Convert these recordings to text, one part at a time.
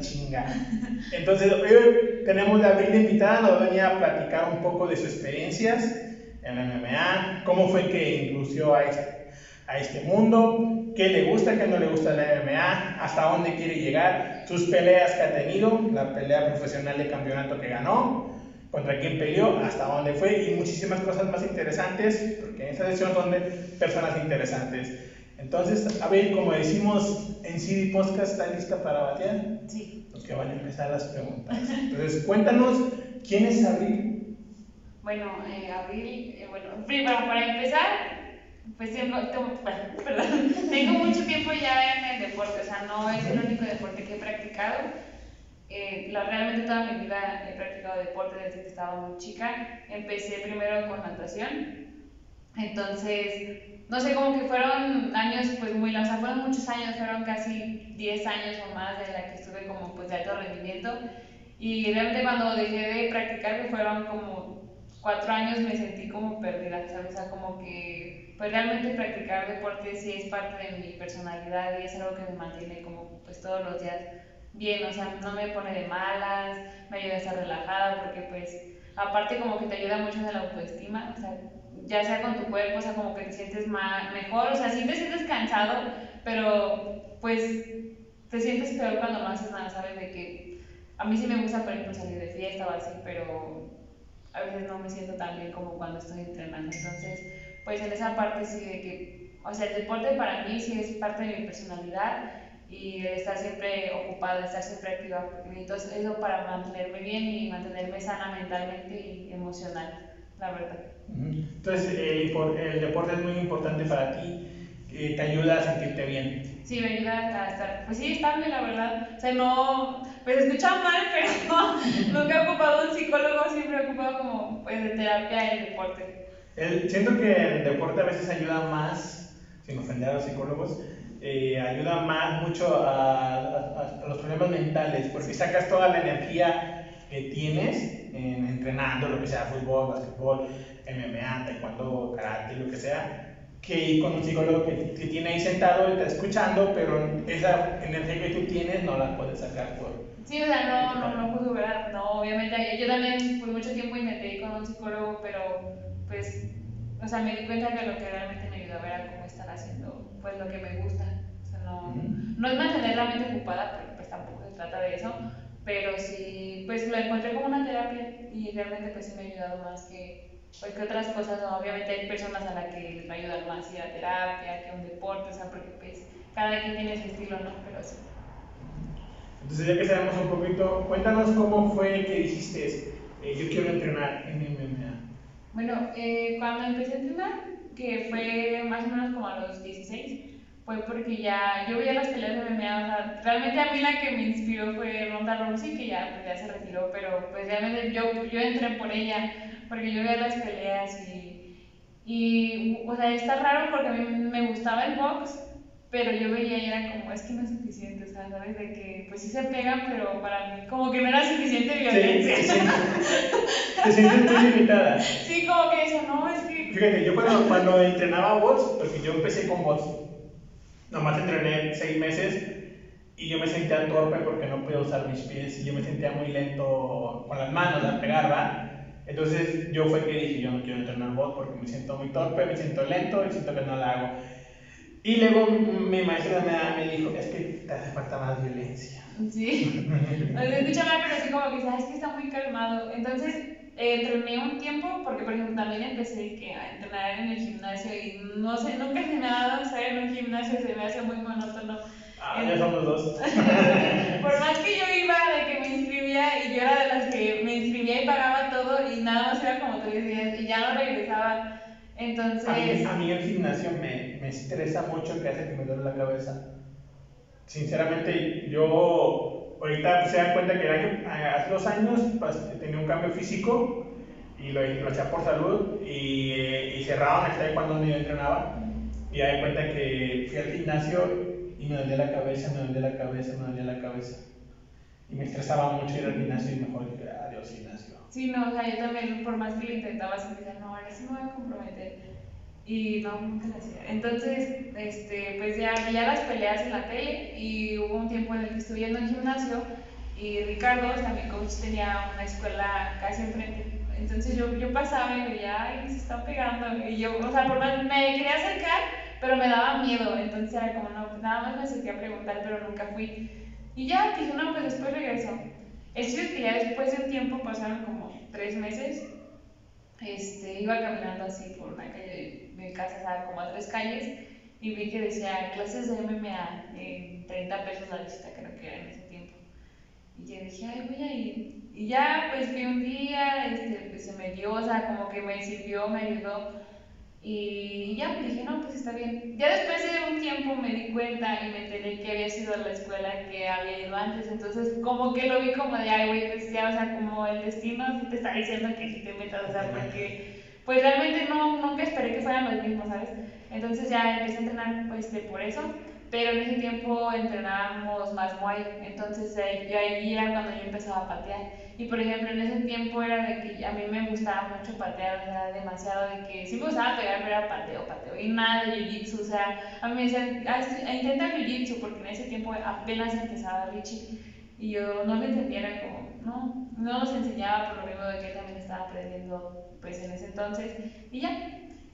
chinga. Entonces, hoy tenemos a Abril invitada, nos va a venir a platicar un poco de sus experiencias en la MMA, cómo fue que incluyó a este, a este mundo, qué le gusta, qué no le gusta la MMA, hasta dónde quiere llegar, sus peleas que ha tenido, la pelea profesional de campeonato que ganó, contra quién peleó, hasta dónde fue y muchísimas cosas más interesantes, porque en esta sesión son de personas interesantes. Entonces, a ver, como decimos en CD Podcast, ¿está lista para batear? Sí. Porque van a empezar las preguntas. Entonces, cuéntanos, ¿quién es Abril? Bueno, eh, Abril, eh, bueno, primero, para empezar, pues tengo, tengo- perdón, tengo mucho tiempo ya en el deporte, o sea, no es el único deporte que he practicado. Eh, la- realmente toda mi vida he practicado deporte desde que estaba muy chica. Empecé primero con natación, entonces, no sé, como que fueron años pues muy o sea, fueron muchos años, fueron casi 10 años o más de la que estuve como pues de alto rendimiento. Y realmente cuando dejé de practicar, que fueron como cuatro años, me sentí como perdida, ¿sabes? O sea, como que pues realmente practicar deporte sí es parte de mi personalidad y es algo que me mantiene como pues todos los días bien, o sea, no me pone de malas, me ayuda a estar relajada porque pues aparte como que te ayuda mucho en la autoestima, ya sea con tu cuerpo, o sea, como que te sientes más, mejor, o sea, sí te sientes cansado, pero pues te sientes peor cuando no haces nada, ¿sabes? De que a mí sí me gusta, por ejemplo, salir de fiesta o así, pero a veces no me siento tan bien como cuando estoy entrenando. Entonces, pues en esa parte sí de que, o sea, el deporte para mí sí es parte de mi personalidad y estar siempre ocupada, estar siempre activa. Entonces, eso para mantenerme bien y mantenerme sana mentalmente y emocional, la verdad. Entonces, el, impor- el deporte es muy importante para ti, eh, te ayuda a sentirte bien. Sí, me ayuda a estar, pues sí, estable, la verdad. O sea, no, pues escucha mal, pero no, nunca he ocupado un psicólogo, siempre he ocupado como, pues, de terapia y deporte. El- siento que el deporte a veces ayuda más, sin ofender a los psicólogos, eh, ayuda más mucho a, a- a los problemas mentales, porque sacas toda la energía que tienes en, entrenando, lo que sea, fútbol, básquetbol, MMA, taekwondo, karate, lo que sea, que ir con un psicólogo que te tiene ahí sentado y está escuchando, pero esa energía que tú tienes no la puedes sacar por... Sí, o sea, no, no, no puedo ver, no, obviamente, yo también por mucho tiempo intenté ir con un psicólogo, pero, pues, o sea, me di cuenta que lo que realmente me ayudaba era como estar haciendo, pues, lo que me gusta. O sea, no, no es mantener la mente ocupada, porque pues tampoco se trata de eso, pero sí, pues lo encontré como una terapia y realmente pues sí me ha ayudado más que, pues, que otras cosas, ¿no? obviamente hay personas a las que les va a ayudar más ir a terapia, que un deporte, o sea, porque pues cada quien tiene su estilo, ¿no? Pero sí. Entonces, ya que sabemos un poquito, cuéntanos cómo fue que dijiste, eh, yo quiero entrenar en MMA. Bueno, eh, cuando empecé a entrenar, que fue más o menos como a los 16, fue porque ya yo veía las peleas de MMA, o sea, realmente a mí la que me inspiró fue Ronda Rousey, que ya, pues, ya se retiró, pero pues realmente yo, yo entré por ella, porque yo veía las peleas y, y, o sea, está raro porque a mí me gustaba el box, pero yo veía y era como, es que no es suficiente, o sea, ¿sabes? De que pues sí se pegan, pero para mí como que no era suficiente violencia. sientes, te sientes muy limitada. Sí, como que eso, no, es que... Fíjate, yo cuando, cuando entrenaba bots, porque yo empecé con bots, nomás entrené seis meses y yo me sentía torpe porque no podía usar mis pies y yo me sentía muy lento con las manos al pegar, ¿va? Entonces yo fue que dije, yo no quiero entrenar bot porque me siento muy torpe, me siento lento y siento que no la hago. Y luego mi maestra me, me dijo, es que te hace falta más violencia. Sí. O sea, escucha mal, pero sí como que sabes que está muy calmado. Entonces, entrené un tiempo, porque por ejemplo también empecé que, a entrenar en el gimnasio y no sé, nunca se me ha dado estar en un gimnasio, se me hace muy monótono. Ah, ya somos dos. por más que yo iba de que me inscribía y yo era de las que me inscribía y pagaba todo y nada más era como tres días y ya no regresaba. Entonces... A mí, a mí el gimnasio me, me estresa mucho que hace que me duele la cabeza. Sinceramente, yo ahorita se dan cuenta que año, hace dos años pues, tenía un cambio físico y lo, lo hacía por salud y, y cerraban el taekwondo donde yo entrenaba y me di cuenta que fui al gimnasio y me dolía la cabeza, me dolía la cabeza, me dolía la cabeza. Y me estresaba mucho ir al gimnasio y mejor dije, adiós gimnasio. Sí, no, o sea, yo también, por más que lo intentaba, siempre decía, no, ahora sí me voy a comprometer. Y no, nunca lo hacía. Entonces, este, pues ya veía las peleas en la tele y hubo un tiempo en el que estuve al gimnasio y Ricardo, mi coach, tenía una escuela casi enfrente. Entonces yo, yo pasaba y veía, ay, se están pegando. Y yo, o sea, por más, me quería acercar, pero me daba miedo. Entonces era como, no, pues nada más me acerqué a preguntar, pero nunca fui. Y ya dije, no, pues después regreso. El chiste que ya después de un tiempo, pasaron como tres meses, este, iba caminando así por una calle mi casa, ¿sabes? como a tres calles, y vi que decía clases de MMA, en 30 pesos la visita, creo que era en ese tiempo. Y yo dije, ay, voy a ir. Y ya, pues fui un día, este, pues se me dio, o sea, como que me sirvió, me ayudó. Y ya me dije, no, pues está bien. Ya después de un tiempo me di cuenta y me enteré que había sido la escuela que había ido antes. Entonces, como que lo vi como de, ay, güey, pues ya, o sea, como el destino sí te está diciendo que sí te metas, o sea, porque, pues realmente no, nunca esperé que fueran los mismos, ¿sabes? Entonces ya empecé a entrenar, pues, de por eso. Pero en ese tiempo entrenábamos más Muay, entonces ahí, ahí era cuando yo empezaba a patear. Y por ejemplo, en ese tiempo era de que a mí me gustaba mucho patear, o sea, demasiado de que sí me gustaba pegar, pero era pateo, pateo, y nada de jiu-jitsu, o sea, a mí me decían, intenta jiu-jitsu, porque en ese tiempo apenas empezaba Richie, y yo no le entendía, como, no, no nos enseñaba por lo mismo de que él también estaba aprendiendo, pues en ese entonces, y ya,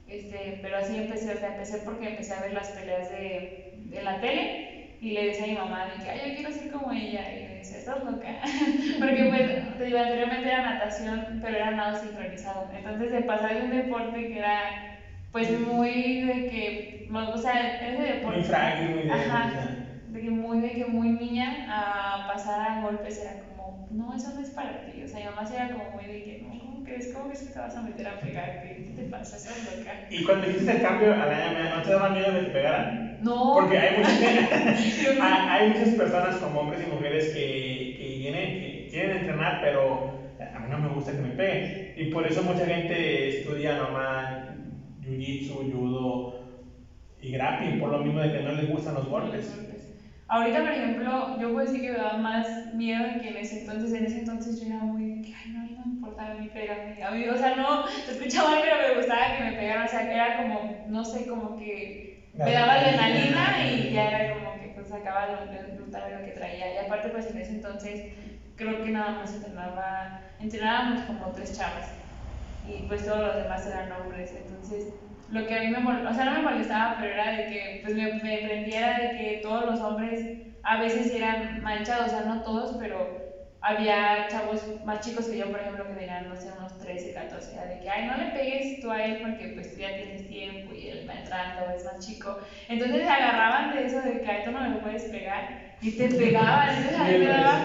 este, pero así empecé, o sea, empecé porque empecé a ver las peleas de, de la tele, y le decía a mi mamá, de que, ay, yo quiero ser como ella. Y me decía, estás loca. Porque pues, te digo, anteriormente era natación, pero era nado sincronizado. Entonces, de pasar de un deporte que era, pues, muy de que, o sea, ese deporte. Muy frágil, muy. Ajá, de que muy, de que muy niña, a pasar a golpes era como, no, eso no es para ti. O sea, mi mamá sí era como muy de que, no, ¿cómo crees? ¿Cómo crees que te vas a meter a pegar? ¿Qué te pasa? Estás loca. Y cuando hiciste el cambio a la MMA, ¿no te daba miedo de que te pegaran? No. Porque hay muchas, hay, muchas personas como hombres y mujeres que, que, vienen, que quieren entrenar, pero a mí no me gusta que me peguen. Y por eso mucha gente estudia normal jiu-jitsu, judo y grappling, por lo mismo de que no les gustan los golpes. Ahorita, por ejemplo, yo puedo decir que me da más miedo que en ese entonces. En ese entonces yo era muy que, ay, no, no me importaba ni pegarme. A mí, o sea, no, escuchaba mal, pero me gustaba que me pegaran. O sea, que era como, no sé, como que me daba adrenalina y ya era como que pues sacaba lo, lo, lo que traía. Y aparte, pues en ese entonces creo que nada más entrenaba, entrenábamos como tres chavas. Y pues todos los demás eran hombres. Entonces lo que a mí me molestaba, o sea, no me molestaba, pero era de que pues me, me prendiera de que todos los hombres a veces eran manchados, o sea, no todos, pero había chavos más chicos que yo, por ejemplo, que tenían, no sé, unos 13, 14, de que, ay, no le pegues tú a él porque pues tú ya tienes tiempo y él va entrando, es más chico. Entonces se agarraban de eso de que, ay, tú no me lo puedes pegar y te pegaban, entonces a mí me daba,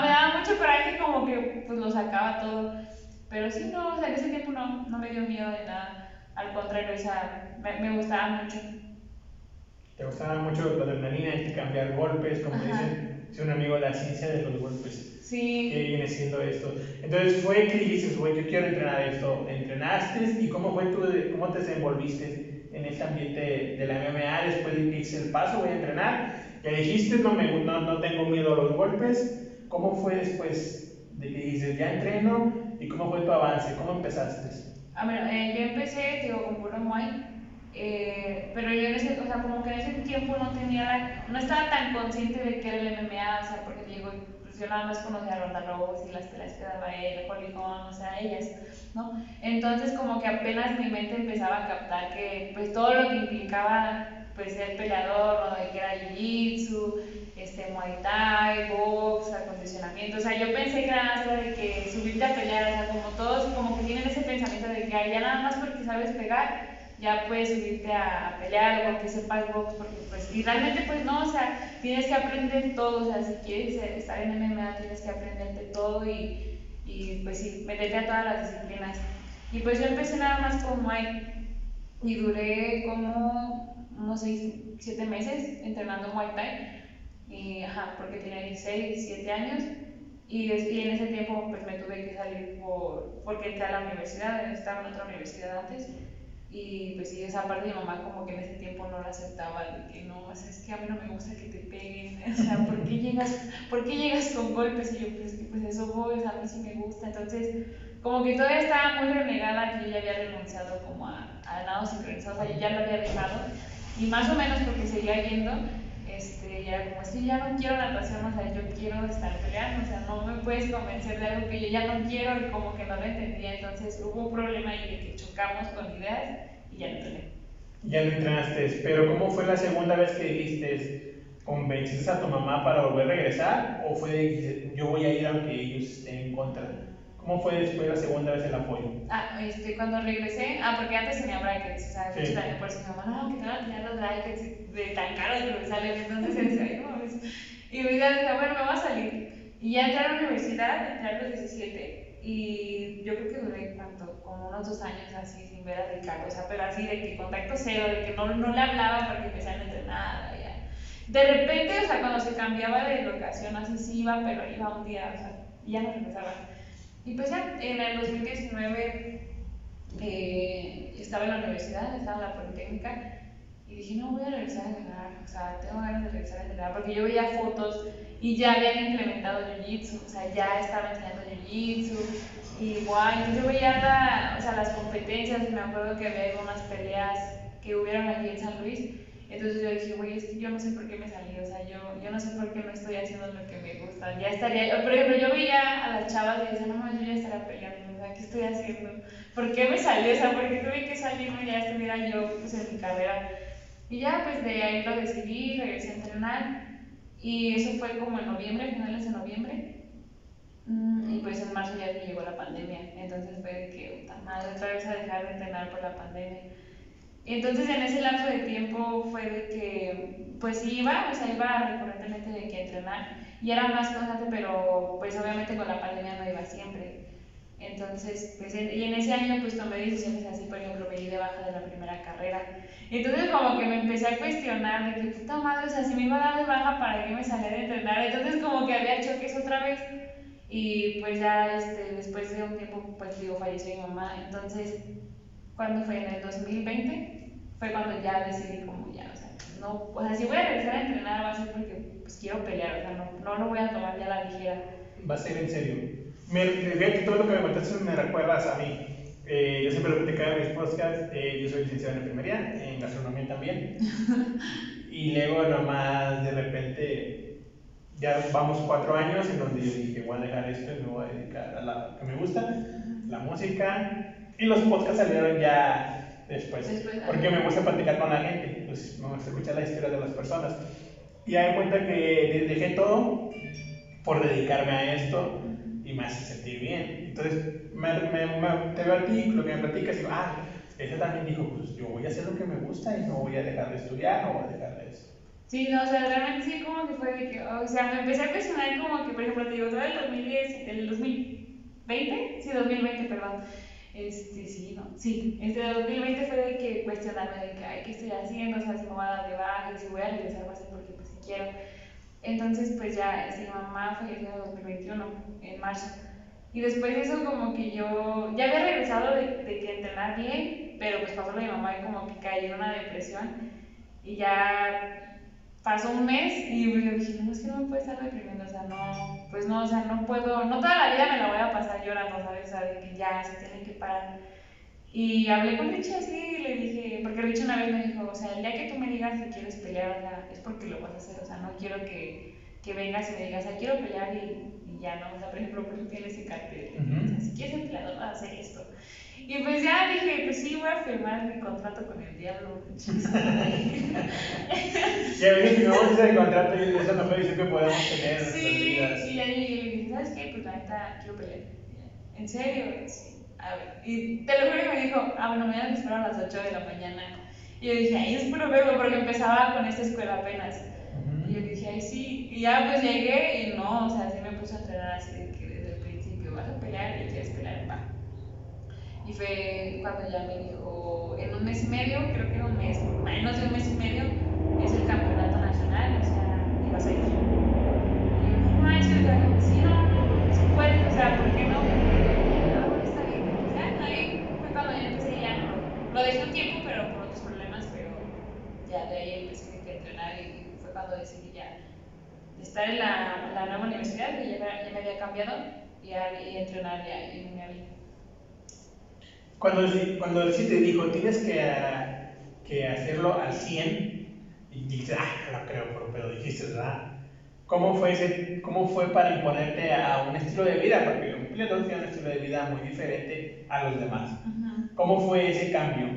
me daba mucho coraje como que pues lo sacaba todo. Pero sí, no, o sea, en ese tiempo no, no me dio miedo de nada al contrario, o sea, me, me gustaba mucho. ¿Te gustaba mucho la adrenalina, y cambiar golpes, como Ajá. dicen? Un amigo de la ciencia de los golpes. Sí. ¿Qué viene siendo esto? Entonces, fue que dijiste, güey, yo quiero entrenar esto. ¿Entrenaste y cómo fue tú, cómo te desenvolviste en ese ambiente de la MMA después de que hice el paso, voy a entrenar? Ya dijiste, no, me, no, no tengo miedo a los golpes. ¿Cómo fue después de que dices, ya entreno? ¿Y cómo fue tu avance? ¿Cómo empezaste? Ah, bueno, eh, yo empecé, digo, con puro Muay, eh, pero yo en ese, o sea, como que en ese tiempo no tenía, la, no estaba tan consciente de que era el MMA, o sea, porque digo, pues yo nada más conocía a Ronda Rose y las peleas que daba Holly Holm, o sea, ellas, ¿no? Entonces como que apenas mi mente empezaba a captar que, pues todo lo que implicaba pues ser peleador, ¿no? De que era jiu-jitsu, este, muay thai, box, acondicionamiento. O sea, yo pensé que era más de que subirte a pelear, o sea, como todos como que tienen ese pensamiento de que ya nada más porque sabes pegar, ya puedes subirte a, pelear o porque sepas box, porque pues, y realmente pues no, o sea, tienes que aprender todo, o sea, si quieres estar en MMA tienes que aprenderte todo y, y pues sí, meterte a todas las disciplinas. Y pues yo empecé nada más con Muay y duré como unos 6, 7 meses entrenando Muay Thai, y, ajá, porque tenía 16, 17 años. Y, en ese tiempo pues me tuve que salir por, porque entré a la universidad, estaba en otra universidad antes y pues sí, esa parte de mi mamá como que en ese tiempo no la aceptaba, de que no, o sea, es que a mí no me gusta que te peguen, o sea, ¿por qué llegas, ¿por qué llegas con golpes? Y yo, pues pues eso voy, a mí sí me gusta, entonces como que todavía estaba muy renegada que yo ya había renunciado como a, a nado sincronizado, o sea, yo ya lo había dejado, y más o menos porque seguía yendo, este, ya como es que ya no quiero natación, o sea, yo quiero estar peleando, o sea, no me puedes convencer de algo que yo ya no quiero y como que no lo entendía, entonces hubo un problema ahí de que chocamos con ideas y ya no entrené. Ya no entrenaste, pero ¿cómo fue la segunda vez que dijiste, convenciste a tu mamá para volver a regresar o fue de yo voy a ir aunque ellos estén en contra? ¿Cómo fue después la segunda vez el apoyo? Ah, este, cuando regresé, ah, porque antes tenía brackets, o sea, sí. por eso mi mamá, no, que te van a los brackets de tan caros que me salen, entonces decía, no mames. Y mi vida decía, bueno, me voy a salir. Y ya entré a la universidad, entré a los 17, y yo creo que duré, ¿cuánto? Como unos dos años así, sin ver a Ricardo, o sea, pero así de que contacto cero, de que no, no le hablaba porque empecé a entrenar, ya. De repente, o sea, cuando se cambiaba de locación, así sí iba, pero iba un día, o sea, ya no regresaba. Y pues ya en el 2019 eh, estaba en la universidad, estaba en la Politécnica y dije, no, voy a regresar a entrenar, o sea, tengo ganas de regresar a entrenar, porque yo veía fotos y ya habían implementado Jiu-Jitsu, o sea, ya estaba enseñando Jiu-Jitsu y guay, entonces yo veía la, o sea, las competencias y me acuerdo que había algunas peleas que hubieron aquí en San Luis entonces yo dije, güey, es que yo no sé por qué me salí, o sea, yo, yo no sé por qué no estoy haciendo lo que me gusta. Ya estaría, por ejemplo, yo veía a las chavas y decía, no, no, yo ya estaría peleando, o sea, ¿qué estoy haciendo? ¿Por qué me salí? O sea, ¿por qué tuve que salirme y ya estuviera yo pues, en mi carrera? Y ya, pues de ahí lo decidí, regresé a entrenar y eso fue como en noviembre, finales de noviembre. Mm, y pues en marzo ya me llegó la pandemia, entonces fue de que, puta madre, otra vez a dejar de entrenar por la pandemia. Entonces en ese lapso de tiempo fue de que pues iba, o sea, iba recurrentemente de que entrenar y era más constante, pero pues obviamente con la pandemia no iba siempre. Entonces, pues, y en ese año pues tomé decisiones así, por ejemplo, me di de baja de la primera carrera. Entonces como que me empecé a cuestionar de que puta madre, o sea, si me iba a dar de baja, ¿para qué me salía de entrenar? Entonces como que había choques otra vez y pues ya este, después de un tiempo, pues digo, falleció mi mamá. Entonces cuando fue en el 2020, fue cuando ya decidí como ya, o sea, no, o sea, si voy a regresar a entrenar va a ser porque pues quiero pelear, o sea, no, no lo voy a tomar ya la ligera. Va a ser en serio. Me, que todo lo que me contaste me recuerdas a mí. Eh, yo siempre lo platicaba en mis podcasts, eh, yo soy licenciado en enfermería, en gastronomía también. y luego nomás de repente, ya vamos cuatro años en donde yo dije, voy a dejar esto y me voy a dedicar a lo que me gusta, la música, y los podcasts salieron ya después, porque me gusta platicar con la gente, pues me gusta escuchar la historia de las personas. Y me cuenta que dejé todo por dedicarme a esto y me hace sentir bien. Entonces, me, me, te veo a ti, lo que me platicas, y digo, ah, ese también dijo, pues yo voy a hacer lo que me gusta y no voy a dejar de estudiar, no voy a dejar de eso. Sí, no, o sea, realmente sí, como que fue de que, o sea, me empecé a cuestionar como que, por ejemplo, te digo, todo el 2010, el 2020, sí, 2020, perdón este, sí, ¿no? Sí, este 2020 fue de que cuestionarme de que, ay, ¿qué estoy haciendo? O sea, si me voy a dar de baja, si voy a regresar, va a porque pues si quiero. Entonces, pues ya, mi mamá falleció en 2021, en marzo. Y después de eso, como que yo ya había regresado de, de que entrenar bien, pero pues pasó lo de mi mamá y como que caí en una depresión. Y ya pasó un mes y yo dije, no, es que no me puede estar deprimiendo, o sea, no, pues no, o sea, no puedo, no toda la vida me la voy a pasar llorando, ¿sabes? O sea, de que ya se tiene que parar. Y hablé con Richie así y le dije, porque Richie una vez me dijo, o sea, el día que tú me digas que quieres pelear, o sea, es porque lo vas a hacer, o sea, no quiero que, que vengas y me digas, o sea, quiero pelear y, y ya no, o sea, por ejemplo, por ejemplo, ese cartel, o sea, si quieres ser peleador, vas a hacer esto. Y pues ya dije, pues sí, voy a firmar mi contrato con el diablo. Y a veces firmamos ese contrato y esa mejor decisión que podemos tener Sí, y ahí le dije, ¿sabes qué? Pues la neta, quiero pelear. ¿En serio? Sí. A ver. Y te lo juro que me dijo, ah, bueno, mañana te espero a las 8 de la mañana. Y yo dije, ay, espero verlo, porque empezaba con esta escuela apenas. Y yo dije, ay, sí. Y ya pues llegué y no, o sea, sí me puse a entrenar así de que desde el principio, vas a pelear y quieres pelear, va. Y fue cuando ya me dijo, en un mes y medio, creo que era un mes, menos de un mes y medio, es el campeonato nacional, o sea, y vas a ir. Y yo, no manches, sí, no, no, sí puedes, o sea, ¿por qué? No, está bien, pues ya, ahí fue cuando ya empecé ya, no, lo dejé un tiempo, pero por otros problemas, pero ya de ahí empecé a entrenar y fue cuando decidí ya estar en la, la nueva universidad, que ya, me- ya me había cambiado, y, a, y entrenar ya en mi área. Cuando, cuando sí te dijo, tienes que, ah, que hacerlo al 100, y dijiste, ah, no creo, pero, pero dijiste, ¿verdad? ¿Cómo fue, ese, ¿Cómo fue para imponerte a un estilo de vida? Porque un peleador tiene un estilo de vida muy diferente a los demás. ¿Cómo fue ese cambio?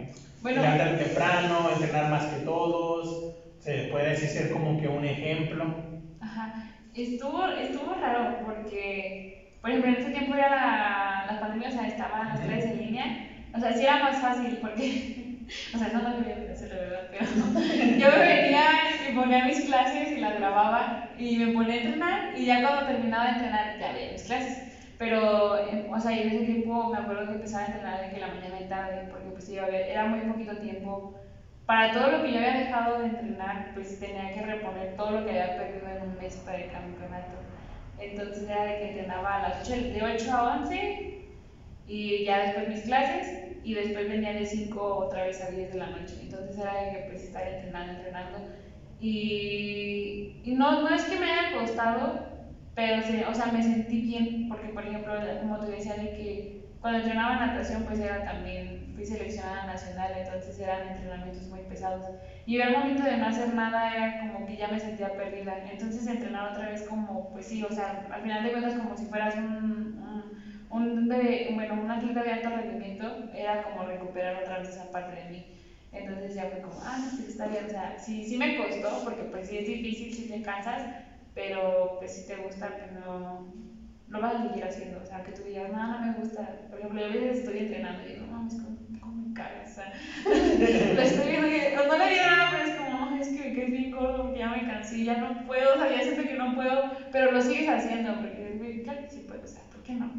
Bueno, Levantar temprano, entrenar más que todos, se puede decir ser como que un ejemplo. Ajá. Estuvo, estuvo raro porque, por ejemplo, en ese tiempo era la, la pandemia, o sea, estaban las clases en línea. O sea, sí era más fácil porque, o sea, no debería hacerlo, ¿verdad? Pero yo me venía y ponía mis clases y las grababa y me ponía a entrenar y ya cuando terminaba de entrenar ya veía mis clases. Pero, eh, o sea, en ese tiempo me acuerdo que empezaba a entrenar de que la mañana y tarde, porque pues iba a ver, era muy poquito tiempo para todo lo que yo había dejado de entrenar, pues tenía que reponer todo lo que había perdido en un mes para el campeonato. Entonces era de que entrenaba a las 8, de 8 a 11 y ya después mis clases y después venía de 5 otra vez a 10 de la noche. Entonces era de que pues estar entrenando, entrenando. Y, y no, no es que me haya costado, pero o sea, me sentí bien porque, por ejemplo, como te decía, de que cuando entrenaba natación, pues era también, fui seleccionada nacional, entonces eran entrenamientos muy pesados. Y al momento de no hacer nada era como que ya me sentía perdida. Entonces entrenar otra vez como, pues sí, o sea, al final de cuentas como si fueras un, un, un de- bueno, un atleta de alto rendimiento, era como recuperar otra vez esa parte de mí. Entonces ya fue como, ah, pues está bien, o sea, sí, sí me costó, porque pues sí es difícil, sí te cansas, pero pues si te gusta, pues no, lo vas a seguir haciendo, o sea, que tú digas, no, no me gusta, por ejemplo, yo a veces estoy entrenando y digo, no, es como, como me cagas, o sea, lo estoy viendo que, o no le digo nada, pero es como, "No, es que, que es bien gordo, que ya me cansé, ya no puedo, o sea, ya siento que no puedo, pero lo sigues haciendo, porque es muy, claro que sí puedo, o sea, ¿por qué no?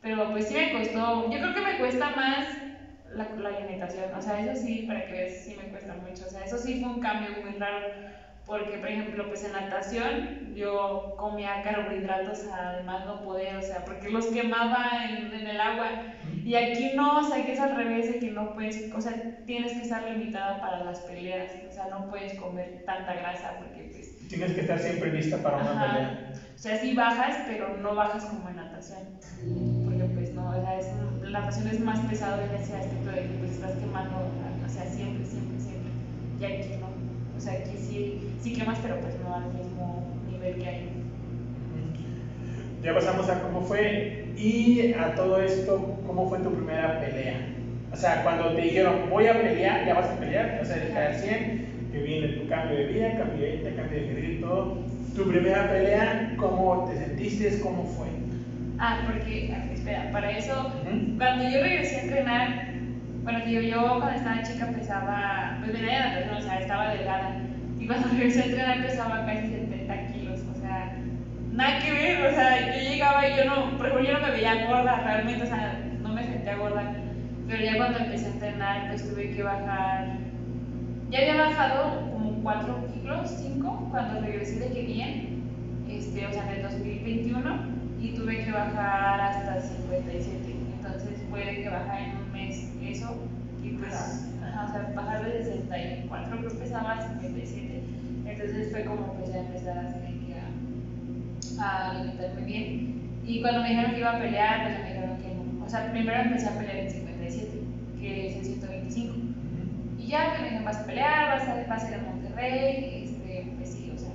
Pero pues sí me costó, yo creo que me cuesta más la, la alimentación, o sea, eso sí, para que veas, sí me cuesta mucho, o sea, eso sí fue un cambio muy raro, porque por ejemplo, pues en natación yo comía carbohidratos además no poder, o sea, porque los quemaba en, en el agua, y aquí no, o sea, que es al revés, de que no puedes, o sea, tienes que estar limitada para las peleas, o sea, no puedes comer tanta grasa, porque pues Tienes que estar siempre lista para una Ajá. pelea. o sea, sí bajas, pero no bajas como en natación. Porque pues no, o sea, es, la natación es más pesado en ese aspecto de que pues estás quemando, o sea, siempre, siempre, siempre. Y aquí no. O sea, aquí sí, sí quemas, pero pues no al mismo nivel que hay. Ya pasamos a cómo fue y a todo esto, cómo fue tu primera pelea. O sea, cuando te dijeron, voy a pelear, ya vas a pelear, vas a dejar al 100, que viene tu cambio de vida, cambio de vida, cambio de vida y todo. Tu primera pelea, ¿cómo te sentiste? ¿Cómo fue? Ah, porque, espera, para eso, Ujú. cuando yo regresé a entrenar, bueno, digo, yo cuando estaba chica pesaba, pues venía de natación, o sea, estaba delgada. Y cuando regresé a entrenar pesaba casi 70 kilos, o sea, nada que ver, o sea, yo llegaba y yo no, por ejemplo, yo no me veía gorda realmente, o sea, no me sentía gorda. Pero ya cuando empecé a entrenar, pues tuve que bajar, ya había bajado como 4 kilos, 5, cuando regresé de que bien, este, o sea, en el 2021, y tuve que bajar hasta 57. Entonces puede que bajar en un mes eso, y pues, ajá, o sea, bajar de 64, creo que pesaba 57. Entonces fue como pues ya empezar a a, alimentarme bien. Y cuando me dijeron que iba a pelear, pues me dijeron que no. O sea, primero empecé a pelear en 57, que es en 125. Y ya me dijeron, vas a pelear, vas a, vas a ir a Monterrey, este, pues sí, o sea,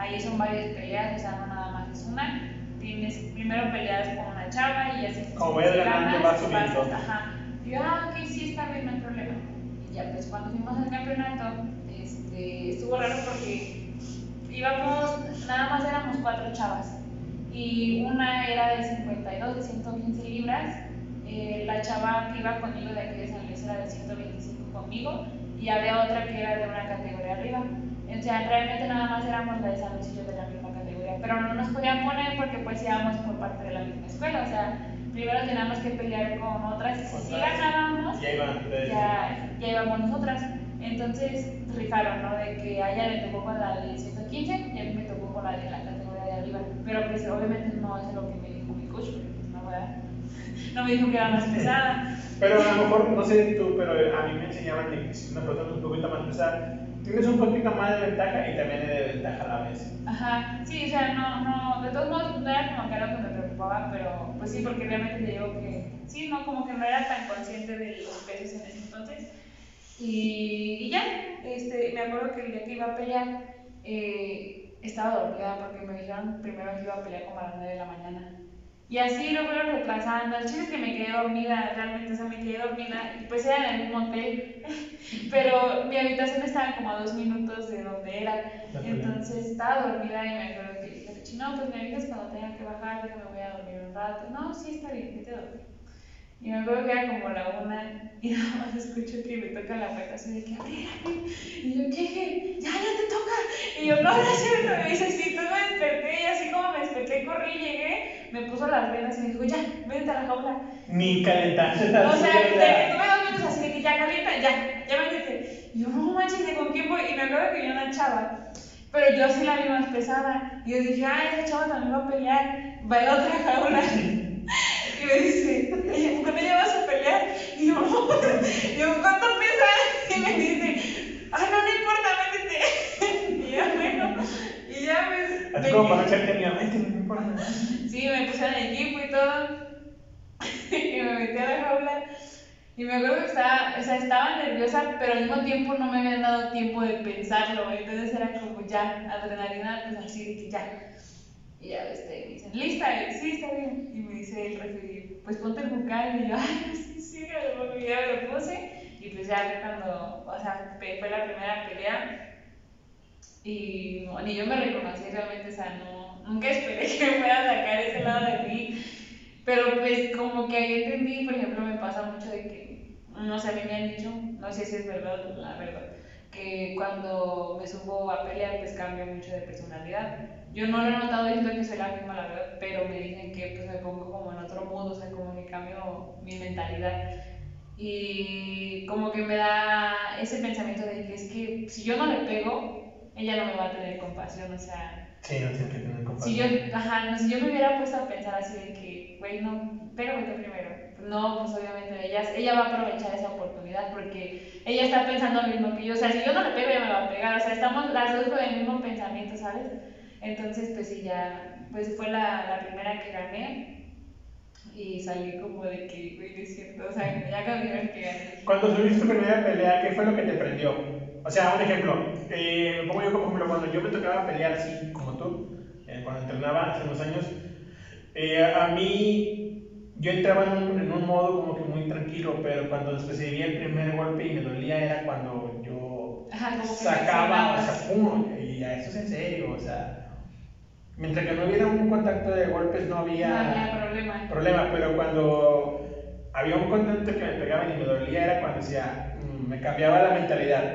ahí son varias peleas, o sea, no nada más es una. Tienes primero peleas con una chava y así. Como ganando, ganas, vas subiendo. Ajá. Y yo, ah, ok, sí, está bien, no hay problema. campeonato, este, estuvo raro porque íbamos, nada más éramos cuatro chavas. Y una era de 52, de 115 libras. eh, la chava que iba conmigo de aquí de San Luis era de 125 conmigo. Y había otra que era de una categoría arriba. O sea, realmente nada más éramos la de San Luis y yo de la misma categoría. Pero no nos podían poner porque pues íbamos por parte de la misma escuela. O sea, primero teníamos que pelear con otras y si sí ganábamos, Ya ya, ya íbamos nosotras. Entonces rifaron, ¿no? De que a ella le tocó con la de 115 y a mí me tocó con la de la categoría de arriba. Pero pues obviamente no es lo que me dijo mi coach, porque pues no, ¿verdad? no me dijo que era más pesada. Pero a lo mejor, no sé tú, pero a mí me enseñaban que si una persona es un poquito más pesada, tienes un poquito más de ventaja y también de desventaja a la vez. Ajá, sí, o sea, no, no, de todos modos no era como que algo que me preocupaba, pero pues sí, porque realmente te digo que sí, no, como que no era tan consciente de los pesos en ese entonces. Y, y ya, este, me acuerdo que el día que iba a pelear, eh, estaba dormida porque me dijeron primero que iba a pelear como a las 9 de la mañana. Y así lo fueron retrasando. El chiste es que me quedé dormida, realmente, o sea, me quedé dormida. Y pues era en el mismo hotel. Pero mi habitación estaba como a dos minutos de donde era. Entonces estaba dormida y me acuerdo que dije, no, pues me avisas cuando tenga que bajar, yo me voy a dormir un rato. No, sí, está bien, vete a dormir. Y me acuerdo que era como la una y nada más escucho que me toca la puerta así de que abrir. Y yo, ¿qué? Ya, ya te toca. Y yo, no, no es cierto. Y me dice, sí, entonces me desperté y así como me desperté, corrí, llegué, me puso las venas y me dijo, ya, vete a la jaula. Ni calentarse O tanto. sea, de que tuve dos minutos así de que ya calienta, ya, ya métete. Y yo, no manches, ¿de con quién voy? Y me acuerdo que vi una chava, pero yo sí la vi más pesada. Y yo dije, ah, esa chava también va a pelear, va a la otra jaula. Y me dice, "Oye, ¿con ella vas a pelear? Y yo, yo, ¿cuánto pesa? Y me dice, ah, no, no importa, métete. Y yo, bueno, y ya pues. Así como para echarte mi mente, no me importa. Sí, me pusieron equipo y todo. y me metí a la jaula. Y me acuerdo que estaba, o sea, estaba nerviosa, pero al mismo tiempo no me habían dado tiempo de pensarlo. Entonces era como ya, adrenalina, pues así de que ya. Y ya este, me dicen, ¿lista? Sí, está bien. Y me dice el referee, pues ponte el bucal. Y yo, ay, sí, sí, ya me lo puse. Y pues ya cuando, o sea, fue la primera pelea. Y no, ni yo me reconocí realmente, o sea, no, nunca esperé que me fuera a sacar ese lado de mí. Pero pues como que ahí entendí, por ejemplo, me pasa mucho de que, no sé, a mí me han dicho, no sé si es verdad o la verdad, que cuando me subo a pelear pues cambio mucho de personalidad. Yo no lo he notado diciendo que soy la misma, la verdad, pero me dicen que pues me pongo como en otro modo, o sea, como que cambio mi mentalidad. Y como que me da ese pensamiento de que es que si yo no le pego, ella no me va a tener compasión, o sea, Sí, no tienes que tener si compasión. yo, ajá, no, si yo me hubiera puesto a pensar así de que, güey, no, pégame tú primero. No, pues obviamente ella, ella va a aprovechar esa oportunidad porque ella está pensando lo mismo que yo. O sea, si yo no le pego, ella me va a pegar. O sea, estamos las dos con el mismo pensamiento, ¿sabes? Entonces, pues sí, ya, pues fue la, la primera que gané y salí como de que, güey, es cierto. O sea, ya cambió el que gané. Cuando subiste tu primera pelea, ¿qué fue lo que te prendió? O sea, un ejemplo, eh, me pongo yo como ejemplo, cuando yo me tocaba pelear así como tú, eh, cuando entrenaba hace unos años, eh, a mí yo entraba en un, en un modo como que muy tranquilo, pero cuando recibía el primer golpe y me dolía era cuando yo Ajá, como que sacaba, o sea, pum, y ya, esto es en serio, o sea, mientras que no hubiera un contacto de golpes no había, No había problema. problema, pero cuando había un contacto que me pegaban y me dolía era cuando decía, mm, me cambiaba la mentalidad.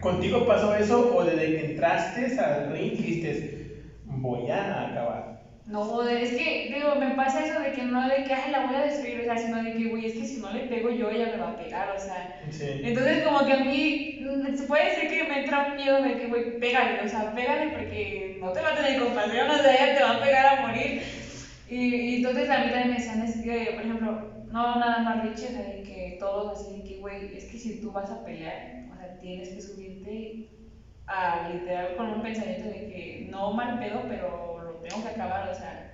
¿Contigo pasó eso o desde que entraste al ring dijiste, voy a acabar? No, es que, digo, me pasa eso de que no de que, ay, la voy a destruir, o sea, sino de que, güey, es que si no le pego yo, ella me va a pegar, o sea. Sí. Entonces, como que a mí, mm, se puede decir que me entra un miedo de que, güey, pégale, o sea, pégale porque no te va a tener compasión, o sea, ella te va a pegar a morir. Y, y entonces a mí también me decían, es que, por ejemplo, no nada más Richie, o sea, de que todos así, de que, güey, es que si tú vas a pelear, o sea, tienes que subirte a literal con un pensamiento de que no mal pedo, pero tengo que acabar, o sea,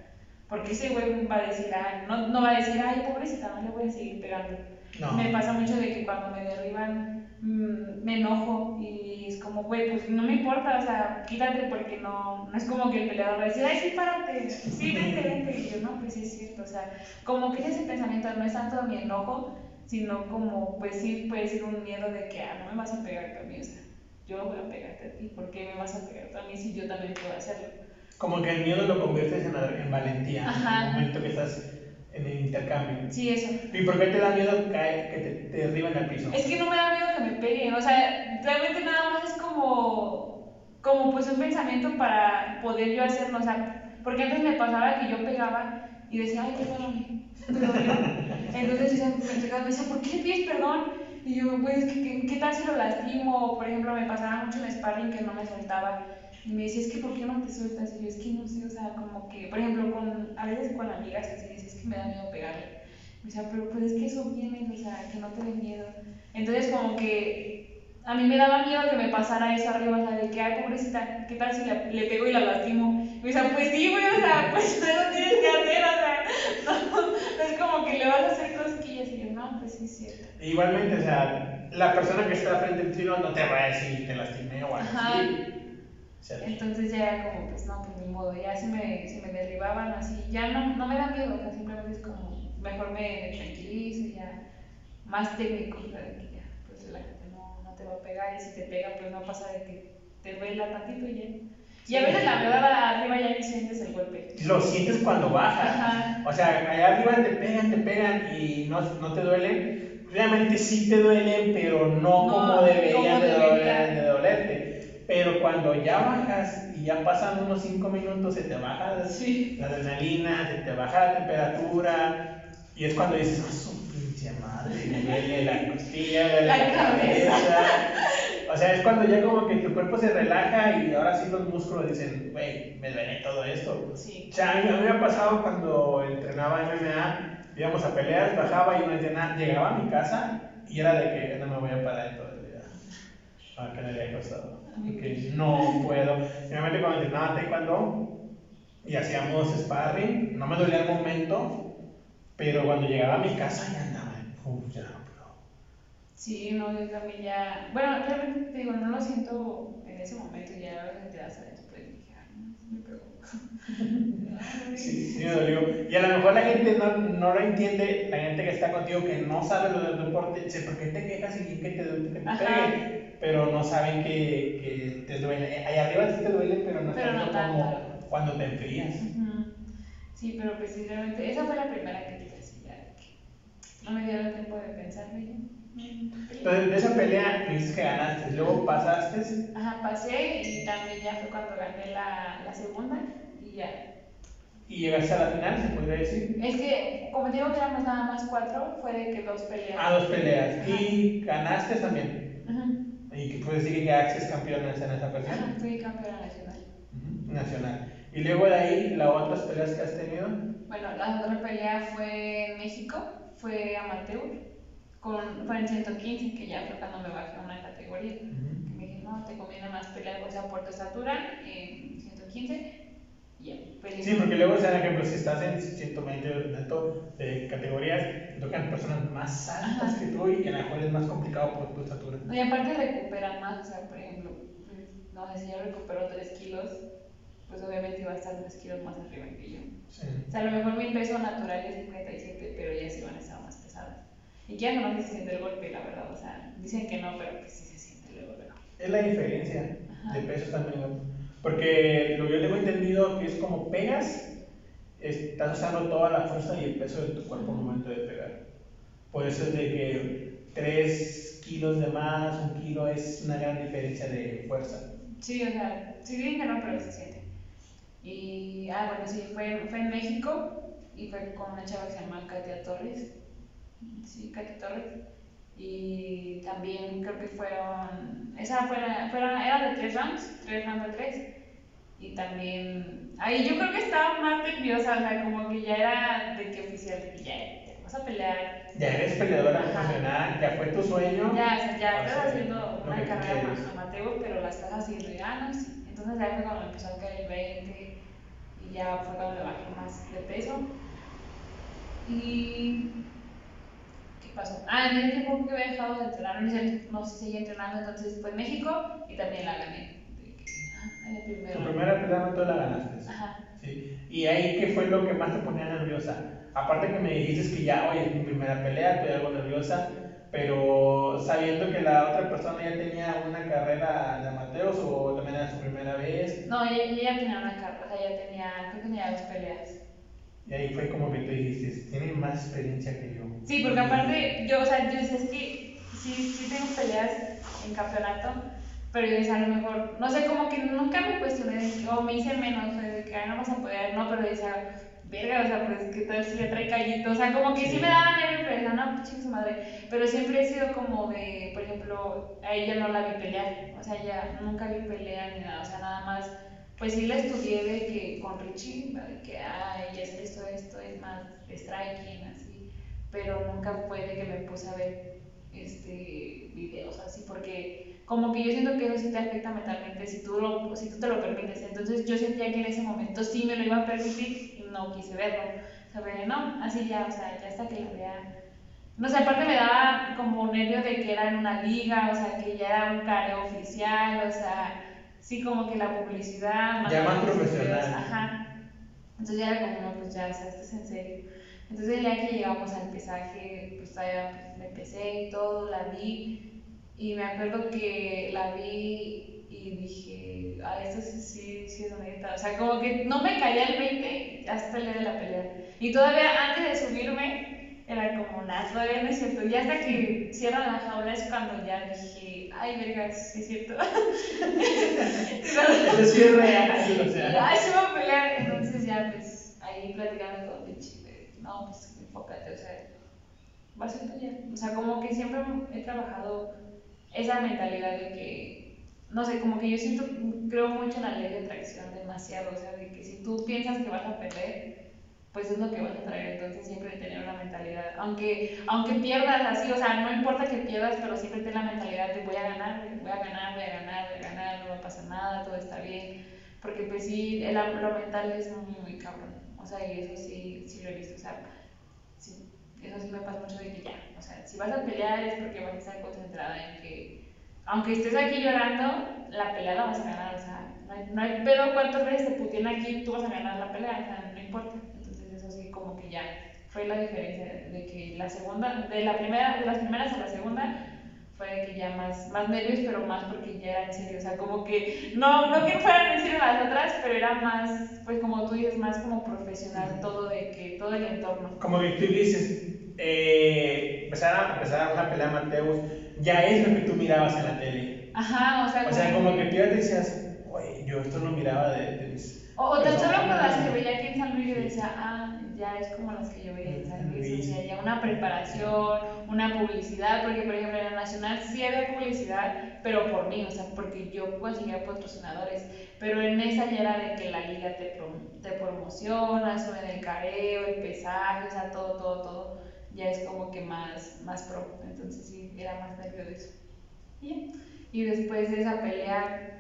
porque ese güey va a decir, ay, no, no va a decir, ay, pobrecita, no le voy a seguir pegando. No. Me pasa mucho de que cuando me derriban mm, me enojo y es como, güey, pues no me importa, o sea, quítate porque no, no es como que el peleador va a decir, ay, sí, párate, sí, vente, vente. Y yo, no, pues sí es cierto, o sea, como que ese pensamiento no es tanto mi enojo, sino como, pues sí, puede ser un miedo de que, ah, no me vas a pegar mí, o sea, yo voy a pegarte a ti, ¿por qué me vas a pegar a mí si yo también puedo hacerlo? Como que el miedo lo conviertes en, en valentía Ajá. en el momento que estás en el intercambio. Sí, eso. ¿Y por qué te da miedo caer, que te, te derriben al piso? Es que no me da miedo que me peguen, o sea, realmente nada más es como, como pues un pensamiento para poder yo hacerlo, o sea, porque antes me pasaba que yo pegaba y decía, ay, perdóname, me dolió. Entonces yo me entregaba y me decía, ¿por qué le pides perdón? Y yo, pues, ¿qué, qué, qué tal si lo lastimo? Por ejemplo, me pasaba mucho en sparring que no me soltaba. Y me decía, es que ¿por qué no te sueltas? Y yo, es que no sé, o sea, como que, por ejemplo, con, a veces con amigas así, dices, es que me da miedo pegarle. Me decía, pero pues es que eso viene, o sea, que no te dé miedo. Entonces, como que a mí me daba miedo que me pasara eso arriba, o sea, de que, ay, pobrecita, ¿qué tal si le, le pego y la lastimo? Y me decía, pues sí, güey, o sea, pues no lo tienes que hacer, o sea, no, no es como que le vas a hacer cosquillas. Y yo, no, pues sí, es cierto. Igualmente, o sea, la persona que está frente al tiro no te va a decir te lastimé o algo así. Entonces ya era como, pues no, pues ni modo, ya si me, si me derribaban así, ya no, no me da miedo, o sea, simplemente es como, mejor me tranquilizo y ya, más técnico, o sea, que ya, pues la gente no, no te va a pegar y si te pega, pues no pasa de que te duela tantito y ya. Y a veces la verdad arriba ya sientes el golpe. lo sientes cuando bajas. Ajá. O sea, allá arriba te pegan, te pegan y no, no te duelen. Realmente sí te duelen, pero no, No, como deberían como de, debería. doler- de dolerte. Pero cuando ya bajas y ya pasan unos 5 minutos, se te baja Sí. la adrenalina, se te baja la temperatura y es cuando dices, "Ah, su pinche madre, me duele la costilla, me duele La la, cabeza". cabeza. O sea, es cuando ya como que tu cuerpo se relaja y ahora sí los músculos dicen, güey, me duele todo esto. Sí. O sea, a mí, me ha pasado cuando entrenaba MMA, íbamos a peleas, bajaba y una entrenar, llegaba a mi casa y era de que no me voy a parar en todo el día. Ah, que me había costado. Que no puedo. Realmente cuando entrenaba taekwondo y hacíamos sparring, no me dolía el momento, pero cuando llegaba a mi casa ya andaba, uf, ya, bro. Sí, no, yo también ya, bueno, realmente te digo, no lo siento en ese momento, ya a veces te das después dije, ay, me pegó. Sí, sí me dolió. Y a lo mejor la gente no, no lo entiende, la gente que está contigo que no sabe lo del deporte, dice, ¿por qué te quejas y que te, duele, que te pegue? Pero no saben que, que te duele. Allá arriba sí te duele, pero no Pero no tanto como cuando te enfrías. Ujú. Sí, pero precisamente, esa fue la primera crítica, sí, ya, no me el tiempo de pensarlo y ya. mm, Entonces, de esa pelea dices que ganaste, luego pasaste. Ajá, pasé y también ya fue cuando gané la, la segunda y ya. Y llegaste a la final, se podría decir. Es que, como digo que éramos nada más cuatro, fue de que dos peleas. A dos peleas. Y ganaste también. Y que puedes decir que quedaste campeones en esa. Ajá, fui campeona nacional. Ujú, Nacional. Y luego de ahí, las otras peleas que has tenido. Bueno, la otra pelea fue en México, fue amateur, con, fue en 115, que ya fue cuando me bajé a una categoría. Que me dije, no, te conviene más pelear, o sea, por tu estatura, en 115, y ya, peleé. Sí, porque luego, o sea, por ejemplo, si estás en 120 neto de categorías, te tocan personas más altas Ajá. que tú y a lo mejor es más complicado por tu estatura. No, y aparte recuperan más, o sea, por ejemplo, pues, no sé si yo recupero 3 kilos, pues obviamente iba a estar 3 kilos más arriba que yo. Sí. O sea, a lo mejor mi peso natural es 57, pero ya sí van a estar más pesadas. Y ya no se siente el golpe, la verdad, o sea, dicen que no, pero que sí se siente luego, luego. Es la diferencia Ajá. de pesos también. Porque lo que yo tengo entendido que es como pegas, estás usando toda la fuerza y el peso de tu cuerpo al momento de pegar. Por eso es de que 3 kilos de más, un kilo es una gran diferencia de fuerza. Sí, o sea, sí dicen que no, pero se siente. Y, ah, bueno, sí, fue, fue en México y fue con una chava que se llama Katia Torres. Sí, Katia Torres. Y también creo que fueron, esa fue la, fueron, era de tres rounds, tres rounds de tres. Y también, ahí yo creo que estaba más nerviosa, o sea, como que ya era de que oficial, que ya, ya vas a pelear. Ya eres peleadora profesional, ya fue tu sueño. Ya, o sea, ya estás haciendo una carrera quieres. amateur, pero la estás haciendo ya, ¿no? Sí. Entonces ya fue cuando empezó a caer el 20 y ya fue cuando me bajé más de peso. Y. ¿Qué pasó? Ah, en ese tiempo que había dejado de entrenar, no sé, no si seguí entrenando, entonces fue en México y también la gané. Ah, el. Tu primera pelea tú la ganaste. Ajá. Sí. Y ahí, ¿qué fue lo que más te ponía nerviosa? aparte que me dijiste que ya, oye, es mi primera pelea, estoy algo nerviosa, pero sabiendo que la otra persona ya tenía una carrera de amateos o también era su primera vez. No, ella, ella tenía una carrera, o sea, ella tenía, creo que tenía dos peleas. Y ahí fue como que tú dijiste, tiene más experiencia que yo. Sí, porque aparte, yo, o sea, yo decía, es que sí, sí tengo peleas en campeonato, pero yo decía, a lo mejor, no sé, como que nunca me cuestioné, o me hice menos, o sea, de que ay, no vas a poder, no, pero decía, verga, o sea, pues que tal si le trae callito, o sea, como que sí, me daba nervio, pero decía, no, pues, su madre, pero siempre he sido como de, por ejemplo, a ella no la vi pelear, o sea, ella nunca vi pelear ni nada, o sea, nada más pues sí la estudié de que con Richie, de que, ay, es esto, esto, es más striking, así, pero nunca fue de que me puse a ver este, videos así, porque como que yo siento que eso sí te afecta mentalmente si tú, lo, si tú te lo permites. Entonces yo sentía que en ese momento sí me lo iba a permitir y no quise verlo. O sea, no, así ya, o sea, ya hasta que lo vea. No sé, aparte me daba como nervio de que era en una liga, o sea, que ya era un careo oficial, o sea, sí como que la publicidad. Más ya más profesional. Ajá. Entonces ya era como, no, pues ya, o sea, esto es en serio. Entonces ya que llegamos al pesaje, pues todavía me pesé y todo, la vi y me acuerdo que la vi y dije, ah, esto sí, sí, sí es bonita. O sea, como que no me caía el 20 hasta el día de la pelea. Y todavía antes de subirme, era como, nada, todavía no es cierto. Y hasta que cierran la jaula es cuando ya dije, ay, verga, sí es cierto. Eso sí es real, o sea. Ay, se va a pelear. Entonces ya, pues, ahí platicando con Vichy, no, pues enfócate, o sea, va a ser tuya. O sea, como que siempre he trabajado esa mentalidad de que, no sé, como que yo siento, creo mucho en la ley de atracción demasiado, o sea, de que si tú piensas que vas a perder, pues es lo que vas a traer, entonces siempre tener una mentalidad, aunque, aunque pierdas así, o sea, no importa que pierdas, pero siempre ten la mentalidad de voy a ganar, voy a ganar, voy a ganar, voy a ganar, no va a pasar nada, todo está bien, porque pues sí, el, lo mental es muy, muy cabrón, o sea, y eso sí, sí lo he visto, o sea, sí, eso sí me pasa mucho de que ya, o sea, si vas a pelear es porque vas a estar concentrada en que, aunque estés aquí llorando, la pelea la vas a ganar, o sea, no hay, no hay pedo cuántas veces te putien aquí, tú vas a ganar la pelea, o sea, no importa, como que ya fue la diferencia de que la segunda, de la primera, de las primeras a la segunda, fue que ya más, más nervios, pero más porque ya era en serio, o sea, como que, no, no que fueran en serio las otras, pero era más, pues como tú dices, más como profesional todo de que, todo el entorno. Como que tú dices, eh, empezar, a, empezar una pelea Mateus, ya es lo que tú mirabas en la tele. Ajá, o sea, o sea como que tú ya decías, oye, yo esto lo miraba de, de mis... O, o tan solo por las que veía aquí en San Luis, yo decía, ah, ya es como las que yo veía en San Luis, o sea, ya una preparación, una publicidad, porque por ejemplo en la Nacional sí había publicidad, pero por mí, o sea, porque yo conseguía patrocinadores, pero en esa ya era de que la liga te, te promociona, sube el careo, el pesaje, o sea, todo, todo, todo, ya es como que más, más pro, entonces sí, era más nervio de eso. Y, y después de esa pelea,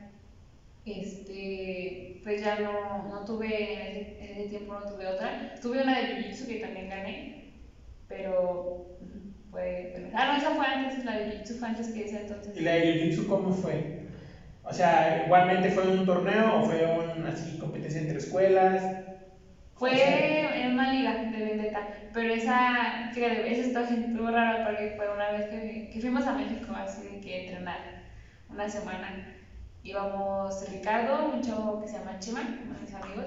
este, pues ya no, no tuve, en ese, tiempo no tuve otra. Tuve una de Jiu-Jitsu que también gané, pero fue, ah, no, esa fue antes, la de Jiu-Jitsu fue antes que esa entonces. ¿Y la de Jiu-Jitsu cómo fue? O sea, ¿igualmente fue un torneo o fue una así, competencia entre escuelas? Fue en una liga de vendetta, pero esa, fíjate, esa estuvo rara porque fue una vez que, que fuimos a México así de que entrenar una semana íbamos Ricardo, un chavo que se llama Chima, uno de mis amigos,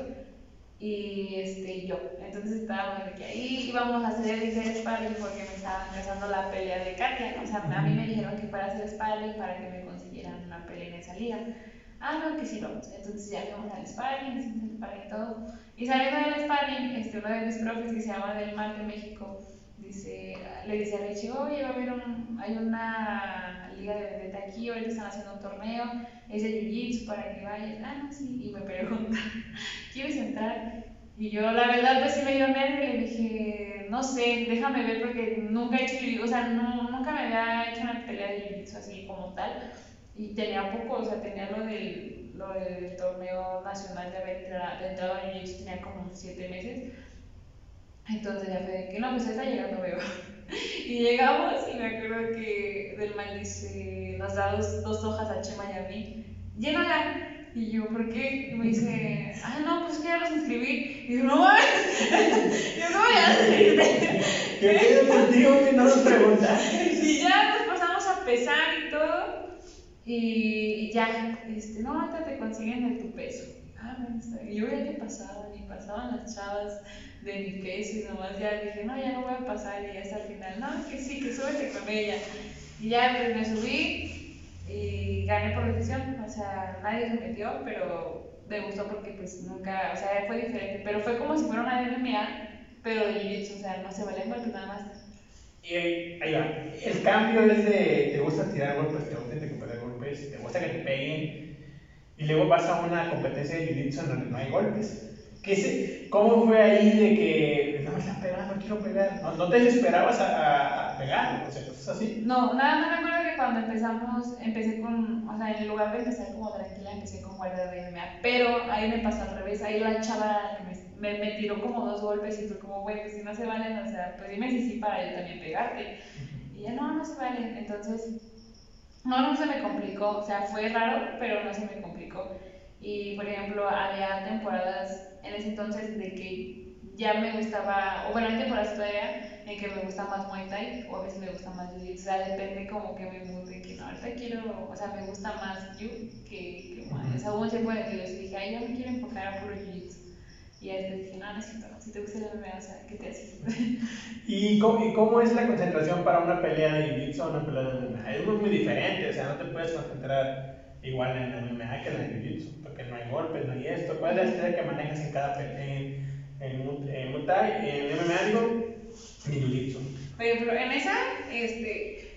y este, yo. Entonces estábamos de que ahí íbamos a hacer el sparring porque me estaba empezando la pelea de Katia. O sea, a mí me dijeron que fuera a hacer sparring para que me consiguieran una pelea en esa liga. Ah, no, que sí vamos. Entonces ya fuimos al sparring, hicimos el sparring y todo. Y saliendo del sparring, este, uno de mis profes que se llama Del Mar de México, dice, le dice a Richie, oye, va a haber un, hay una liga de vendetta aquí, ahorita están haciendo un torneo, es de Jiu-Jitsu para que vayas. Ah, no, sí, y me pregunta, ¿quieres entrar? Y yo, la verdad, pues sí me dio nervio y le dije, no sé, déjame ver porque nunca he hecho Jiu-Jitsu, o sea, no, nunca me había hecho una pelea de Jiu-Jitsu así como tal. Y tenía poco, o sea, tenía lo del, lo del torneo nacional de haber entrado a Jiu-Jitsu, tenía como siete meses entonces ya fue de que no, pues está llegando veo. y llegamos y me acuerdo que del mal dice, nos da dos, dos hojas a Chema y a mí, llénala. Y yo, ¿por qué? Y me dice, ah, no, pues que ya los inscribí. Y yo, no mames. yo, ¿cómo ya los inscribiste? ¿Qué pedo contigo que no nos preguntaste? Y ya nos pasamos a pesar y todo. Y, y ya, este, no, ahorita te consiguen de tu peso. Y yo veía que pasaban y pasaban las chavas de mi peso y nomás ya dije, no, ya no voy a pasar. Y hasta el final, no, que sí, que súbete con ella. Y ya pues me subí y gané por decisión. O sea, nadie se metió, pero me gustó porque pues nunca, o sea, fue diferente. Pero fue como si fuera una MMA, pero de jiu-jitsu, o sea, no se vale golpes nada más. Y ahí, ahí va. El cambio es de te gusta tirar golpes, te gusta intercambiar golpes, te gusta que te peguen. Y luego vas a una competencia de jiu-jitsu en donde no hay golpes. ¿Qué se, ¿Cómo fue ahí de que no me están pegando, quiero pegar? ¿No, no te desesperabas a, a, pegar? O sea, cosas así. No, nada más me acuerdo que cuando empezamos, empecé con, o sea, en lugar de empezar como tranquila, empecé con guardia de MMA, pero ahí me pasó al revés, ahí la chava me, me, me tiró como dos golpes y fue como, güey, pues si no se valen, o sea, pues dime si sí para yo también pegarte. Y ella, no, no se vale, entonces, no, no se me complicó, o sea, fue raro, pero no se me complicó. Y, por ejemplo, había temporadas en ese entonces de que ya me gustaba, o bueno, hay temporadas todavía en que me gusta más Muay Thai o a veces me gusta más Jiu-Jitsu, o sea, depende como que me de que no, ahorita quiero, o sea, me gusta más Jiu que, que Muay, o sea, hubo un tiempo en el que yo dije, ay, yo me quiero enfocar a puro Jiu-Jitsu. Y ahí después dije, no, necesito, si te gusta el MMA, o sea, ¿qué te haces? ¿Y cómo, ¿Y cómo es la concentración para una pelea de Jiu-Jitsu o una pelea de MMA? Es muy diferente, o sea, no te puedes concentrar igual en la MMA que en la Jiu-Jitsu, porque no hay golpes, no hay esto. ¿Cuál es la estrategia que manejas en cada pelea? En, en, en Muay Thai, en MMA, digo, en Jiu-Jitsu. Por ejemplo, en esa, este,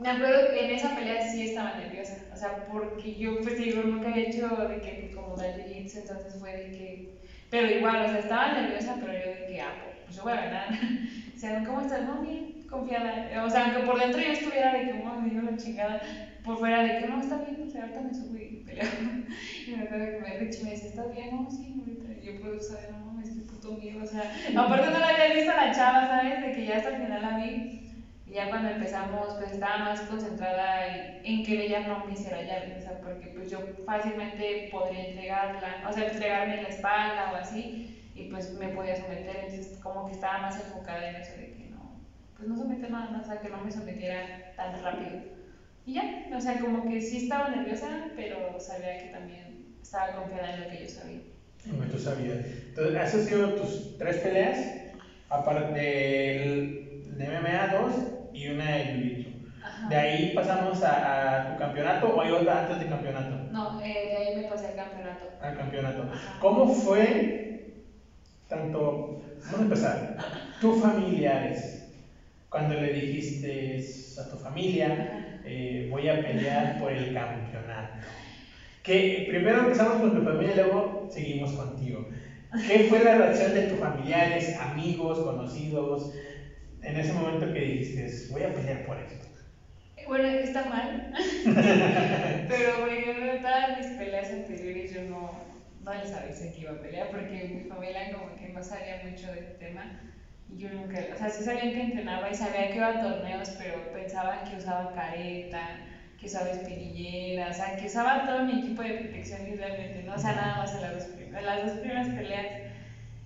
me acuerdo que en esa pelea sí estaba nerviosa, o sea, porque yo, pues digo, nunca había hecho de que como dar jiu-jitsu, entonces fue de que, pero igual, o sea, estaba nerviosa, pero yo de que, ah, pues yo voy a ganar. o sea, ¿cómo estás? No, bien, confiada. O sea, aunque por dentro yo estuviera de que, oh, me dio la chingada, por fuera de que, no, está bien, o sea, ahorita me subo y peleo. y me acuerdo que me Rich me dice, ¿estás bien? No, sí, ahorita. Yo puedo saber, no, mames, qué puto miedo, o sea, aparte no la había visto a la chava, ¿sabes? De que ya hasta el final la vi. Y ya cuando empezamos, pues estaba más concentrada en, que ella no me hiciera llave, o sea, porque pues yo fácilmente podría entregarla, o sea, entregarme en la espalda o así, y pues me podía someter, entonces como que estaba más enfocada en eso de que no, pues no someter nada más, o sea, que no me sometiera tan rápido. Y ya, o sea, como que sí estaba nerviosa, pero sabía que también estaba confiada en lo que yo sabía. Como tú sabías. Entonces, ¿has sido tus tres peleas? Aparte del de MMA 2 y una de Jiu-Jitsu. De ahí pasamos a, a tu campeonato o hay otra antes del campeonato? No, eh, de ahí me pasé al campeonato. Al campeonato. Ajá. ¿Cómo fue tanto, vamos a empezar, tus familiares, cuando le dijiste a tu familia, eh, voy a pelear por el campeonato? Que primero empezamos con tu familia y luego seguimos contigo. ¿Qué fue la reacción de tus familiares, amigos, conocidos, en ese momento que dijiste, voy a pelear por esto? Bueno, está mal. Pero ejemplo, en todas mis peleas anteriores yo no, no les avisé que iba a pelear porque mi familia como que no sabía mucho del tema. Y yo nunca, o sea, sí sabían que entrenaba y sabía que iba a torneos, pero pensaban que usaba careta, que usaba espinillera, o sea, que usaba todo mi equipo de protección y realmente, ¿no? O sea, nada más en las dos, en las dos primeras peleas.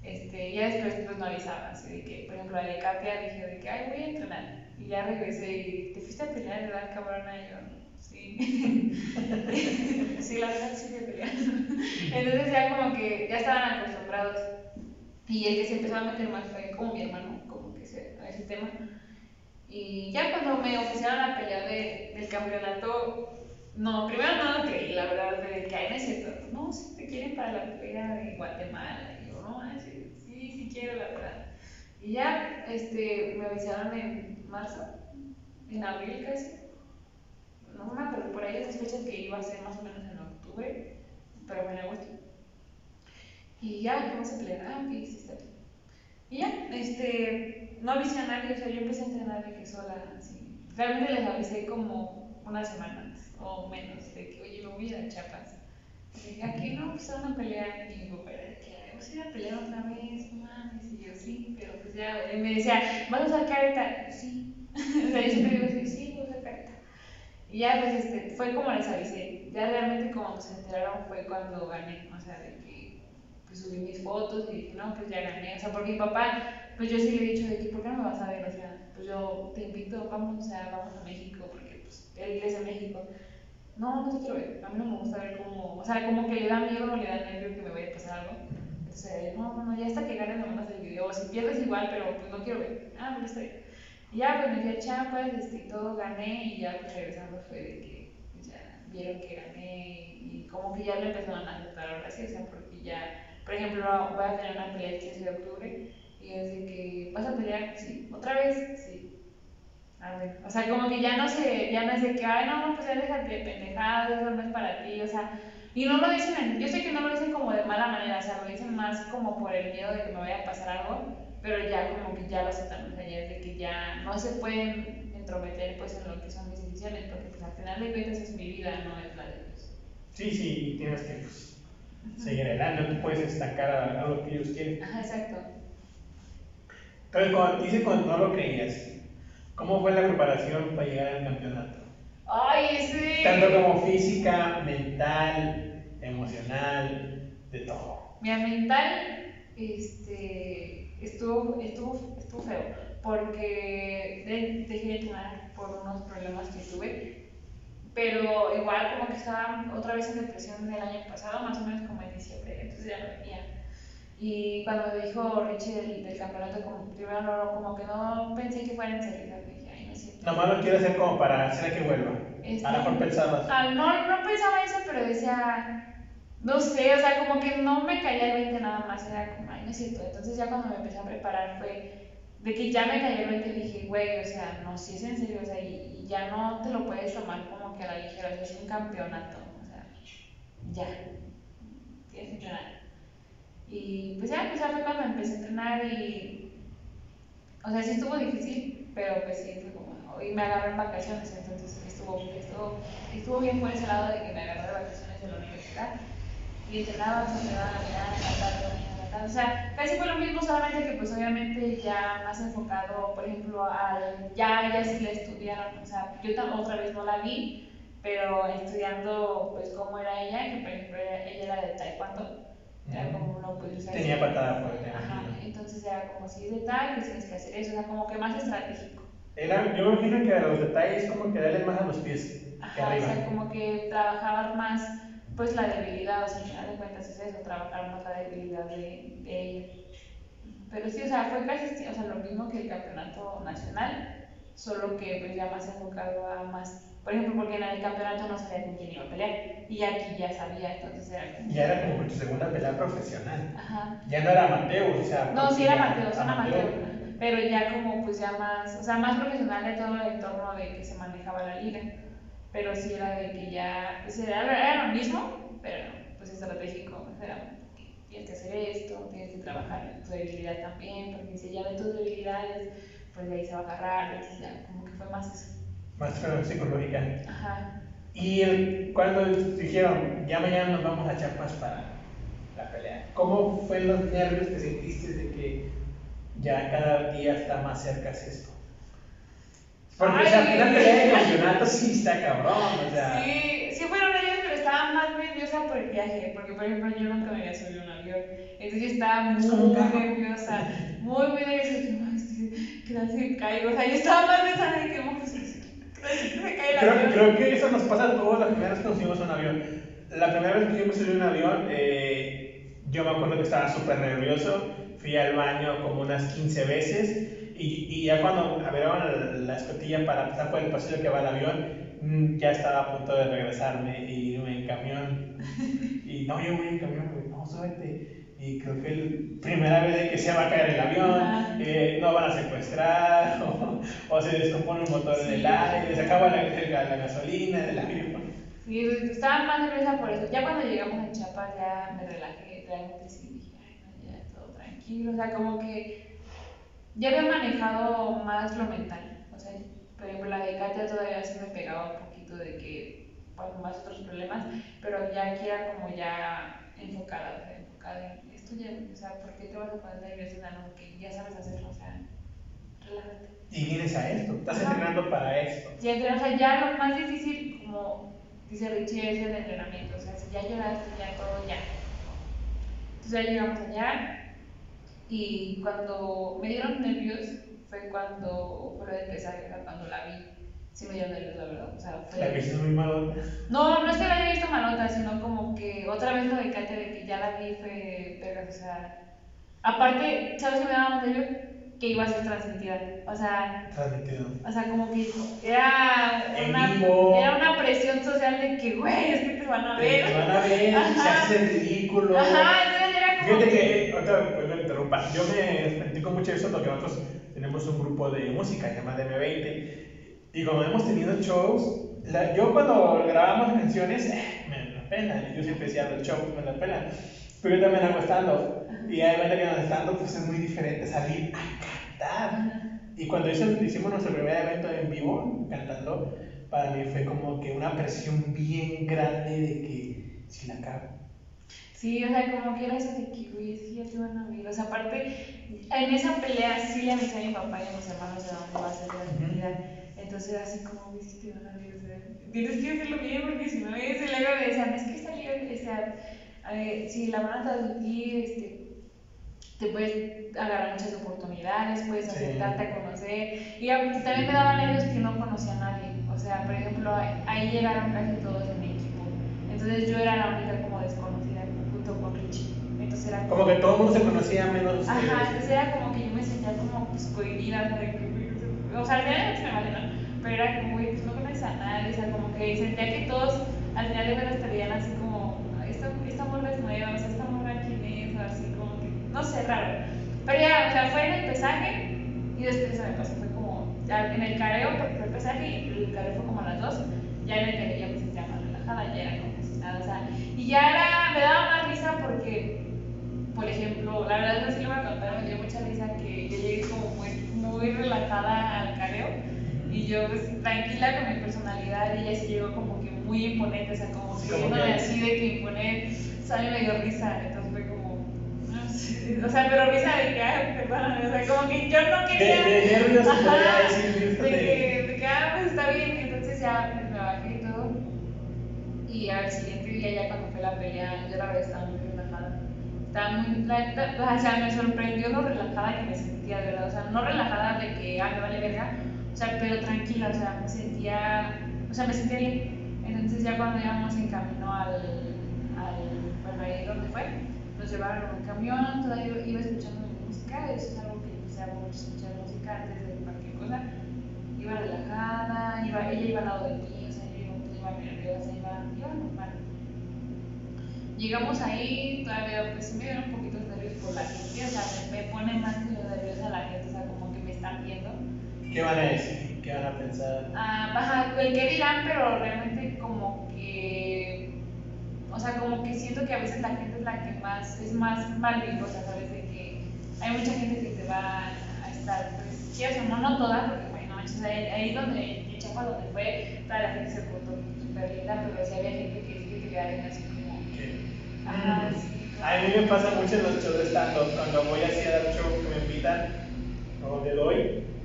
Este, ya después pues no avisaba, así de que, por ejemplo, a Lecapia dije de que, ay, voy a entrenar. Y ya regresé y, ¿te fuiste a pelear, verdad, cabrona? Y yo, sí. sí, la verdad sí a pelear. Entonces ya como que ya estaban acostumbrados. Y el que se empezó a meter más fue como mi hermano, como que se, ese tema. Y ya cuando me ofrecieron la pelea de, del campeonato, no, primero no lo creí, la verdad, de que, ay, no es cierto. No, si te quieren para la pelea de Guatemala. Y yo, no, sí, sí, sí quiero, la verdad. Y ya, este, me avisaron en marzo, en abril casi. No me acuerdo, por ahí esas fechas que iba a ser más o menos en octubre, pero en agosto. Y ya, ¿qué vas a pelear? Ah, sí, está bien. Y ya, este, no avisé a nadie, o sea, yo empecé a entrenar de que sola, así. Realmente les avisé como una semana antes, o menos, de que, oye, me voy a ir a Chiapas. Y aquí no, pues a una pelea. Y digo, pero vamos a ir a pelear otra vez, mames. Y yo, sí, pero pues ya, y me decía, ¿vas a usar careta? Sí. o sea, yo siempre digo, sí, sí, voy a usar careta. Y ya, pues, este, fue como les avisé. Ya realmente como se enteraron fue cuando gané, o sea, de pues, subí mis fotos y dije, no, pues ya gané. O sea, porque mi papá, pues yo sí le he dicho de que, ¿por qué no me vas a ver? O sea, pues yo te invito, vamos, o sea, vamos a México, porque pues él es de México. No, no te quiero ver. A mí no me gusta ver cómo, o sea, como que le da miedo o le da nervio que me vaya a pasar algo. Entonces, no, no, no, ya hasta que gane me mandas el video. O si pierdes igual, pero pues no quiero ver. Ah, pues está bien. Y ya, pues me fui a Chiapas, este, todo gané, y ya pues regresando fue de que pues, ya vieron que gané, y como que ya lo empezaron a aceptar ahora sí, o sea, porque ya, por ejemplo, voy a tener una pelea el 15 de octubre, y es de que, ¿vas a pelear? Sí. ¿Otra vez? Sí. A ver, o sea, como que ya no se, ya no es de que, ay, no, no, pues ya déjate de pendejadas, eso no es para ti, o sea, y no lo dicen, yo sé que no lo dicen como de mala manera, o sea, lo dicen más como por el miedo de que me vaya a pasar algo, pero ya como que ya lo aceptan, ya es de que ya no se pueden entrometer pues en lo que son mis decisiones, porque pues al final de cuentas es mi vida, no es la de ellos. Sí, sí, tienes que pues, seguir adelante, no te puedes estancar a, a, lo que ellos quieren. Ajá, exacto. Entonces, cuando, dice cuando no lo creías, ¿cómo fue la preparación para llegar al campeonato? Ay, ese... Tanto como física, mental, emocional, de todo. Mi mental, este, estuvo, estuvo, estuvo feo, porque de- dejé de entrenar por unos problemas que tuve, pero igual como que estaba otra vez en depresión del año pasado, más o menos como en diciembre, entonces ya no venía. Y cuando me dijo Richie del, del campeonato, como, primero no, como que no pensé que fuera en serio, dije, ay, no es cierto. Nomás lo quiero hacer como para hacer que vuelva. Este- A lo mejor pensabas. Ah, no, no pensaba eso, pero decía, no sé, o sea, como que no me caía el 20 nada más, era como, ay, no es cierto. Entonces ya cuando me empecé a preparar fue de que ya me cayó el 20 dije, güey, o sea, no, si es en serio, o sea, y, y ya no te lo puedes tomar como que la sea, es un campeonato, o sea, ya, tienes que entrenar. Y pues ya, pues fue cuando empecé a entrenar y, o sea, sí estuvo difícil, pero pues sí, fue como, y me agarré en vacaciones, entonces estuvo, estuvo, estuvo bien por ese lado de que me agarré de vacaciones de la universidad. Y entrenaba, pues, entrenaba en o sea, casi fue lo mismo, solamente que pues obviamente ya más enfocado, por ejemplo, al, ya ella sí la estudiaron, o sea, yo otra vez no la vi, pero estudiando pues cómo era ella, que por ejemplo ella, era de taekwondo, era como uno pues, o Tenía patada fuerte. Ajá, entonces era como si de tal, tienes que hacer eso, o sea, como que más estratégico. Era, yo me imagino que a los detalles como que darle más a los pies que Ajá, o arriba. sea, como que trabajar más, pues la debilidad, o sea, al final de cuentas es eso, trabajar más la debilidad de, de ella. Pero sí, o sea, fue casi, o sea, lo mismo que el campeonato nacional, solo que pues ya más enfocado a más, por ejemplo, porque en el campeonato no sabía con quién iba a pelear, y aquí ya sabía, entonces era como... Ya era como tu segunda pelea profesional. Ajá. Ya no era amateur, o sea. No, sí era amateur, son amateur, pero ya como pues ya más, o sea, más profesional de todo el entorno de que se manejaba la liga. Pero sí era de que ya, pues era, era lo mismo, pero pues estratégico, que tienes que hacer esto, tienes que trabajar en tu debilidad también, porque si ya de tus debilidades, pues de ahí se va a agarrar, entonces ya como que fue más eso. Más psicológica. Ajá. Y el- cuando dijeron, ya mañana nos vamos a Chiapas para la pelea, ¿cómo fue los nervios que sentiste de que ya cada día está más cerca esto? Porque o sea, Ay. pelea de campeonato sí está cabrón, o sea. Sí, sí fueron ellos, pero estaba más nerviosa por el viaje, porque por ejemplo yo nunca me había subido a un avión, entonces yo estaba muy nerviosa, muy, muy nerviosa, "Ay, ¿qué tal si caigo? O sea, yo estaba más pensando en que, pues, ¿qué tal si se cae el Creo, avión? creo que eso nos pasa a todos las primeras vez que nos subimos a un avión. La primera vez que yo me subí a un avión, eh, yo me acuerdo que estaba súper nervioso. Fui al baño como unas 15 veces y, y ya cuando abrieron la, la escotilla para pasar por el pasillo que va al avión, mm, ya estaba a punto de regresarme e irme en camión. Y no, yo voy en camión, güey, no, súbete. Y creo que la primera vez que se va a caer el avión, eh, no van a secuestrar, o, o se descompone un motor en el Sí. aire, se acaba la, la, la gasolina del avión. Sí, estaba más nerviosa por eso. Ya cuando llegamos a Chiapas ya me relajé, realmente sí dije, ay, no, ya todo tranquilo. O sea, como que ya había manejado más lo mental. O sea, por ejemplo, la de Katia todavía sí me pegaba un poquito de que, bueno, más otros problemas, pero ya aquí era como ya enfocada, o sea, enfocada en esto ya, o sea, ¿por qué te vas a poner nerviosa? O sea, no, que ya sabes hacerlo, o sea, relájate. Y vienes a esto, estás Ajá. entrenando para esto. Entonces, o sea, ya lo más difícil, como dice Richie, es el entrenamiento. O sea, si ya lloraste, ya todo, ya. Entonces ya llegamos allá y cuando me dieron nervios fue cuando fue de pesaje, cuando la vi. Sí me dieron nervios, la verdad. O sea, fue... La que es muy malota. No, no es que la haya visto malota, sino como que otra vez lo de Kate de que ya la vi fue verga, o sea. Aparte, ¿sabes qué me daba más nervio? Que iba a ser transmitida. O sea, Transmitido. o sea, como que era una, era una presión social de que, güey, es que te van a Te ver. van a ver, se hace ridículo. Ajá, entonces era como Fíjate que, yo me platico mucho eso porque nosotros tenemos un grupo de música llamado M20 y como hemos tenido shows, la- yo cuando grabamos canciones, eh, me da pena, yo siempre decía los shows me da pena, pero yo también hago stand-up y verdad que en el stand-up pues es muy diferente salir a cantar. Y cuando hicimos nuestro primer evento en vivo, cantando, para mí fue como que una presión bien grande de que si la cago. Sí, o sea, como que era eso de que, güey, es que ya te van a ver. O sea, aparte, en esa pelea sí le avisé a mi papá y a mis hermanos de dónde va a ser la actividad. Entonces así como, güey, sí te van a ver. O sea, tienes que hacerlo bien porque si no es. Y luego me decían, es que esta liga, o sea, eh, si la van a transmitir, este te puedes agarrar muchas oportunidades, puedes Sí. acercarte a conocer. Y también me daban nervios que no conocía a nadie. O sea, por ejemplo, ahí- ahí llegaron casi todos en mi equipo. Entonces yo era la única como desconocida junto con Richie. Entonces era Como que todo el mundo se conocía menos Ajá, ustedes. entonces era como que yo me sentía como pues cohibida, o sea, al final se me vale, ¿no? Pero era como, güey, pues no conoces a nadie, o sea, como que sentía que todos al final de te veían así como, "Ah, esta, esta morra es nueva, o sea, esta morra quién es, o así como que, no sé, raro. Pero ya, o sea, fue en el pesaje y después se me pasó, fue como, ya en el careo, porque fue el pesaje y el careo fue como a las dos, ya en el careo ya me sentía más relajada, ya era como nada, o sea, y ya era, me daba más risa porque por ejemplo, la verdad es que sí lo voy a contar, me dio mucha risa que yo llegué como muy, muy relajada al careo y yo pues, tranquila con mi personalidad y ella sí llegó como que muy imponente, o sea, como que- así de que imponer. Me dio risa, entonces fue como, no sé, o sea, pero risa de que, ay, perdóname, o sea, como que yo no quería... de nervios, Ajá, podría decir, de que, de que, ah, pues está bien, entonces ya me bajé y todo. Y al siguiente día, ya cuando fue la pelea, yo la verdad estaba muy. Estaba muy, o sea, me sorprendió lo relajada que me sentía, de verdad. O sea, no relajada de que, ah, me vale verga, o sea, pero tranquila, o sea, me sentía, o sea, me sentía bien. Entonces ya cuando íbamos en camino al, al bueno, ahí donde fue, nos llevaron un camión, todavía iba, escuchando música, eso es algo que empecé a escuchar música antes de cualquier cosa. Iba relajada, iba, ella iba al lado de mí, o sea, yo iba, iba nerviosa, iba, iba normal. Llegamos ahí, todavía pues sí me dieron un poquito de nervios por la gente, o sea, me, me pone más que lo nerviosa la gente, o sea, como que me están viendo. ¿Qué van a decir? ¿Qué van a pensar? Ah, ajá, el que dirán, pero realmente como que, o sea, como que siento que a veces la gente es la que más, es más malvibrosa, ¿sabes? De que hay mucha gente que te va a estar, pues, quieras o no, no toda, porque bueno, manches, ahí, ahí donde, en Chiapas donde fue, toda la gente se portó súper linda, pero sí había gente que que te quedaron así como, ¿Qué? Sí. A mí me pasa mucho en los shows de stand-up, cuando voy así a dar show que me invitan, o donde doy,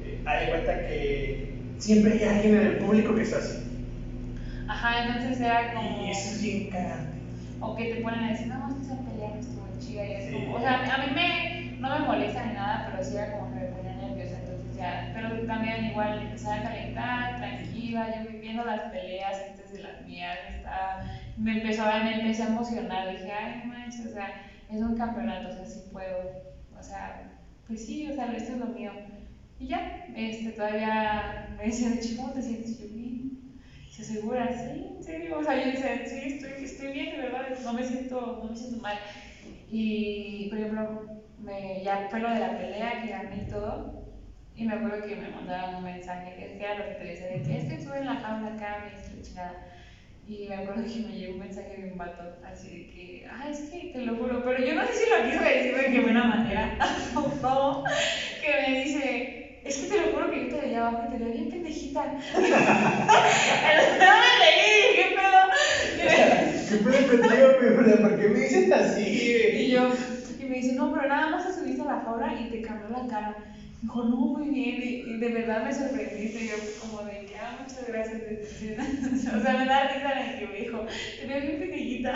eh, hay cuenta que siempre hay alguien en el público que está así. Ajá, entonces era como... Y eso es bien cagante. O que te ponen a decir, no, es que esa pelea no estuvo chida y es Sí. como, o sea, a mí me, no me molesta ni nada, pero sí era como que me ponía nerviosa, entonces ya, pero también igual empezaba a calentar, tranquila, yo viendo las peleas antes de las mías, estaba, me empezó a, me empecé a emocionar, dije, ay, manches, o sea, es un campeonato, o sea, sí puedo, o sea, pues sí, o sea, esto es lo mío. Y ya, este, todavía me decían, ¿cómo te sientes? Yo, bien. ¿Se asegura? Sí, en serio. O sea, yo decía, sí, estoy, estoy bien, de verdad, no me siento, no me siento mal. Y, por ejemplo, me, ya fue lo de la pelea, que gané y todo. Y me acuerdo que me mandaron un mensaje, que era lo que te decía, de que es que estuve en la jaula acá, me chingada. Y me acuerdo que me llegó un mensaje de un vato, así de que, ay, es que te lo juro, pero yo no sé si lo quiso decir de qué buena manera, que me dice, es que te lo juro que yo te veía abajo y te veía bien pendejita. no me leí, ¿qué pedo? ¿Qué pedo contigo, pero ¿por qué me dices así? Y yo, y me dice, no, pero nada más te subiste a la jaula y te cambió la cara. Dijo, no, muy bien, y, y de verdad me sorprendiste. Yo, como de que, ah, muchas gracias. O sea, me da risa en que me dijo, te veo bien pequeñita.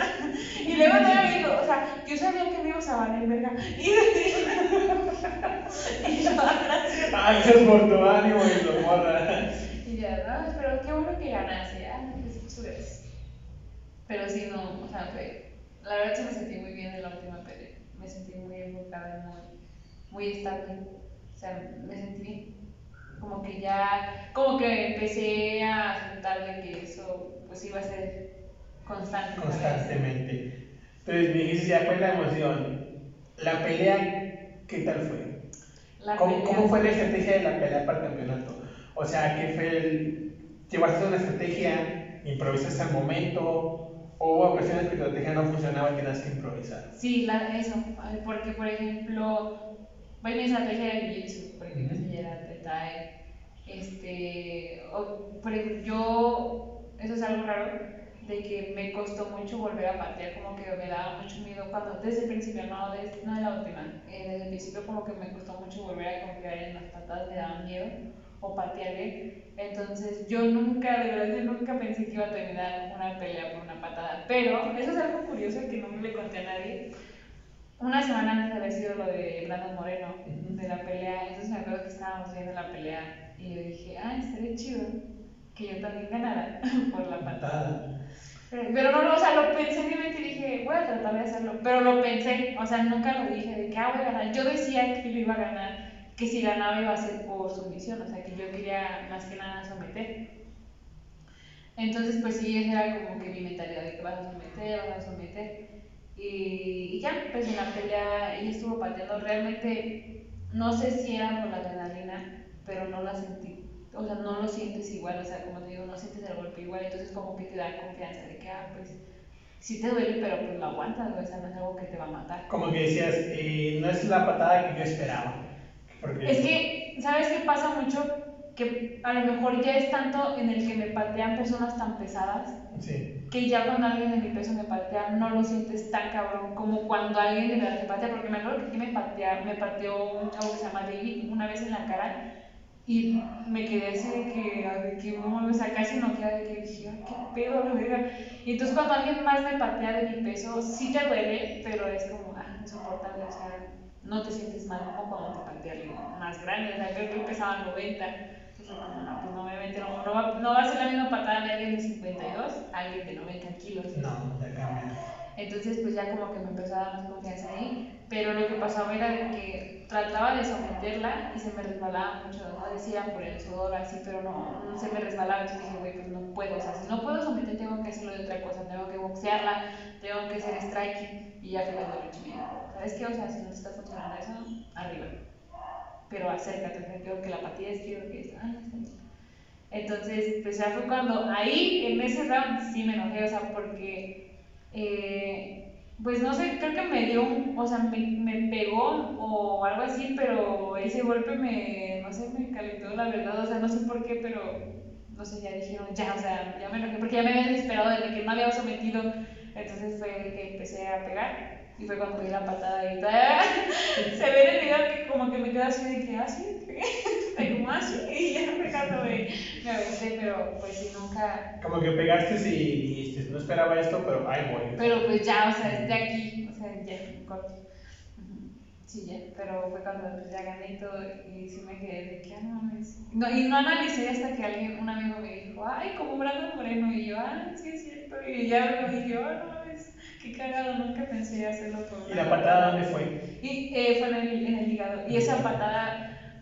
Y luego todavía me dijo, o sea, yo sabía que me ibas a valer, verga. Y, y yo, "Ah, gracias. Ah, gracias por tu ánimo y tu morra. Y ya, no, pero qué bueno que ganaste. Ah, pues gracias. Pero sí, no, o sea, fue. La verdad sí me sentí muy bien en la última pelea. Me sentí muy enfocada muy, muy estable. Sea, me sentí bien. Como que ya, como que empecé a aceptar de que eso pues iba a ser constante. Constantemente. Entonces me dijiste, ya fue la emoción. La pelea, ¿qué tal fue? La ¿Cómo, pelea- cómo fue la estrategia de la pelea para el campeonato? O sea, ¿qué fue el... ¿Llevaste una estrategia? ¿Improvisaste al momento? ¿O hubo ocasiones que tu estrategia no funcionaba y tenías que improvisar? Sí, la, eso, porque por ejemplo, bueno, mi estrategia era jiu-jitsu, porque Ujú. yo soy era de Thai, este, o, por ejemplo, yo, eso es algo raro, de que me costó mucho volver a patear, como que me daba mucho miedo cuando, desde el principio, no, des- no de la última, eh, desde el principio como que me costó mucho volver a confiar en las patadas, me daban miedo, o patearle, entonces yo nunca, de verdad, yo nunca pensé que iba a terminar una pelea por una patada, pero eso es algo curioso que no me le conté a nadie, una semana antes había sido lo de Brandon Moreno, de la pelea, entonces me acuerdo que estábamos viendo la pelea y yo dije, ah, estaría chido que yo también ganara por la patada. Pero, pero no, no, o sea, lo pensé en mi mente y dije, voy a tratar de hacerlo, pero lo pensé, o sea, nunca lo dije de que, ah, voy a ganar. Yo decía que lo iba a ganar, que si ganaba iba a ser por sumisión, o sea, que yo quería más que nada someter. Entonces, pues sí, esa era como que mi mentalidad de que vas a someter, vas a someter. Y, y ya, pues en la pelea ella estuvo pateando. Realmente, no sé si era por la adrenalina, pero no la sentí. O sea, no lo sientes igual, o sea, como te digo, no sientes el golpe igual. Entonces, como que te da confianza de que, ah, pues sí te duele, pero pues lo aguantas, o sea, no es algo que te va a matar. Como que decías, eh, no es la patada que yo esperaba. Porque Es que, ¿sabes qué pasa mucho? Que a lo mejor ya es tanto en el que me patean personas tan pesadas Sí. que ya cuando alguien de mi peso me patea no lo sientes tan cabrón como cuando alguien de verdad te patea, porque me acuerdo que aquí me, patea, me pateó un chavo que se llama David una vez en la cara y me quedé así de que, de que no, o sea, casi no queda de que dije, ay, qué pedo, la verga. Y entonces cuando alguien más me patea de mi peso, sí te duele, pero es como, ah, es soportable, o sea, no te sientes mal como cuando te patea alguien más grande, o sea, creo que pesaba 90. No, pues obviamente no, no, va, no va a ser la misma patada de alguien de 52 a alguien de 90 kilos. No, ya cambia. Entonces, pues ya como que me empezó a dar más confianza ahí. Pero lo que pasaba era de que trataba de someterla y se me resbalaba mucho, ¿no? Decía por el sudor así, pero no, no se me resbalaba. Entonces dije, güey, pues no puedo. O sea, si no puedo someter, tengo que hacerlo de otra cosa. Tengo que boxearla, tengo que hacer striking. Y ya fue cuando dijo, ¿sabes qué? O sea, si no te está funcionando eso, arriba. Pero acércate, o sea, quiero que la patilla es quiero que está. Ah, está bien. Entonces, pues ya fue cuando ahí, en ese round, sí me enojé, o sea, porque, eh, pues no sé, creo que me dio, o sea, me, me pegó o algo así, pero ese golpe me, no sé, me calentó la verdad, o sea, no sé por qué, pero, no sé, ya dijeron, ya, o sea, ya me enojé, porque ya me había desesperado desde que no había sometido, entonces fue que empecé a pegar. Y fue cuando di la patada y se ve en el video que como que me quedo así de que así, como así, y ya fue cuando me, me aventé, pero pues sí, nunca, Como que pegaste y dijiste, no esperaba esto, pero ahí voy. pero pues ya, o sea, de aquí, o sea, ya, corto. Sí, ya, pero fue cuando pues, ya gané y todo y sí me quedé de que, ah, no y no analicé hasta que alguien, un amigo me dijo, ay, como Brandon Moreno, y yo, ah, sí es cierto, y ya lo dije, oh, no qué cagado, nunca pensé hacerlo por ¿Y la patada dónde fue? Y eh, fue en el, en el hígado. Y esa patada,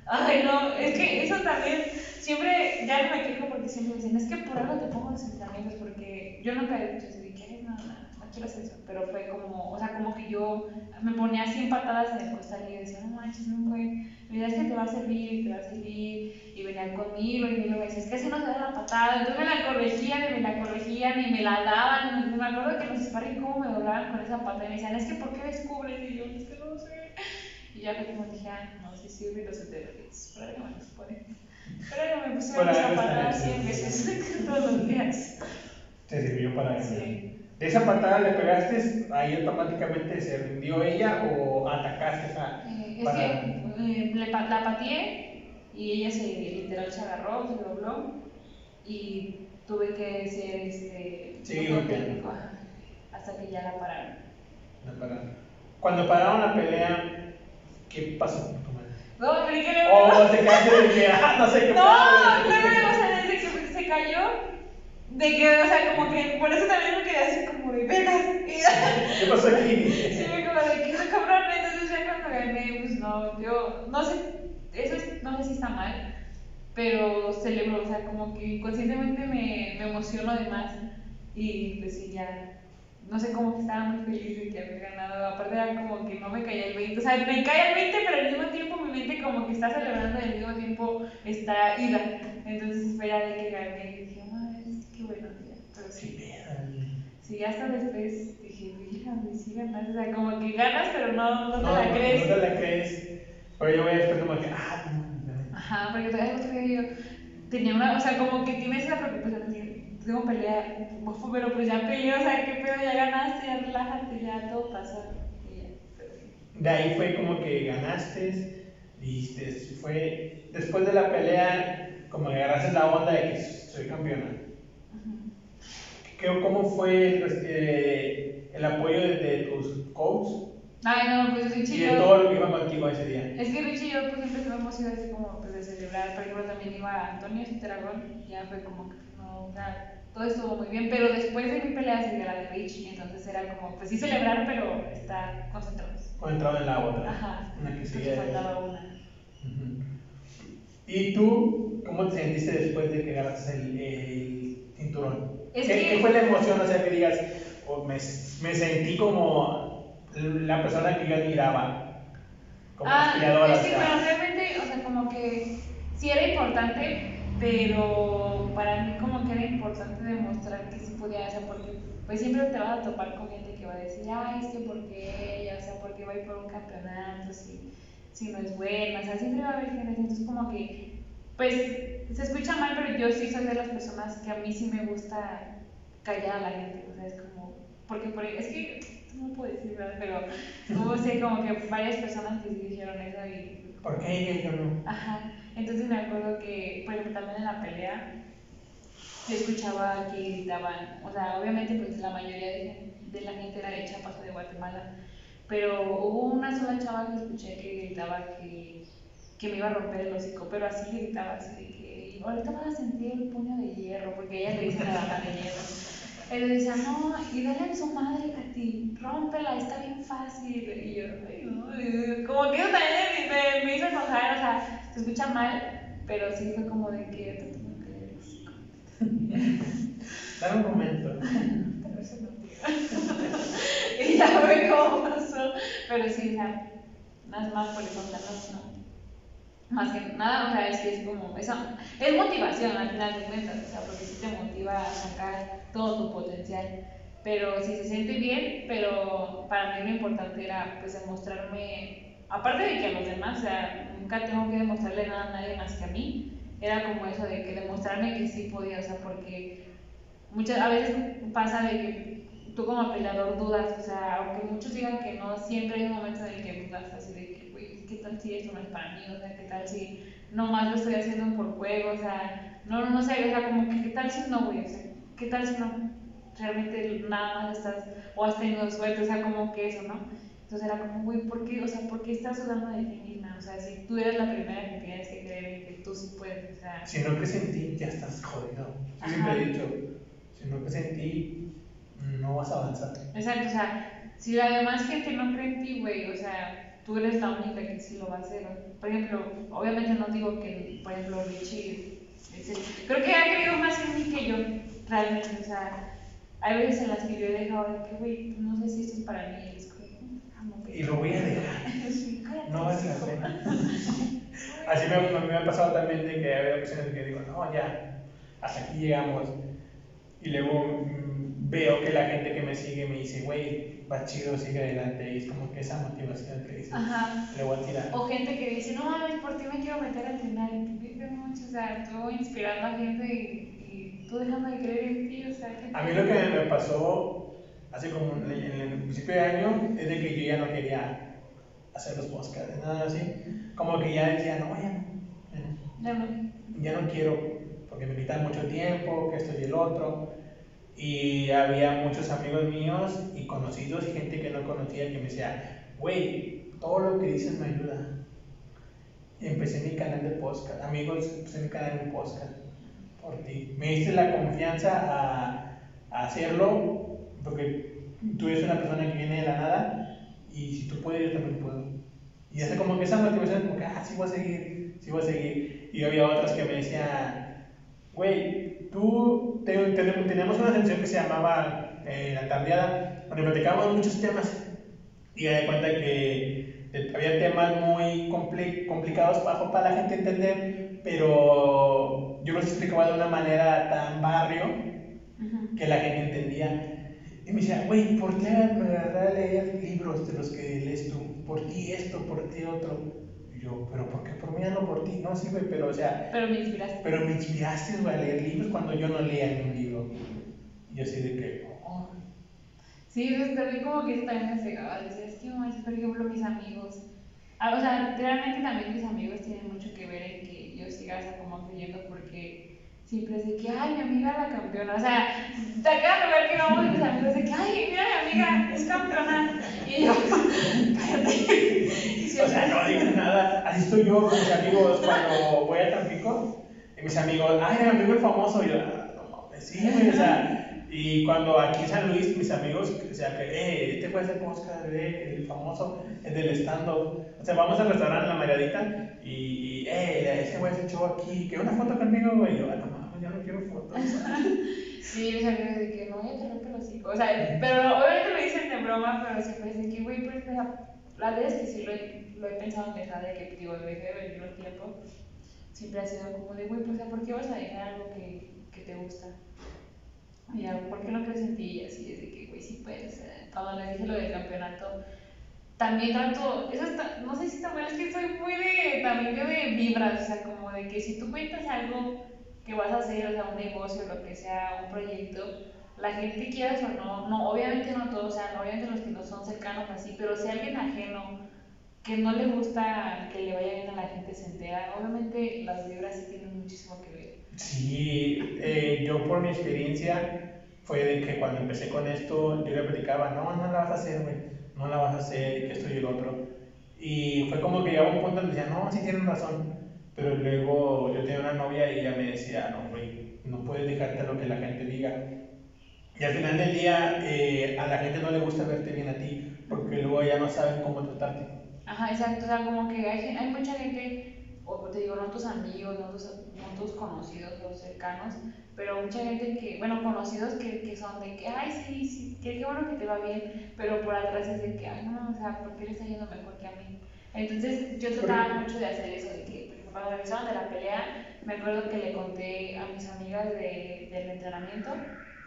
ay no, es que eso también, siempre, ya no me quejo porque siempre me dicen, es que por algo te pongo los entrenamientos, porque yo nunca he dicho así de que, "Ay, no, no, no quiero hacer eso, pero fue como, o sea, como que yo me ponía 100 patadas en el costal y decía, no manches, no fue, mira, es que te va a servir, te va a servir, y venían conmigo y me decían, es que así no da la patada, entonces me la corregían y me la corregían y me la daban, y me acuerdo que los sparring cómo me doblaban con esa patada y me decían, es que ¿por qué descubres? Y yo, es que no sé. Y ya fue como dije, ah, no, sí sirve y los esteroides. Pero no me los ponen. Pero me pusieron Para esa no patada estar 100 así. veces todos los días. Te sirvió para eso. Sí. ¿De esa patada le pegaste, ahí automáticamente se rindió ella o atacaste esa Eh, es que eh, le la pateé y ella se literal se agarró, se dobló y tuve que ser este Sí, técnico, hasta que ya la pararon. No pararon. Cuando pararon la pelea, ¿qué pasó con tu madre? No, creí que le Oh, te quedaste de que, ah, no sé qué No, no, no, o sea, desde que se cayó, de que, o sea, como que por eso también me quedé así como de ya, ¿Qué pasó aquí? sí, como de que, cabrón, entonces ya cuando gané, pues no, yo, no sé, eso es- no sé si está mal, pero celebro, o sea, como que inconscientemente me, me emociono de más y pues sí, ya, no sé, como que estaba muy feliz de que había ganado, aparte era como que no me caía el 20, o sea, me cae el 20, pero al mismo tiempo mi mente como que está celebrando y al mismo tiempo está ida, entonces espera de que gane y dije, madre, qué bueno día, pero Sí, hasta después dije, fíjate, sí ganas, o sea, como que ganas, pero no, no te No, la no, crees. No te la crees. Pero yo voy después como que, ah, no, no. Ajá, porque todavía día yo tenía una, o sea, como que tienes esa preocupación de, tengo pelea, pero pues ya peleé, o sea, qué pedo, ya ganaste, ya relájate, ya todo pasa. Y ya, pero sí. De ahí fue como que ganaste, dijiste, fue después de la pelea, como que agarraste la onda de que soy campeona. ¿Qué- ¿Cómo fue el, este, el apoyo de, de tus coaches Ay, no, pues Richie y y de yo. todo lo que iba contigo ese día? Es que Richie y yo, pues siempre hemos sido así como pues, de celebrar. Por ejemplo, también iba Antonio Cinteragón, y ya fue como que no, o sea, todo estuvo muy bien. Pero después de mi pelea seguía la de Rich, entonces era como, pues sí celebrar, pero estar concentrados. Concentrado en la otra, Ajá, en la que faltaba una. ¿Y tú, cómo te sentiste después de que ganaste el, el cinturón? Es ¿Qué, que- qué fue la emoción? O sea, que digas, oh, me, me sentí como la persona que yo admiraba, como ah, aspiradora. es que bueno, realmente, o sea, como que sí era importante, pero para mí como que era importante demostrar que sí podía, o sea, porque pues siempre te vas a topar con gente que va a decir, ay, es que porque ella, o sea, porque va a ir por un campeonato, si, si no es buena, o sea, siempre va a haber gente, entonces como que, pues, se escucha mal, pero yo sí soy de las personas que a mí sí me gusta callar a la gente, o sea, es como, porque por, es que, no puedo decir, ¿verdad? Pero hubo, sí, como que varias personas que sí dijeron eso y ¿Por qué ella y yo no? Ajá, entonces me acuerdo que, por ejemplo, también en la pelea, yo escuchaba que gritaban, o sea, obviamente pues la mayoría de, de la gente era de Chiapas o de Guatemala, pero hubo una sola chava que escuché que gritaba que, que me iba a romper el hocico, pero así gritaba, así de que ahorita vas a sentir el puño de hierro, porque ella le dice la dama de hierro. Él decía, no, y dale en su madre a ti, rómpela, está bien fácil. Y yo, ay, no, y como que eso también me, me hizo enojar, o sea, se escucha mal, pero sí fue como de que te tengo que leer el hocico. Dame un momento. Pero eso no, y ya fue como pasó, pero sí, o sea, nada más por contarnos, no. Más que nada, o sea, es que es como, eso, es motivación al final de cuentas, o sea, porque sí te motiva a sacar todo tu potencial. Pero si se siente bien, pero para mí lo importante era pues demostrarme, aparte de que a los demás, o sea, nunca tengo que demostrarle nada a nadie más que a mí, era como eso de que demostrarme que sí podía, o sea, porque muchas a veces pasa de que tú como peleador dudas, o sea, aunque muchos digan que no, siempre hay un momento en el que dudas, así de ¿qué tal si esto no es para mí? O sea, ¿qué tal si nomás lo estoy haciendo por juego? O sea, no, no sé, o sea, como que, ¿qué tal si no, güey? O sea, ¿qué tal si no? Realmente nada más estás, o has tenido suerte, o sea, como que eso, ¿no? Entonces era como, güey, ¿por qué? O sea, ¿por qué estás dudando de ti misma? O sea, si tú eres la primera que tienes que creer en que tú sí puedes, o sea... Si no crees en ti, ya estás jodido. Yo siempre he dicho, si no crees en ti, no vas a avanzar. Exacto, o sea, si la demás gente no cree en ti, güey, o sea, tú eres la única que sí lo va a hacer. Por ejemplo, obviamente no digo que, por ejemplo, Richie, creo que ha creído más en mí que yo, realmente, o sea, hay veces en las que yo he dejado de que, güey, no sé si esto es para mí, es como. Y lo voy a dejar. No vale la pena. Así me, me- ha pasado también de que hay ocasiones que digo, no, ya, hasta aquí llegamos. Y luego mm, veo que la gente que me sigue me dice, güey, va chido, sigue adelante. Y es como que esa motivación que dice, Ajá. le voy a tirar. O gente que dice, no mames, por ti me quiero meter a entrenar. Y vive mucho, o sea, tú inspirando a gente y, y tú dejando de creer en ti, o sea, ¿qué A mí lo que me pasó hace como en el, principio de año es de que yo ya no quería hacer los podcasts, nada así. Como que ya decía, no, ya no, ya no. Quiero, porque me quitan mucho tiempo, que esto y el otro. Y había muchos amigos míos y conocidos y gente que no conocía que me decía, güey, todo lo que dices me ayuda. Y empecé mi canal de podcast. Amigos, empecé mi canal de podcast por ti. Me diste la confianza a, a hacerlo porque tú eres una persona que viene de la nada y si tú puedes, yo también puedo. Y hace como que esa motivación, como que, ah, sí voy a seguir, sí voy a seguir. Y había otras que me decían, güey, tú, te, tenemos, teníamos una sesión que se llamaba eh, La Tardeada, donde platicábamos muchos temas. Y me di cuenta que eh, había temas muy compli complicados para, para la gente entender, pero yo los explicaba de una manera tan barrio que la gente entendía. Y me decía, güey, ¿por qué me agarré a leer libros de los que lees tú? ¿Por ti esto, por ti otro? Yo, ¿pero por qué? Por mí, no por ti. No, sí, güey, pero o sea. Pero me inspiraste. Pero me inspiraste, güey, a leer libros cuando yo no leía ni un libro. Y así de que, oh. Sí, es también como que eso también me pegaba. Decía, es que, por ejemplo, mis amigos. Ah, o sea, realmente también mis amigos tienen mucho que ver en que yo siga o sea, como creyendo porque siempre es de que, ay, mi amiga la campeona. O sea, te acabas de ver que vamos mis amigos de que, ay, mira, mi amiga es campeona. Y yo, cállate. o sea, no digas nada. Así estoy yo con mis amigos cuando voy a Tampico. Y mis amigos, ay, mi amigo es famoso. Y yo, ah, no mames, sí, o sea. Y cuando aquí en San Luis, mis amigos, o sea, que, eh, este fue ese podcast, eh, el famoso, el del stand-up. O sea, vamos al restaurante La Maridita y, eh, ese güey se echó aquí, que una foto conmigo. Y yo, ah, no mames, quiero fotos. sí, mis amigos de que no, ya te rompe los hijos. O sea, pero obviamente lo dicen de broma, pero siempre dicen que, güey, pues, la verdad es que sí lo he, lo he pensado en dejar de que, digo, dejé de venir un tiempo. Siempre ha sido como de, güey, pues, ¿por qué vas a dejar algo que, que te gusta? Y ya, ¿por qué no crees en ti? Y así, es de que, güey, sí puedes. Cuando le dije lo del campeonato, también trato, eso está, no sé si mal, es que soy muy de, también de vibras, o sea, como de que si tú cuentas algo que vas a hacer, o sea, un negocio, lo que sea, un proyecto, la gente quieras o no, no, obviamente no todos, o sea, obviamente los que no son cercanos así, pero si alguien ajeno que no le gusta que le vaya bien a la gente se entera, obviamente las vibras sí tienen muchísimo que ver. Sí, eh, yo por mi experiencia fue de que cuando empecé con esto, yo le platicaba, no, no la vas a hacer, güey, no la vas a hacer, que esto y el otro. Y fue como que llegaba un punto donde decía, no, sí tienes razón. Pero luego yo tenía una novia y ella me decía, no, güey, no puedes dejarte a lo que la gente diga. Y al final del día, eh, a la gente no le gusta verte bien a ti, porque luego ya no saben cómo tratarte. Ajá, exacto, o sea, como que hay, hay mucha gente, o te digo, no tus amigos, no tus tus conocidos o cercanos, pero mucha gente que, bueno, conocidos que, que son de que, ay, sí, sí, qué, bueno que te va bien, pero por atrás es de que, ay, no, o sea, ¿por qué le está yendo mejor que a mí? Entonces yo trataba mucho de hacer eso, de que cuando regresaban de la pelea, me acuerdo que le conté a mis amigas de, del entrenamiento,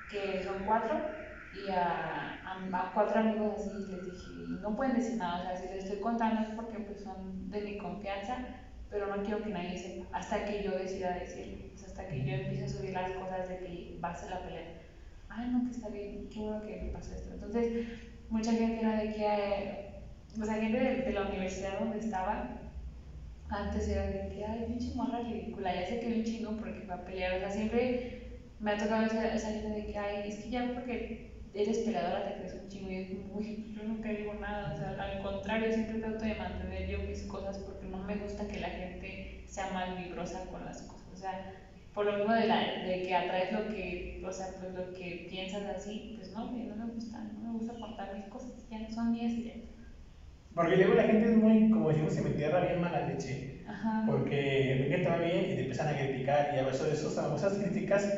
que son cuatro, y a, a, cuatro amigos así les dije, no pueden decir nada, o sea, si les estoy contando es porque pues son de mi confianza, pero no quiero que nadie sepa, hasta que yo decida decirlo, hasta que yo empiece a subir las cosas de que va a ser la pelea. Ay, no, que está bien, qué bueno que me pasó esto. Entonces, mucha gente era de que, eh, o sea, gente de, la universidad donde estaba, antes era de que, ay, pinche morra ridícula, ya sé que un chingo porque va a pelear, o sea, siempre me ha tocado esa, esa gente de que, ay, es que ya porque eres peleadora te crees un chingo y es muy, yo nunca digo nada, o sea, al contrario, siempre trato de mantener yo mis cosas porque no me gusta que la gente sea mal vibrosa con las cosas, o sea, por lo mismo de, la, de que atraes lo que, o sea, pues lo que piensas así, pues no, no me gusta, no me gusta contar mis cosas, ya son mías y ya. Porque luego la gente es muy, como decimos, se me tierra bien mala leche. Ajá. Porque ven que está bien y te empiezan a criticar y a veces esas famosas críticas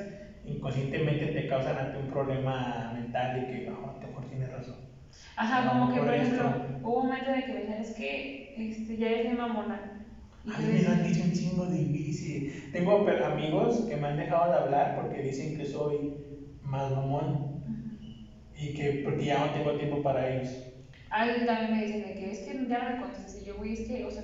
inconscientemente te causan ante un problema mental de que, no, a lo mejor tienes razón. Ajá, como que por ejemplo, hubo un momento de que me decían, es que este, ya eres mi mamona. A mí me lo han dicho un chingo de veces. Tengo amigos que me han dejado de hablar porque dicen que soy más mamón y que porque ya no tengo tiempo para ellos. Ah, también me dicen de que es que ya no me contestas y yo, güey, es que, o sea,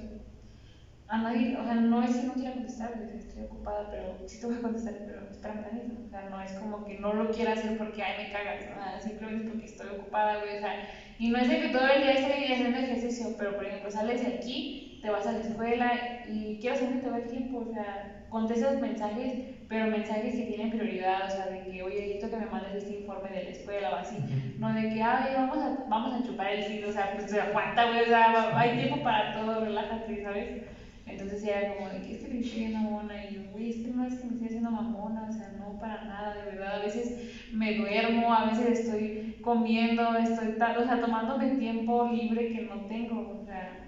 a nadie, o sea, no es que no quiera contestar, estoy ocupada, pero sí te voy a contestar, pero espérame tantito. O sea, no es como que no lo quiera hacer porque, ay, me cagas, nada, simplemente porque estoy ocupada, güey, o sea, y no es de que todo el día esté haciendo ejercicio, pero por ejemplo, sales de aquí, te vas a la escuela y quiero saber que te va el tiempo, o sea, contestas mensajes, pero mensajes que tienen prioridad, o sea, de que, oye, necesito que me mandes este informe de la escuela o así, no de que, ay, vamos a, vamos a chupar el filo, o sea, pues aguanta, güey, o sea, hay tiempo para todo, relájate, ¿sabes? Entonces era como de que este me estoy mamona y yo, güey, es que no es que me estoy haciendo mamona, o sea, no para nada, de verdad. A veces me duermo, a veces estoy comiendo, estoy tal, o sea, tomándome tiempo libre que no tengo, o sea,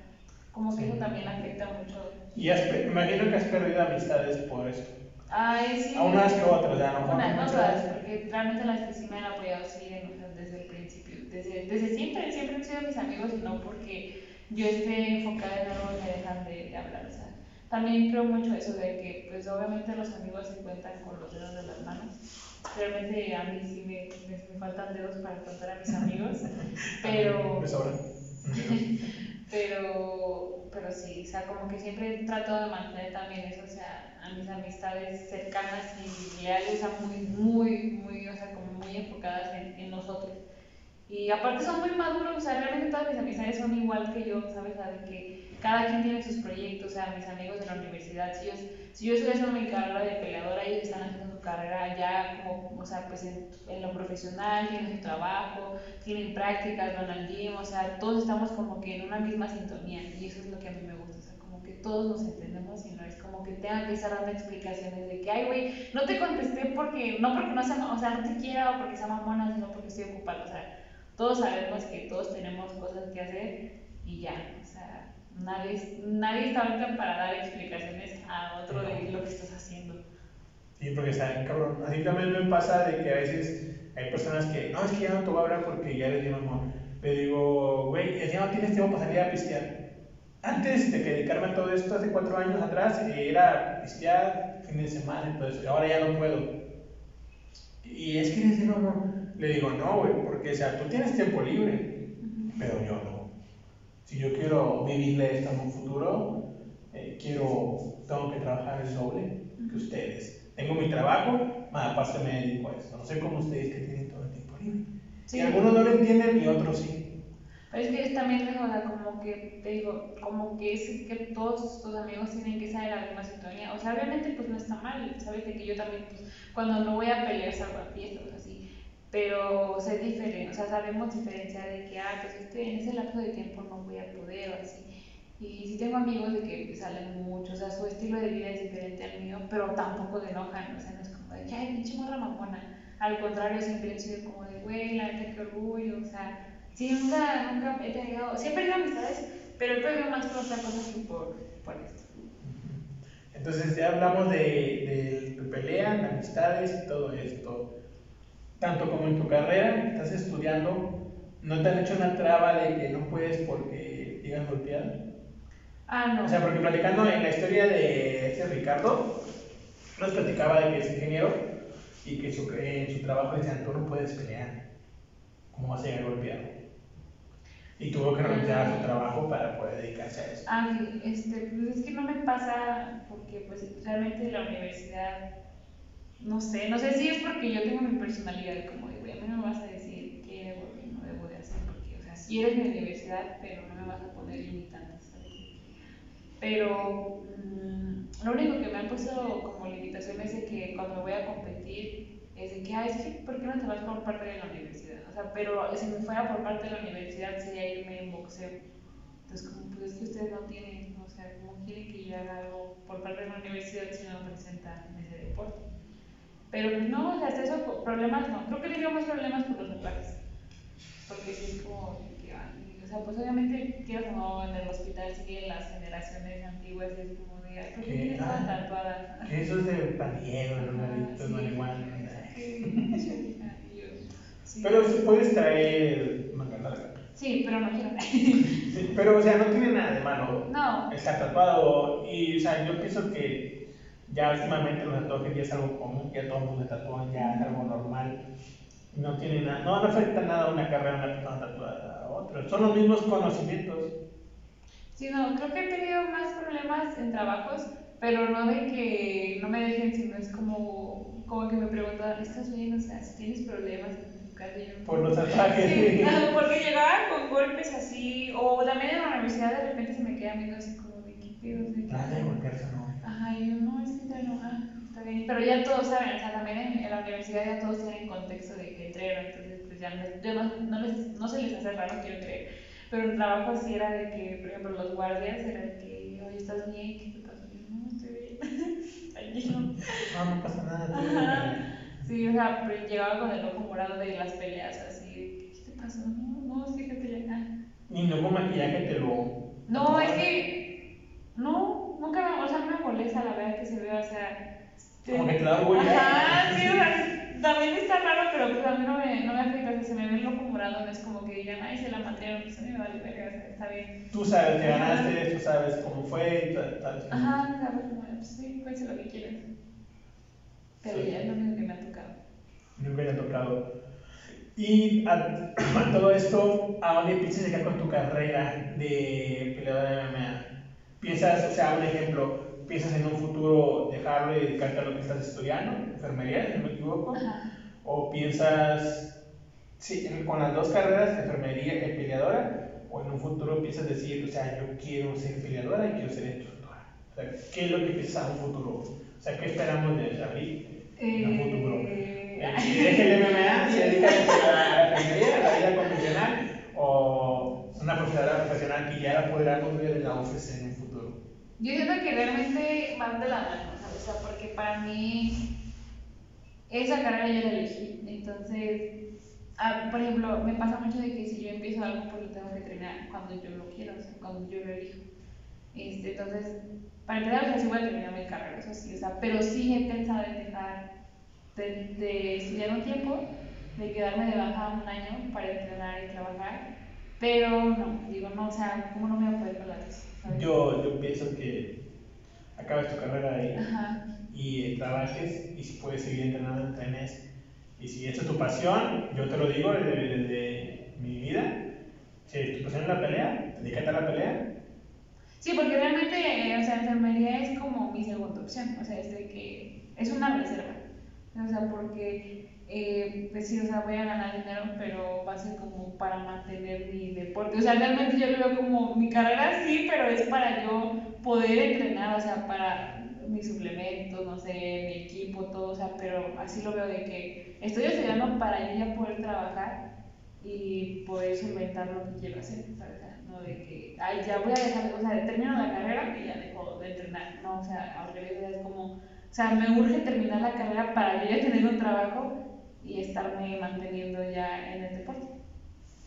como que eso también afecta mucho. Y has, me imagino que has perdido amistades por eso. Ay, sí. A unas que otras, ya no. Unas, no todas, porque realmente las que sí me han apoyado sea, desde el principio, desde, desde siempre, siempre han sido mis amigos y no porque yo esté enfocada en algo me dejan de, de, hablar. O sea, también creo mucho eso de que, pues obviamente los amigos se cuentan con los dedos de las manos. Realmente a mí sí me, me, faltan dedos para contar a mis amigos, pero... Me sobran. pero, pero sí, o sea, como que siempre trato de mantener también eso, o sea, a mis amistades cercanas y leales, o sea, muy, muy, muy, o sea, como muy enfocadas en, en nosotros. Y aparte son muy maduros, o sea, realmente todas mis amistades son igual que yo, ¿sabes? O que cada quien tiene sus proyectos, o sea, mis amigos de la universidad, si yo, si yo estoy haciendo mi carrera de peleadora, ellos están haciendo carrera ya como, o sea, pues en, en lo profesional, tienen su trabajo, tienen prácticas, van al gym, o sea, todos estamos como que en una misma sintonía y eso es lo que a mí me gusta, o sea, como que todos nos entendemos y no es como que tengan que estar dando explicaciones de que, ay, güey, no te contesté porque, no porque no sea, o sea, no te quiera o porque sea mamona, sino porque estoy ocupada, o sea, todos sabemos que todos tenemos cosas que hacer y ya, o sea, nadie, nadie está ahorita para dar explicaciones a otro de lo que estás haciendo. Sí, porque está bien cabrón. Así también me pasa de que a veces hay personas que, no, es que ya no te voy a hablar porque ya eres mi mamá. Pero digo, güey, ya no tienes tiempo para salir a pistear. Antes de que dedicarme a todo esto, hace cuatro años atrás, era pistear fin de semana, entonces ahora ya no puedo. Y es que eres mi mamá. Le digo, no, güey, porque, o sea, tú tienes tiempo libre, pero yo no. Si yo quiero vivirle esto en un futuro, eh, quiero, tengo que trabajar el doble que ustedes. Tengo mi trabajo, más aparte me dedico a esto. No sé cómo ustedes que tienen todo el tiempo libre. Sí. Y algunos no lo entienden y otros sí. Pero es que también, o sea, como que, te digo, como que es que todos tus amigos tienen que en la misma sintonía. O sea, obviamente, pues no está mal, ¿sabes? De que yo también, pues, cuando no voy a pelear, salgo a fiestas, así pero sé diferente, o sea, sabemos diferenciar de que, ah, pues este, en ese lapso de tiempo no voy a poder o así. Y sí tengo amigos de que salen mucho, o sea, su estilo de vida es diferente al mío, pero tampoco de enojan, o sea, no es como de, ay, pinche morra mamona. Al contrario, siempre he sido como de, güey, la neta, qué orgullo, o sea, sí, nunca, nunca he tenido, siempre he tenido amistades, pero he perdido más por otra cosa que por, por esto. Entonces ya hablamos de, de tu pelea, de amistades y todo esto tanto como en tu carrera, estás estudiando, ¿no te han hecho una traba de que no puedes porque digan golpeado? Ah, no. O sea, porque platicando en la historia de este Ricardo, nos platicaba de que es ingeniero y que su, en su trabajo decían, tú no puedes pelear, ¿cómo vas a llegar golpeado? Y tuvo que renunciar a su trabajo para poder dedicarse a eso. Ah, sí, este, pues es que no me pasa porque pues realmente la universidad no sé, no sé si es porque yo tengo mi personalidad como de, a mí no me vas a decir qué debo y no debo de hacer, porque, o sea, si eres mi universidad, pero no me vas a poner ¿sabes? Pero mmm, lo único que me han puesto como limitación es de que cuando voy a competir, es de que, ay, que, ¿por qué no te vas por parte de la universidad? O sea, pero si me fuera por parte de la universidad sería irme en boxeo. Entonces, como, pues es que ustedes no tienen, o sea, ¿cómo quieren que yo haga algo por parte de la universidad si no me presentan en ese deporte? Pero pues no, hasta eso problemas no. Creo que dio más problemas por los tatuajes. Porque sí es como o sea, pues obviamente, quieras o no, en el hospital siguen las generaciones antiguas y es como de, ¿por qué tienes toda tatuada? Que eso es de pandillero, no marihuana. Pero si puedes traer manga larga. Sí, pero no quiero. sí, pero, o sea, no tiene nada de malo. No. Está tatuado. Y, o sea, yo pienso que ya últimamente los tatuajes ya es algo común, ya todo el mundo tatúa, ya es algo normal. No tiene nada, no, no afecta nada a una carrera una persona tatuada otra. Son los mismos conocimientos. Sí, no, creo que he tenido más problemas en trabajos, pero no de que no me dejen, sino es como, como que me preguntan, ¿estás bien? O sea, si tienes problemas en tu casa. Por los tatuajes. Sí, porque llegaban con golpes así, o también en la universidad de repente se me quedan viendo así como de qué pedo. Nada de golpearse, no. Ajá, yo no, es que está enojada, está bien. Pero ya todos saben, o sea, también en, en la universidad ya todos tienen contexto de que entreno, ya no, no, no, les, no se les hace raro, quiero creer. Pero el trabajo sí era de que, por ejemplo, los guardias era de que, oye, ¿estás bien? ¿Qué te pasa? Yo, no, estoy bien. Tranquilo. No, no pasa nada. Ajá. Sí, o sea, pero llegaba con el ojo morado de las peleas, así, ¿qué te pasa? No, no, fíjate ya. Ni no con maquillaje te lo. No, es que, no, nunca o sea, no me molesta la verdad que se vea, o sea. Como que te da orgullo. Ajá, sí, o sea, también está raro, pero pues a mí no me, no me afecta, si se me ve el ojo morado, no es como que digan, ay, se la mataron, pues a mí me vale verga, está bien. Tú sabes que ganaste, tú sabes cómo fue y tal. tal. Ajá, sabes, como, pues sí, pues lo que quieras. Pero Sí. ya es lo único que me ha tocado. Nunca me ha tocado. Y a, a todo esto, ¿a dónde piensas llegar con tu carrera de peleador de MMA? ¿Piensas, o sea, un ejemplo, piensas en un futuro dejarlo y dedicarte a lo que estás estudiando, enfermería, si no me equivoco? Ajá. ¿O piensas, sí, con las dos carreras, enfermería y peleadora? ¿O en un futuro piensas decir, o sea, yo quiero ser peleadora y quiero ser instructora? O sea, ¿qué es lo que piensas a un futuro? O sea, ¿qué esperamos de Abril en un futuro? Si deja el MMA, se dedica a la enfermería, a la vida convencional, o una profesional profesional que ya la podremos ver en la UFC en un. Yo siento que realmente van de la mano, ¿sabes? O sea, porque para mí esa carrera yo la elegí. Entonces, ah, por ejemplo, me pasa mucho de que si yo empiezo algo, pues lo tengo que terminar cuando yo lo quiero, o sea, cuando yo lo elijo. Este, entonces, para empezar, o sea, sí voy a terminar mi carrera, eso sí, o sea, pero sí he pensado en dejar de, de estudiar un tiempo, de quedarme de baja un año para entrenar y trabajar, pero no, digo, no, o sea, ¿cómo no me voy a poder con la tesis? Yo, yo pienso que acabes tu carrera ahí Ajá. y eh, trabajes y si puedes seguir entrenando, entrenes. Y si esto es tu pasión, yo te lo digo desde, desde mi vida, si tu pasión es la pelea, dedícate a la pelea. Sí, porque realmente, eh, o sea, enfermería es como mi segunda opción, o sea, es de que es una reserva, o sea, porque, eh, pues sí, o sea, voy a ganar dinero, pero va a ser como para mantener mi deporte, o sea, realmente yo lo veo como mi carrera sí, pero es para yo poder entrenar, o sea, para mis suplementos, no sé, mi equipo, todo, o sea, pero así lo veo de que estoy estudiando para yo ya poder trabajar y poder solventar lo que quiero hacer, no de que, ay, ya voy a dejar, o sea, termino la carrera y ya dejo de entrenar, no, o sea, revés, es como, o sea, me urge terminar la carrera para yo ya tener un trabajo y estarme manteniendo ya en el deporte.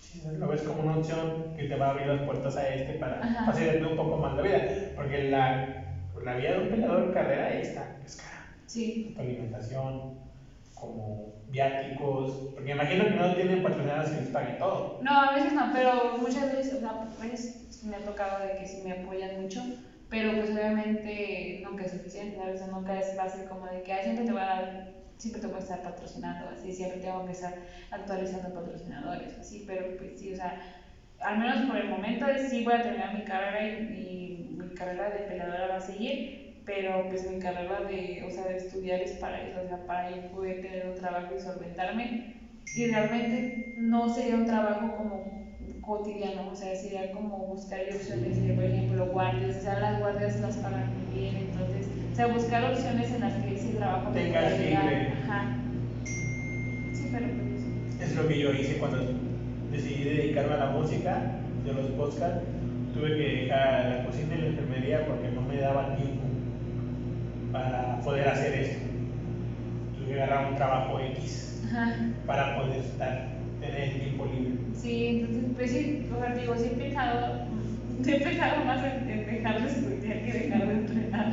Sí, Lo ves como una opción que te va a abrir las puertas a este para Ajá. un poco más la vida. Porque la, la vida de un peleador carrera está, es cara. Sí, Tanto alimentación como viáticos. Porque imagino que no tienen patrocinadores que les paguen todo. no, a veces no, pero muchas veces, o sea, a veces sí me ha tocado de que sí me apoyan mucho, pero pues obviamente nunca es suficiente. O sea, nunca es fácil como de que, ay, siempre te voy a dar, siempre te voy a estar patrocinando, así, siempre tengo que estar actualizando patrocinadores, así, pero pues sí, o sea, al menos por el momento sí voy a terminar mi carrera y, mi carrera de peleadora va a seguir, pero pues mi carrera de, o sea, de estudiar es para eso, o sea, para yo poder tener un trabajo y solventarme, y realmente no sería un trabajo como cotidiano, o sea, sería como buscar opciones por ejemplo, guardias, o sea, las guardias las pagan bien, entonces, sea, buscar opciones en las que ese trabajo Tengas libre. Ajá. Sí, pero pues, Es lo que yo hice cuando decidí dedicarme a la música, de los podcasts. Tuve que dejar la cocina y la enfermería porque no me daba tiempo para poder hacer eso. Tuve que agarrar un trabajo X ajá. para poder estar, tener el tiempo libre. Sí, entonces, pues sí, o sea, digo, sí he pensado, sí he pensado más en, en dejar de estudiar que dejar de entrenar.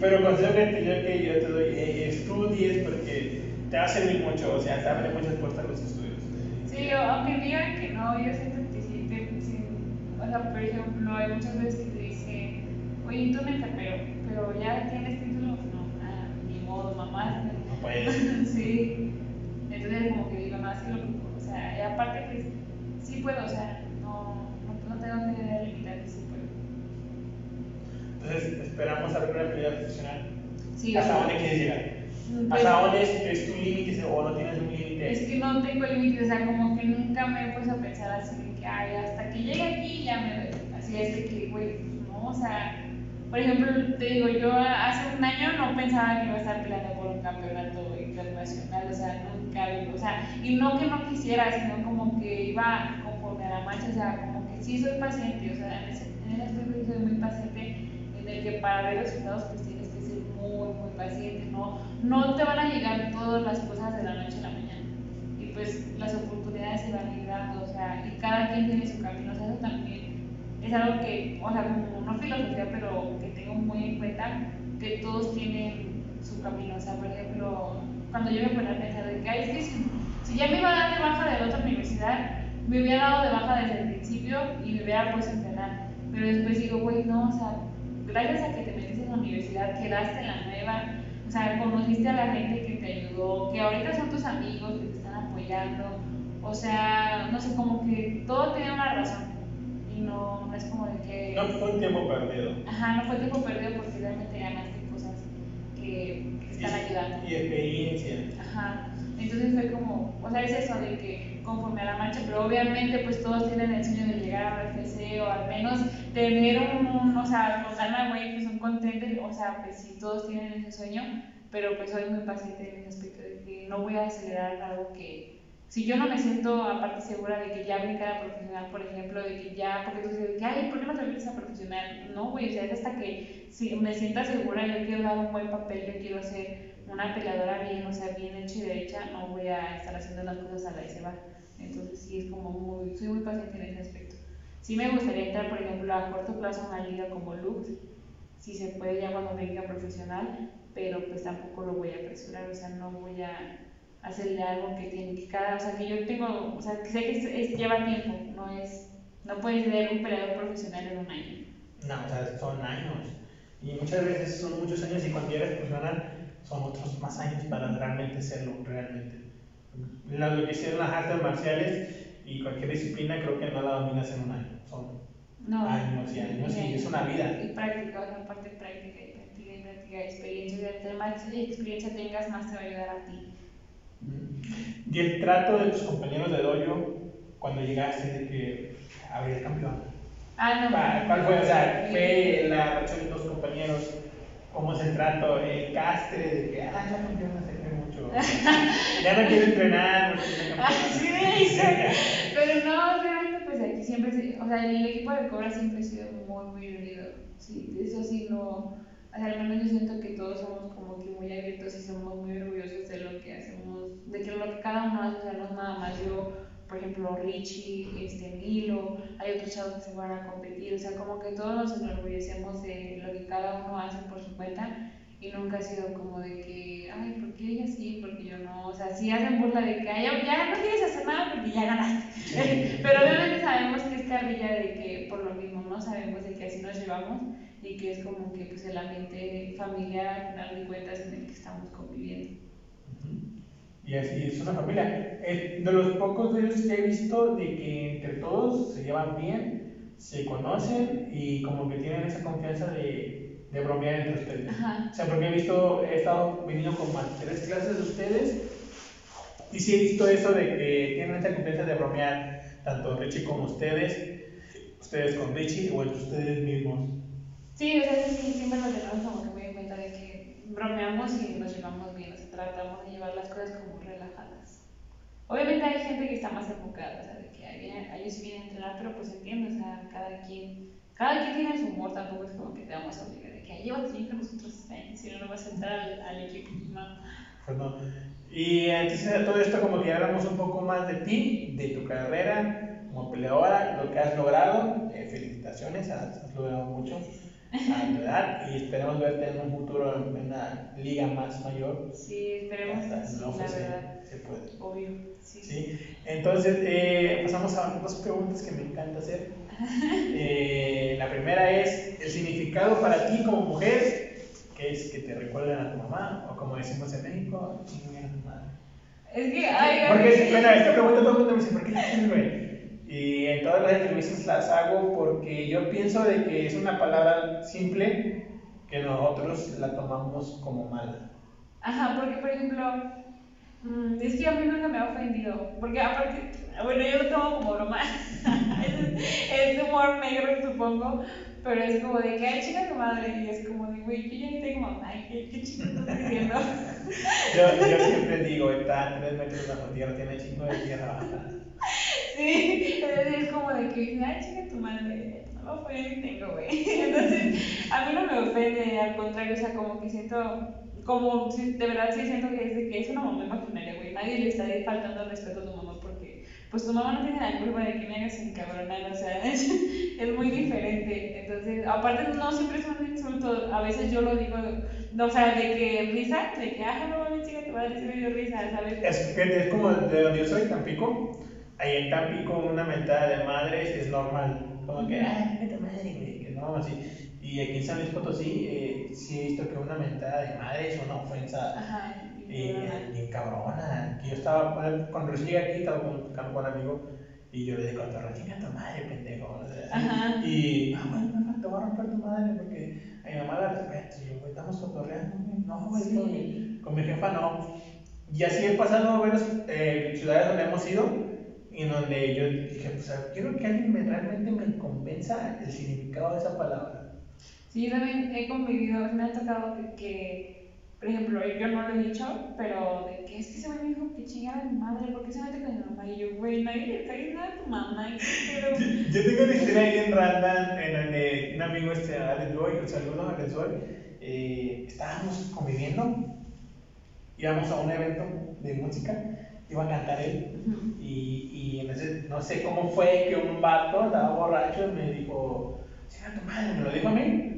Pero consejo que te, yo, que yo te doy, eh, estudies porque te va a servir mucho, o sea, te abre muchas puertas los estudios. Sí, aunque digan que no, yo siento que sí, te- sí. O sea, por ejemplo, hay muchas veces que te dicen, oye, tú me enfermero, pero ya tienes título, no, ah, ni modo, mamá. No puedes. sí. Entonces, como que digo, no, así lo. O sea, y aparte que sí puedo, o sea, no, no, no tengo que Entonces, esperamos a ver una pelea profesional. Sí, ¿Hasta dónde quieres llegar? pues, ¿Hasta dónde es, es tu límite o no tienes un límite? Es que no tengo límites, o sea, como que nunca me he puesto a pensar así de que, ay, hasta que llegue aquí ya me doy. Así es de que, güey, pues no, o sea, por ejemplo, te digo, yo hace un año no pensaba que iba a estar peleando por un campeonato internacional, o sea, nunca, o sea, y no que no quisiera, sino como que iba conforme a la marcha, o sea, como que sí soy paciente, o sea, en ese, en ese soy muy paciente, que para ver resultados pues tienes que ser muy, muy paciente, no, no te van a llegar todas las cosas de la noche a la mañana, y pues las oportunidades se van a ir dando, o sea, y cada quien tiene su camino, o sea, eso también es algo que, o sea, como no filosofía, pero que tengo muy en cuenta, que todos tienen su camino. O sea, por ejemplo, cuando yo me ponía a pensar de que, Ay, es que si, si, ya me iba a dar de baja de la otra universidad, me hubiera dado de baja desde el principio y me hubiera puesto a entrenar. Pero después digo, güey, no, o sea, gracias a que te metiste en la universidad, quedaste en la nueva, o sea, conociste a la gente que te ayudó, que ahorita son tus amigos, que te están apoyando. O sea, no sé, como que todo tiene una razón y no, no es como de que... No fue un tiempo perdido. Ajá, no fue tiempo perdido porque realmente ganaste cosas que, que te están y, ayudando. Y experiencia. Ajá, entonces fue como, o sea, es eso de que conforme a la marcha, pero obviamente pues todos tienen el sueño de llegar a RFC o al menos tener un, o sea, con ganas, güey, pues un contente, o sea, pues sí, todos tienen ese sueño, pero pues soy muy paciente en ese aspecto de que no voy a acelerar algo que si yo no me siento aparte segura de que ya brincar a profesional, por ejemplo, de que ya, porque tú dices, ay, ¿por qué no te metes a profesional? No, güey, o sea, es hasta que si me sienta segura, yo quiero dar un buen papel, yo quiero ser una peleadora bien, o sea, bien hecha y derecha, no voy a estar haciendo las cosas a la y se va. Entonces sí, es como muy, soy muy paciente en ese aspecto. Sí me gustaría entrar, por ejemplo, a corto plazo a una liga como Lux, si se puede ya cuando venga profesional, pero pues tampoco lo voy a apresurar, o sea, no voy a hacerle algo que tiene que cada, o sea, que yo tengo, o sea, que sé que es, es, lleva tiempo, no es, no puedes ser un peleador profesional en un año. No, o sea, son años. Y muchas veces son muchos años y cuando eres profesional son otros más años para realmente serlo, realmente. Lo que hicieron las artes marciales y cualquier disciplina creo que no la dominas en un año, son no, años y años y, y es una vida. Y práctica, o sea, parte práctica y práctica y práctica, experiencia, entre más experiencia tengas, más te va a ayudar a ti. Y el trato de tus compañeros de dojo cuando llegaste de que había campeón. Ah, no. ¿Cuál fue? O sea, fue la reacción de tus compañeros, cómo es el trato, el castre de que, ah, la campeona se ve mucho. ya no quiero entrenar, no quiero ah. Pero no, realmente, pues aquí siempre, se, o sea, el equipo de Cobra siempre ha sido muy, muy unido. Sí, eso sí, no al menos yo siento que todos somos como que muy abiertos y somos muy orgullosos de lo que hacemos, de que lo que cada uno hace, o sea, no es nada más yo, por ejemplo, Richie, este, Milo, hay otros chavos que se van a competir, o sea, como que todos nos enorgullecemos de lo que cada uno hace por su cuenta y nunca ha sido como de que, ay, ¿por qué ella sí? Porque yo no, o sea, sí hacen burla de que, ay, ya no quieres hacer nada porque ya ganaste, pero obviamente sabemos que es carrilla de que por lo mismo, ¿no? Sabemos de que así nos llevamos y que es como que pues el ambiente familiar al final de cuentas en el que estamos conviviendo. Y así es una familia. Eh, de los pocos de ellos que he visto de que entre todos se llevan bien, se conocen y como que tienen esa confianza de, de bromear entre ustedes. Ajá. O sea, porque he visto, he estado viniendo como a tres clases de ustedes y sí he visto eso de que tienen esa confianza de bromear tanto Richie como ustedes, ustedes con Richie o entre ustedes mismos. Sí, o sea, sí, siempre nos llevamos como que muy en cuenta de que bromeamos y nos llevamos bien, o sea, tratamos de llevar las cosas como. Obviamente hay gente que está más enfocada, o sea, de que ellos sí vienen a entrenar, pero pues entiendo, o sea, cada quien, cada quien tiene su humor, tampoco es como que te vamos a obligar de que llévate bien con nosotros, si no, no vas a entrar al, al equipo, no. Pues no. Y entonces de todo esto como que hablamos un poco más de ti, de tu carrera como peleadora, lo que has logrado, eh, felicitaciones, has logrado mucho a tu edad y esperemos verte en un futuro en una liga más mayor. Sí, esperemos sí, la verdad. Se puede. Obvio, sí. ¿Sí? Entonces, eh, pasamos a dos preguntas que me encanta hacer. Eh, la primera es, ¿el significado para ti como mujer? que es que te recuerden a tu mamá? O como decimos en México, chinguen a tu madre. Es que, ay, Porque, bueno, esta pregunta todo el mundo me dice, ¿por qué la? Y en todas las entrevistas las hago porque yo pienso de que es una palabra simple que nosotros la tomamos como mala. Ajá, porque por ejemplo, mm, es que a mí nunca me ha ofendido, porque aparte, bueno, yo lo tomo como broma, es, es humor negro supongo, pero es como de que, ay, chica tu madre, y es como de, güey, yo ya ni tengo mamá, ¿qué, qué chingo estás diciendo? Yo, yo siempre digo, está tres metros bajo tierra, tiene chingo de tierra baja. Sí, entonces es como de que ay, chica tu madre, no, yo ni tengo, güey. Entonces, a mí no me ofende, al contrario, o sea, como que siento, como, de verdad sí siento que es, de que es una mamá imaginaria, güey, nadie le está faltando el respeto a tu mamá pues tu mamá no tiene la culpa de que me hagas encabronar, o sea, es, es muy diferente. Entonces, aparte, no siempre es un insulto, a veces yo lo digo, o sea, de que risa, de que, ah, no mames, chica tu madre, sí me dio risa, ¿sabes? Es, es como de donde yo soy, Tampico. Ahí en Tampico una mentada de madres es normal. Como que, ah, vete madre, que no, así. Y aquí en San Luis Potosí eh, sí he visto que una mentada de madre es una ofensa Ajá, y, y- bien cabrona. Que yo estaba, eh, cuando recién llegué aquí, estaba con, con un amigo y yo le digo, te chinga tu madre, pendejo. Ajá. Y, ah, bueno, te voy a romper tu madre porque a mi mamá la respeto. Y yo, güey, estamos cotorreando, güey. No, güey, Sí. con mi jefa no. Y así he pasado varias eh, ciudades donde hemos ido y donde yo dije, pues quiero que alguien me, realmente me convenza el significado de esa palabra. Sí, yo también he convivido, me ha tocado que, que, por ejemplo, yo no lo he dicho, pero de que es que ese güey me dijo que chingara a mi madre, ¿por qué se mete con mi mamá? Y yo, güey, nadie le está diciendo nada a tu mamá, pero... Yo tengo una historia ahí en random en donde un amigo, este, Alex Boy, un saludo a Alex Boy, eh, estábamos conviviendo, íbamos a un evento de música, iba a cantar él. Y, y en ese- no sé cómo fue que un vato estaba borracho y me dijo, chinga tu madre, me lo dijo a mí.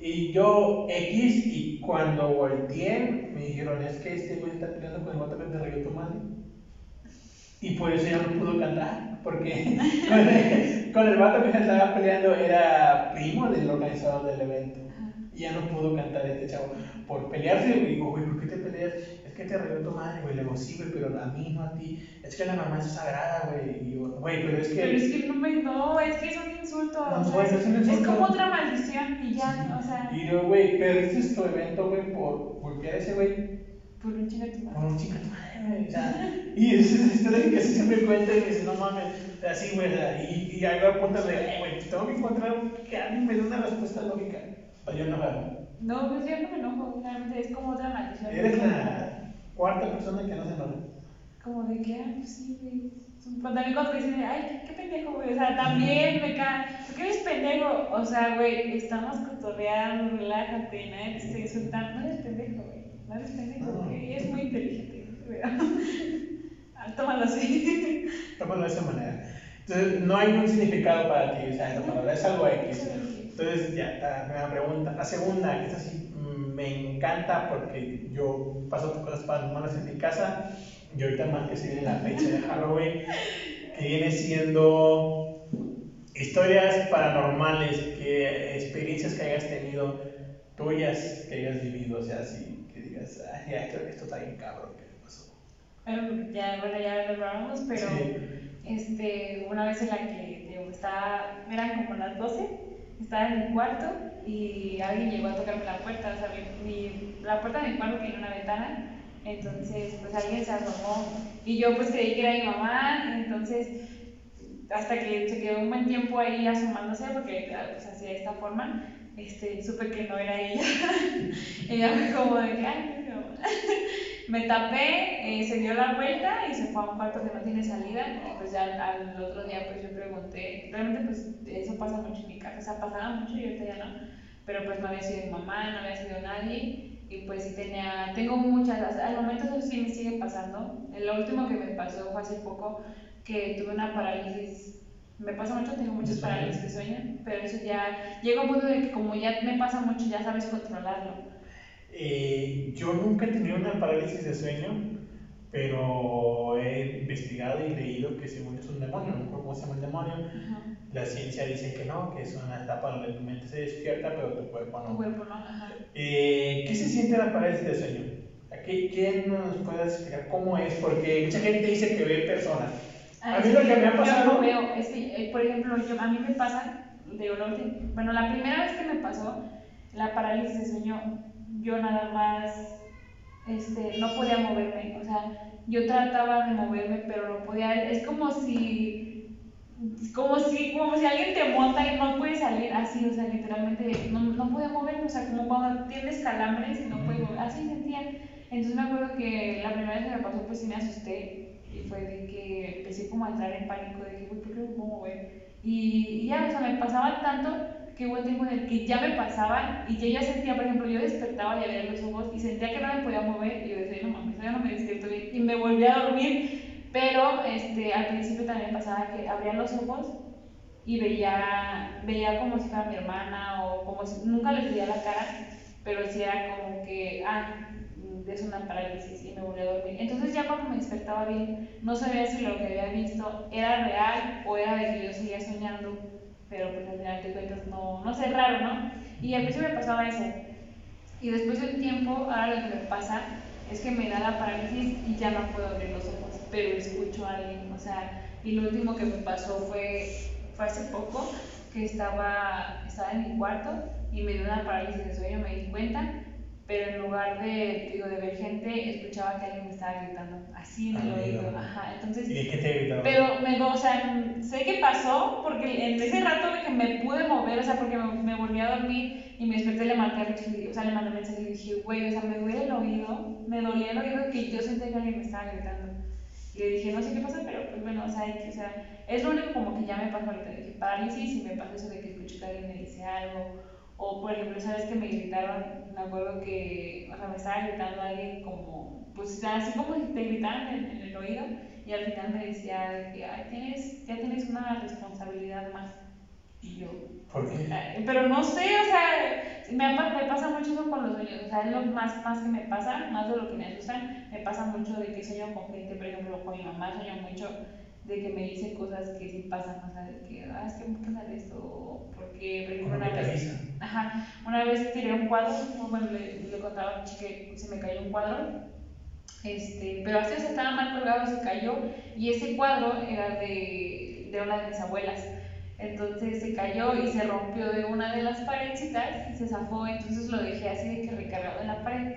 Y yo X, y cuando volteé, me dijeron, es que este güey está peleando con el vato que te reguió tu madre. Y por eso ya no pudo cantar, porque con el, con el vato que se estaba peleando era primo del organizador del evento. Y ya no pudo cantar este chavo. Por pelearse, y digo, güey, ¿por qué te peleas? Es que te regaló tu madre, güey. Le digo, sí, güey, pero a mí, no a ti. Es que la mamá es sagrada, güey. Y yo, güey, pero es que. Pero es que no me, no, es que es un insulto, No, o sea, bueno, es un insulto. como otra maldición, y ya, o sea, Y yo, güey, perdiste tu evento, güey, por golpear a ese güey. por un de tu Por madre. un chica tu madre, güey. O sea, y esa es la historia que siempre cuenta y me dice, no mames. Así, güey, y, y hago a punto de, "Eh, güey, tengo que encontrar que alguien me dé una respuesta lógica. Para yo enojarme. No, pues yo no me enojo, realmente es como otra maldición. Eres la cuarta persona que no se enoja. Como de que, ay, pues sí, güey. Pero también cuando te dicen, ay, qué, qué pendejo, güey. O sea, también me cae. ¿Por qué eres pendejo? O sea, güey, estamos cotorreando, relájate, nadie te está insultando. No eres pendejo, güey. No eres pendejo, No. güey. Es muy inteligente, güey. Ah, Tómalo así. Tómalo de esa manera. Entonces, no hay un significado para ti, o sea, palabra es algo X. Entonces, ya, la primera pregunta. La segunda, que es así, mm, me encanta porque yo paso por cosas paranormales en mi casa y ahorita más que se viene la fecha de Halloween, que viene siendo historias paranormales, que, experiencias que hayas tenido, tuyas que hayas vivido, o sea, así, que digas, ay, ya, esto, esto está bien cabrón, ¿qué pasó? Bueno, ya, bueno, ya lo hablamos, pero Sí. este, una vez en la que digo, estaba, eran como las 12, estaba en mi cuarto y alguien llegó a tocarme la puerta, o sea, mi, mi- la puerta de mi cuarto tiene una ventana, entonces pues alguien se asomó y yo pues creí que era mi mamá, entonces hasta que se quedó un buen tiempo ahí asomándose porque pues hacía esta forma, este, supe que no era ella. ella fue como de que, ay, no es mi mamá". Me tapé, eh, se dio la vuelta y se fue a un cuarto que no tiene salida. Y pues ya al, al otro día pues yo pregunté, realmente pues eso pasa mucho en mi casa, o sea, pasaba mucho y ahorita ya no. Pero pues no había sido mi mamá, no había sido nadie. Y pues sí tenía, tengo muchas, al momento eso sí me sigue pasando. Lo último que me pasó fue hace poco que tuve una parálisis. Me pasa mucho, tengo muchas parálisis de sueño, pero eso ya llega un punto de que como ya me pasa mucho, ya sabes controlarlo. Eh, yo nunca he tenido una parálisis de sueño, pero he investigado y leído que según es un demonio, no cómo se llama el demonio. Ajá. La ciencia dice que no, que es una etapa donde tu mente se despierta, pero tu cuerpo Tu no. cuerpo, ¿no? Ajá. Eh, ¿Qué se siente la parálisis de sueño? ¿Qué- ¿Quién nos puede explicar cómo es? Porque mucha gente dice que ve personas. A mí lo que me ha Yo pasado- no veo, es que, eh, por ejemplo, yo, a mí me pasa, de la ulti- bueno, la primera vez que me pasó la parálisis de sueño, yo nada más este, no podía moverme, o sea, yo trataba de moverme, pero no podía, es como si como si, como si alguien te monta y no puedes salir así, o sea, literalmente no, no podía moverme, o sea, como cuando tienes calambres y no puedes mover, así sentía. Entonces me acuerdo que la primera vez que me pasó, pues sí me asusté y fue de que empecé como a entrar en pánico, de que, güey, ¿por qué no puedo mover? Y, y ya, o sea, me pasaba tanto que hubo tiempo en el que ya me pasaban y yo ya sentía, por ejemplo, yo despertaba y abría los ojos y sentía que no me podía mover y yo decía, no mames, ya no me despierto bien y me volví a dormir, pero este, al principio también pasaba que abría los ojos y veía, veía como si fuera mi hermana o como si nunca les veía la cara, pero sí era como que, ah, es una parálisis y me volví a dormir. Entonces ya cuando me despertaba bien, no sabía si lo que había visto era real o era de que yo seguía soñando pero pues al final de cuentas no, no sé, raro, ¿no? Y al principio me pasaba eso. Y después de tiempo, ahora lo que me pasa es que me da la parálisis y ya no puedo abrir los ojos, pero escucho a alguien, o sea, y lo último que me pasó fue, fue hace poco, que estaba, estaba en mi cuarto y me dio una parálisis de sueño, me di cuenta, pero en lugar de, digo, de ver gente, escuchaba que alguien me estaba gritando, así en el oído, ajá, entonces... ¿Y qué te gritaba? Pero, me, o sea, sé qué pasó, porque en ese rato que me pude mover, o sea, porque me, me volví a dormir y me desperté, le marqué o sea, le mandé mensaje y dije, güey, o sea, me duele el oído, me dolía el oído que yo sentía que alguien me estaba gritando. Le dije, no sé qué pasa, pero pues bueno, o sea, o sea, es lo único como que ya me pasó ahorita, de que parálisis y me pasa eso de que escucho que alguien me dice algo o, por ejemplo, esa vez que me gritaron, me acuerdo que, o sea, me estaba gritando alguien como, pues así como si te gritaran en, en el oído, y al final me decía que, ay, tienes, ya tienes una responsabilidad más. Y yo, ¿por qué? Pero no sé, o sea, me, me pasa mucho eso con los sueños, o sea, es lo más, más que me pasa, más de lo que me asustan, me pasa mucho de que sueño con gente, por ejemplo, con mi mamá sueño mucho de que me dice cosas que sí pasan, o sea, de que, ah, es que me pasa esto, porque, por ejemplo, una vez, ajá, una vez tiré un cuadro, bueno, le, le contaba a un chico que se me cayó un cuadro, este, pero así se estaba mal colgado, se cayó, y ese cuadro era de, de una de mis abuelas, entonces se cayó y se rompió de una de las paredcitas y se zafó, entonces lo dejé así de que recargado en la pared,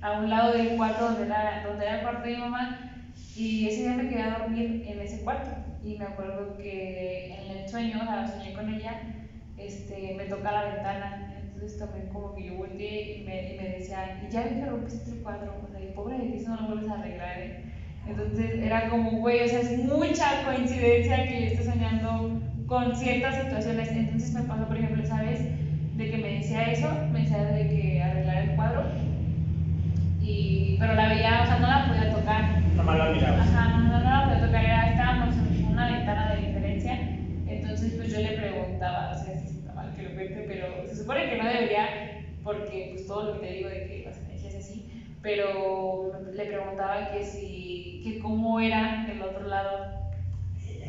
a un lado del cuarto donde era, donde era el cuarto de mi mamá, y ese día me quedé a dormir en ese cuarto. Y me acuerdo que en el sueño, o sea, soñé con ella, este, me toca la ventana. Entonces también como que yo volteé y me, y me decía, y ya vi que rompiste el cuadro, o sea, y pobre de ti, eso no lo vuelves a arreglar, ¿eh? Entonces era como, güey, o sea, es mucha coincidencia que yo esté soñando con ciertas situaciones. Entonces me pasó, por ejemplo, esa vez de que me decía eso, me decía de que arreglar el cuadro, y, pero la veía, o sea, no la podía tocar Nomás la miraba. Ajá, no, no, no, me tocaría, estábamos en una ventana de diferencia, entonces pues yo le preguntaba, o sea, si está mal que lo cuente, pero se supone que no debería, porque pues todo lo que te digo de que las energías así, pero le preguntaba que si, que cómo era el otro lado.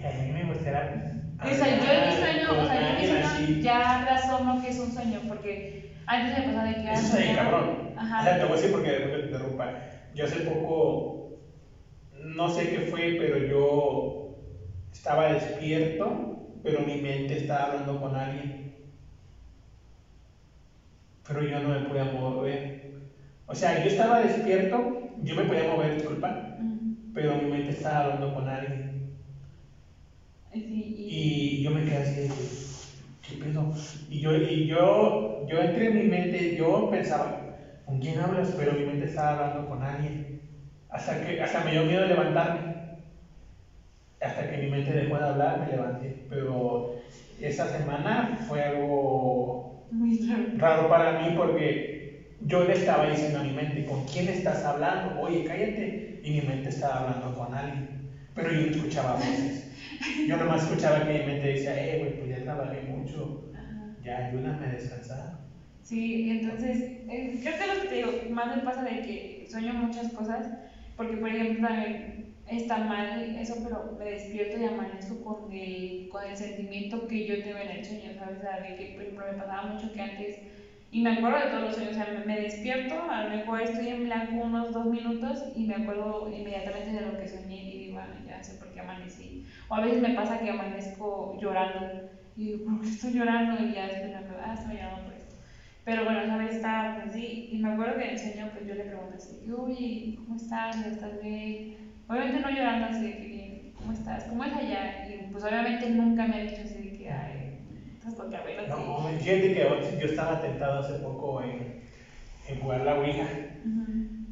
A mí me gustaría... O sea, yo en mi sueño, o sea, yo en mi sueño ya razono que es un sueño, porque antes me pasaba de que... Eso está cabrón. Ajá. O sea, te voy a decir porque te interrumpa. Yo hace poco no sé qué fue, pero yo estaba despierto, pero mi mente estaba hablando con alguien. Pero yo no me podía mover. O sea, yo estaba despierto, yo me podía mover, disculpa, pero mi mente estaba hablando con alguien. Y... yo me quedé así de ¿qué pedo? Y yo, y yo, yo entré en mi mente, yo pensaba, ¿con quién hablas? Pero mi mente estaba hablando con alguien. Hasta que hasta me dio miedo levantarme. Hasta que mi mente dejó de hablar, me levanté. Pero esa semana fue algo Muy raro para mí porque yo le estaba diciendo a mi mente, ¿con quién estás hablando? Oye, cállate. Y mi mente estaba hablando con alguien. Pero yo no escuchaba voces. Yo nomás escuchaba que mi mente decía, eh, güey, pues ya trabajé mucho. Ya, ayúdame a descansar. Sí, entonces, eh, creo que lo que te digo, más me pasa de que sueño muchas cosas porque, por ejemplo, también está mal eso, pero me despierto y amanezco con el, con el sentimiento que yo tengo en el sueño, ¿sabes? De que, por ejemplo, me pasaba mucho que antes, y me acuerdo de todos los sueños, o sea, me, despierto, a lo mejor estoy en blanco unos dos minutos y me acuerdo inmediatamente de lo que soñé y digo, bueno, ya sé por qué amanecí. O a veces me pasa que amanezco llorando y digo, ¿por qué estoy llorando? Y ya después me acuerdo, ah, estoy llorando por esto. Pero bueno, esa vez estaba pues, así y me acuerdo que en el sueño pues yo le pregunté así, uy, ¿cómo estás? ¿Estás bien? Obviamente no llorando así de que bien, ¿cómo estás? ¿Cómo es allá? Y pues obviamente nunca me ha dicho así de que, ay, estás loca, pero No, fíjate que yo estaba tentado hace poco en, en jugar la Ouija,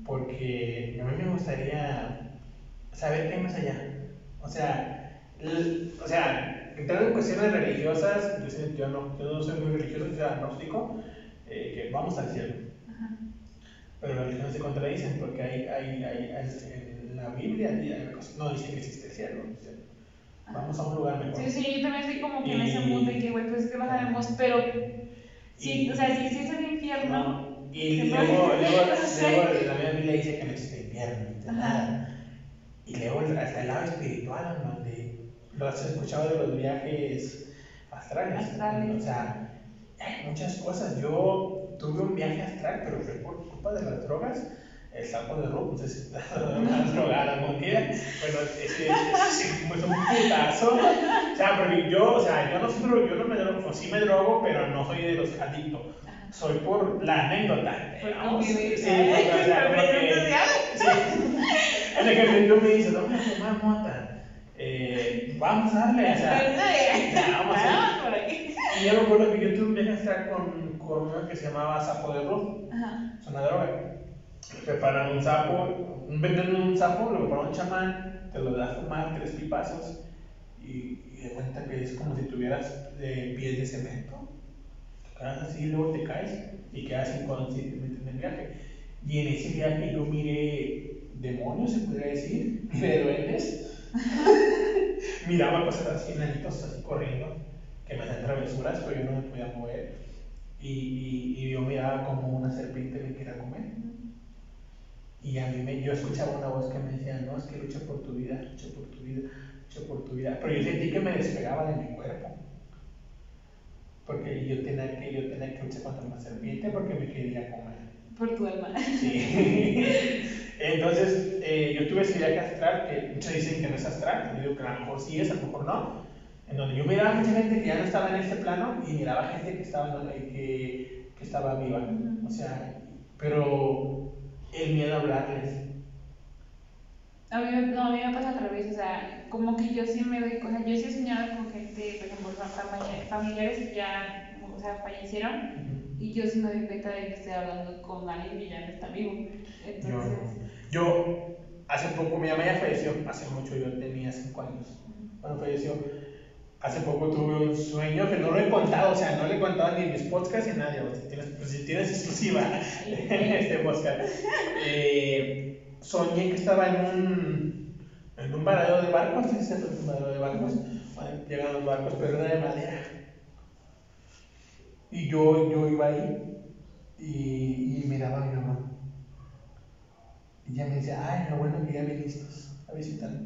porque a mí me gustaría saber qué hay más allá. O sea, o sea, entrar en cuestiones religiosas, yo, yo no, yo no soy muy religioso, soy agnóstico, eh, que vamos al cielo. Ajá. Pero las religiones se contradicen porque hay, hay, hay, hay- en la Biblia no dice que existe el cielo. o sea, Vamos a un lugar mejor. Sí, sí, yo también estoy como que en ese Y- mundo de que, güey, pues es que no sabemos, pero sí, Y- o sea, si sí es el infierno, No, Y luego, la Biblia dice que no existe infierno, nada. Y luego hasta el lado espiritual, donde lo has escuchado de los viajes astrales. Astrales. O sea, hay muchas cosas. Yo tuve un viaje astral, pero fue por culpa de las drogas. El saco de ropa, no sé si está drogada algún día. Bueno, ese es un putazo. O sea, porque yo, o sea, yo no, soy yo no me drogo, pues sí me drogo, pero no soy de los adictos. Soy por la anécdota. Digamos. Sí, porque, o sea, Por como que- presencia. Sí. En el que yo me dice, vamos a fumar mota. Eh, vamos a darle, o sea. ya, vamos a aquí. Y yo me acuerdo que yo tuve un viaje astral con, con una que se llamaba Sapo de. Ajá. Es una droga. Preparan un sapo, venden un sapo, lo preparan un chamán, te lo da a fumar tres pipazos y, y de cuenta que es como si tuvieras eh, pies de cemento. Quedas así, luego te caes y quedas inconscientemente en el viaje. Y en ese viaje yo miré demonios, se podría decir, miré duendes, miraba cosas así, enanitos así corriendo, que me hacían travesuras, pero yo no me podía mover. Y, y, y yo miraba como una serpiente me quería comer. Y a mí me, yo escuchaba una voz que me decía, no, es que lucha por tu vida, lucha por tu vida, lucha por tu vida. Pero yo sentí que me despegaba de mi cuerpo. Porque yo tenía que, yo tenía que luchar contra una serpiente porque me quería comer. Por tu alma. Sí. Entonces, eh, yo tuve ese viaje astral que muchos dicen que no es astral, yo digo que a lo mejor sí es, a lo mejor no. En donde yo miraba mucha gente que ya no estaba en este plano y miraba gente que estaba, en- que, que estaba viva. O sea, pero el miedo a hablarles. A mí, no, a mí me pasa al revés, o sea, como que yo sí me doy, o sea, yo sí he soñado con gente, por ejemplo, fam- familiares que ya, o sea, fallecieron, y yo sí me doy cuenta de que estoy hablando con alguien que ya no está vivo. Yo, Entonces, yo, hace poco, mi mamá ya falleció, hace mucho, yo tenía 5 años cuando falleció. Hace poco tuve un sueño que no lo he contado, o sea, no lo he contado ni en mis podcasts ni a nadie. o sea, tienes, pues, si tienes exclusiva en este podcast. Eh, soñé que estaba en un, en un varadero de barcos, ¿sí se un varadero de barcos? Bueno, llegan los barcos, pero era de madera. Y yo, yo iba ahí y, y miraba a mi mamá. Y ella me decía, ay, lo bueno que ya viniste a visitarme.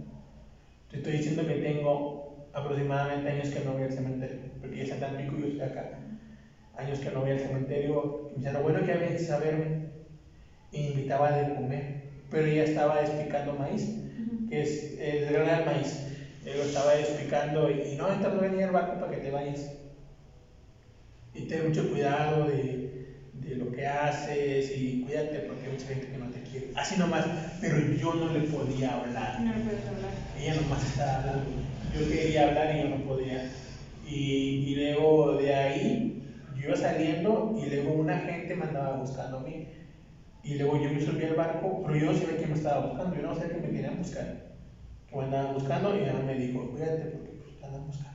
Te estoy diciendo que tengo aproximadamente años que no voy al cementerio, porque ella está tan pico y yo estoy acá. Años que no voy al cementerio. Y me decía, lo bueno que ya vienes a verme. Y invitaba a de comer. Pero ella estaba despicando maíz, que es eh, desgranar maíz. Yo estaba despicando y, y no, a venir al barco para que te vayas. Y ten mucho cuidado de, de lo que haces y cuídate porque hay mucha gente que no te quiere. Así nomás, pero yo no le podía hablar. no le hablar. Ella nomás estaba hablando. Yo quería hablar y yo no podía. Y, y luego de ahí yo iba saliendo y luego una gente me andaba buscando a mí. Y luego yo me subí al barco, pero yo no sabía quién me estaba buscando, yo no sabía que me querían buscar. Que me andaban buscando y ella me dijo, cuídate porque pues, te andan buscando.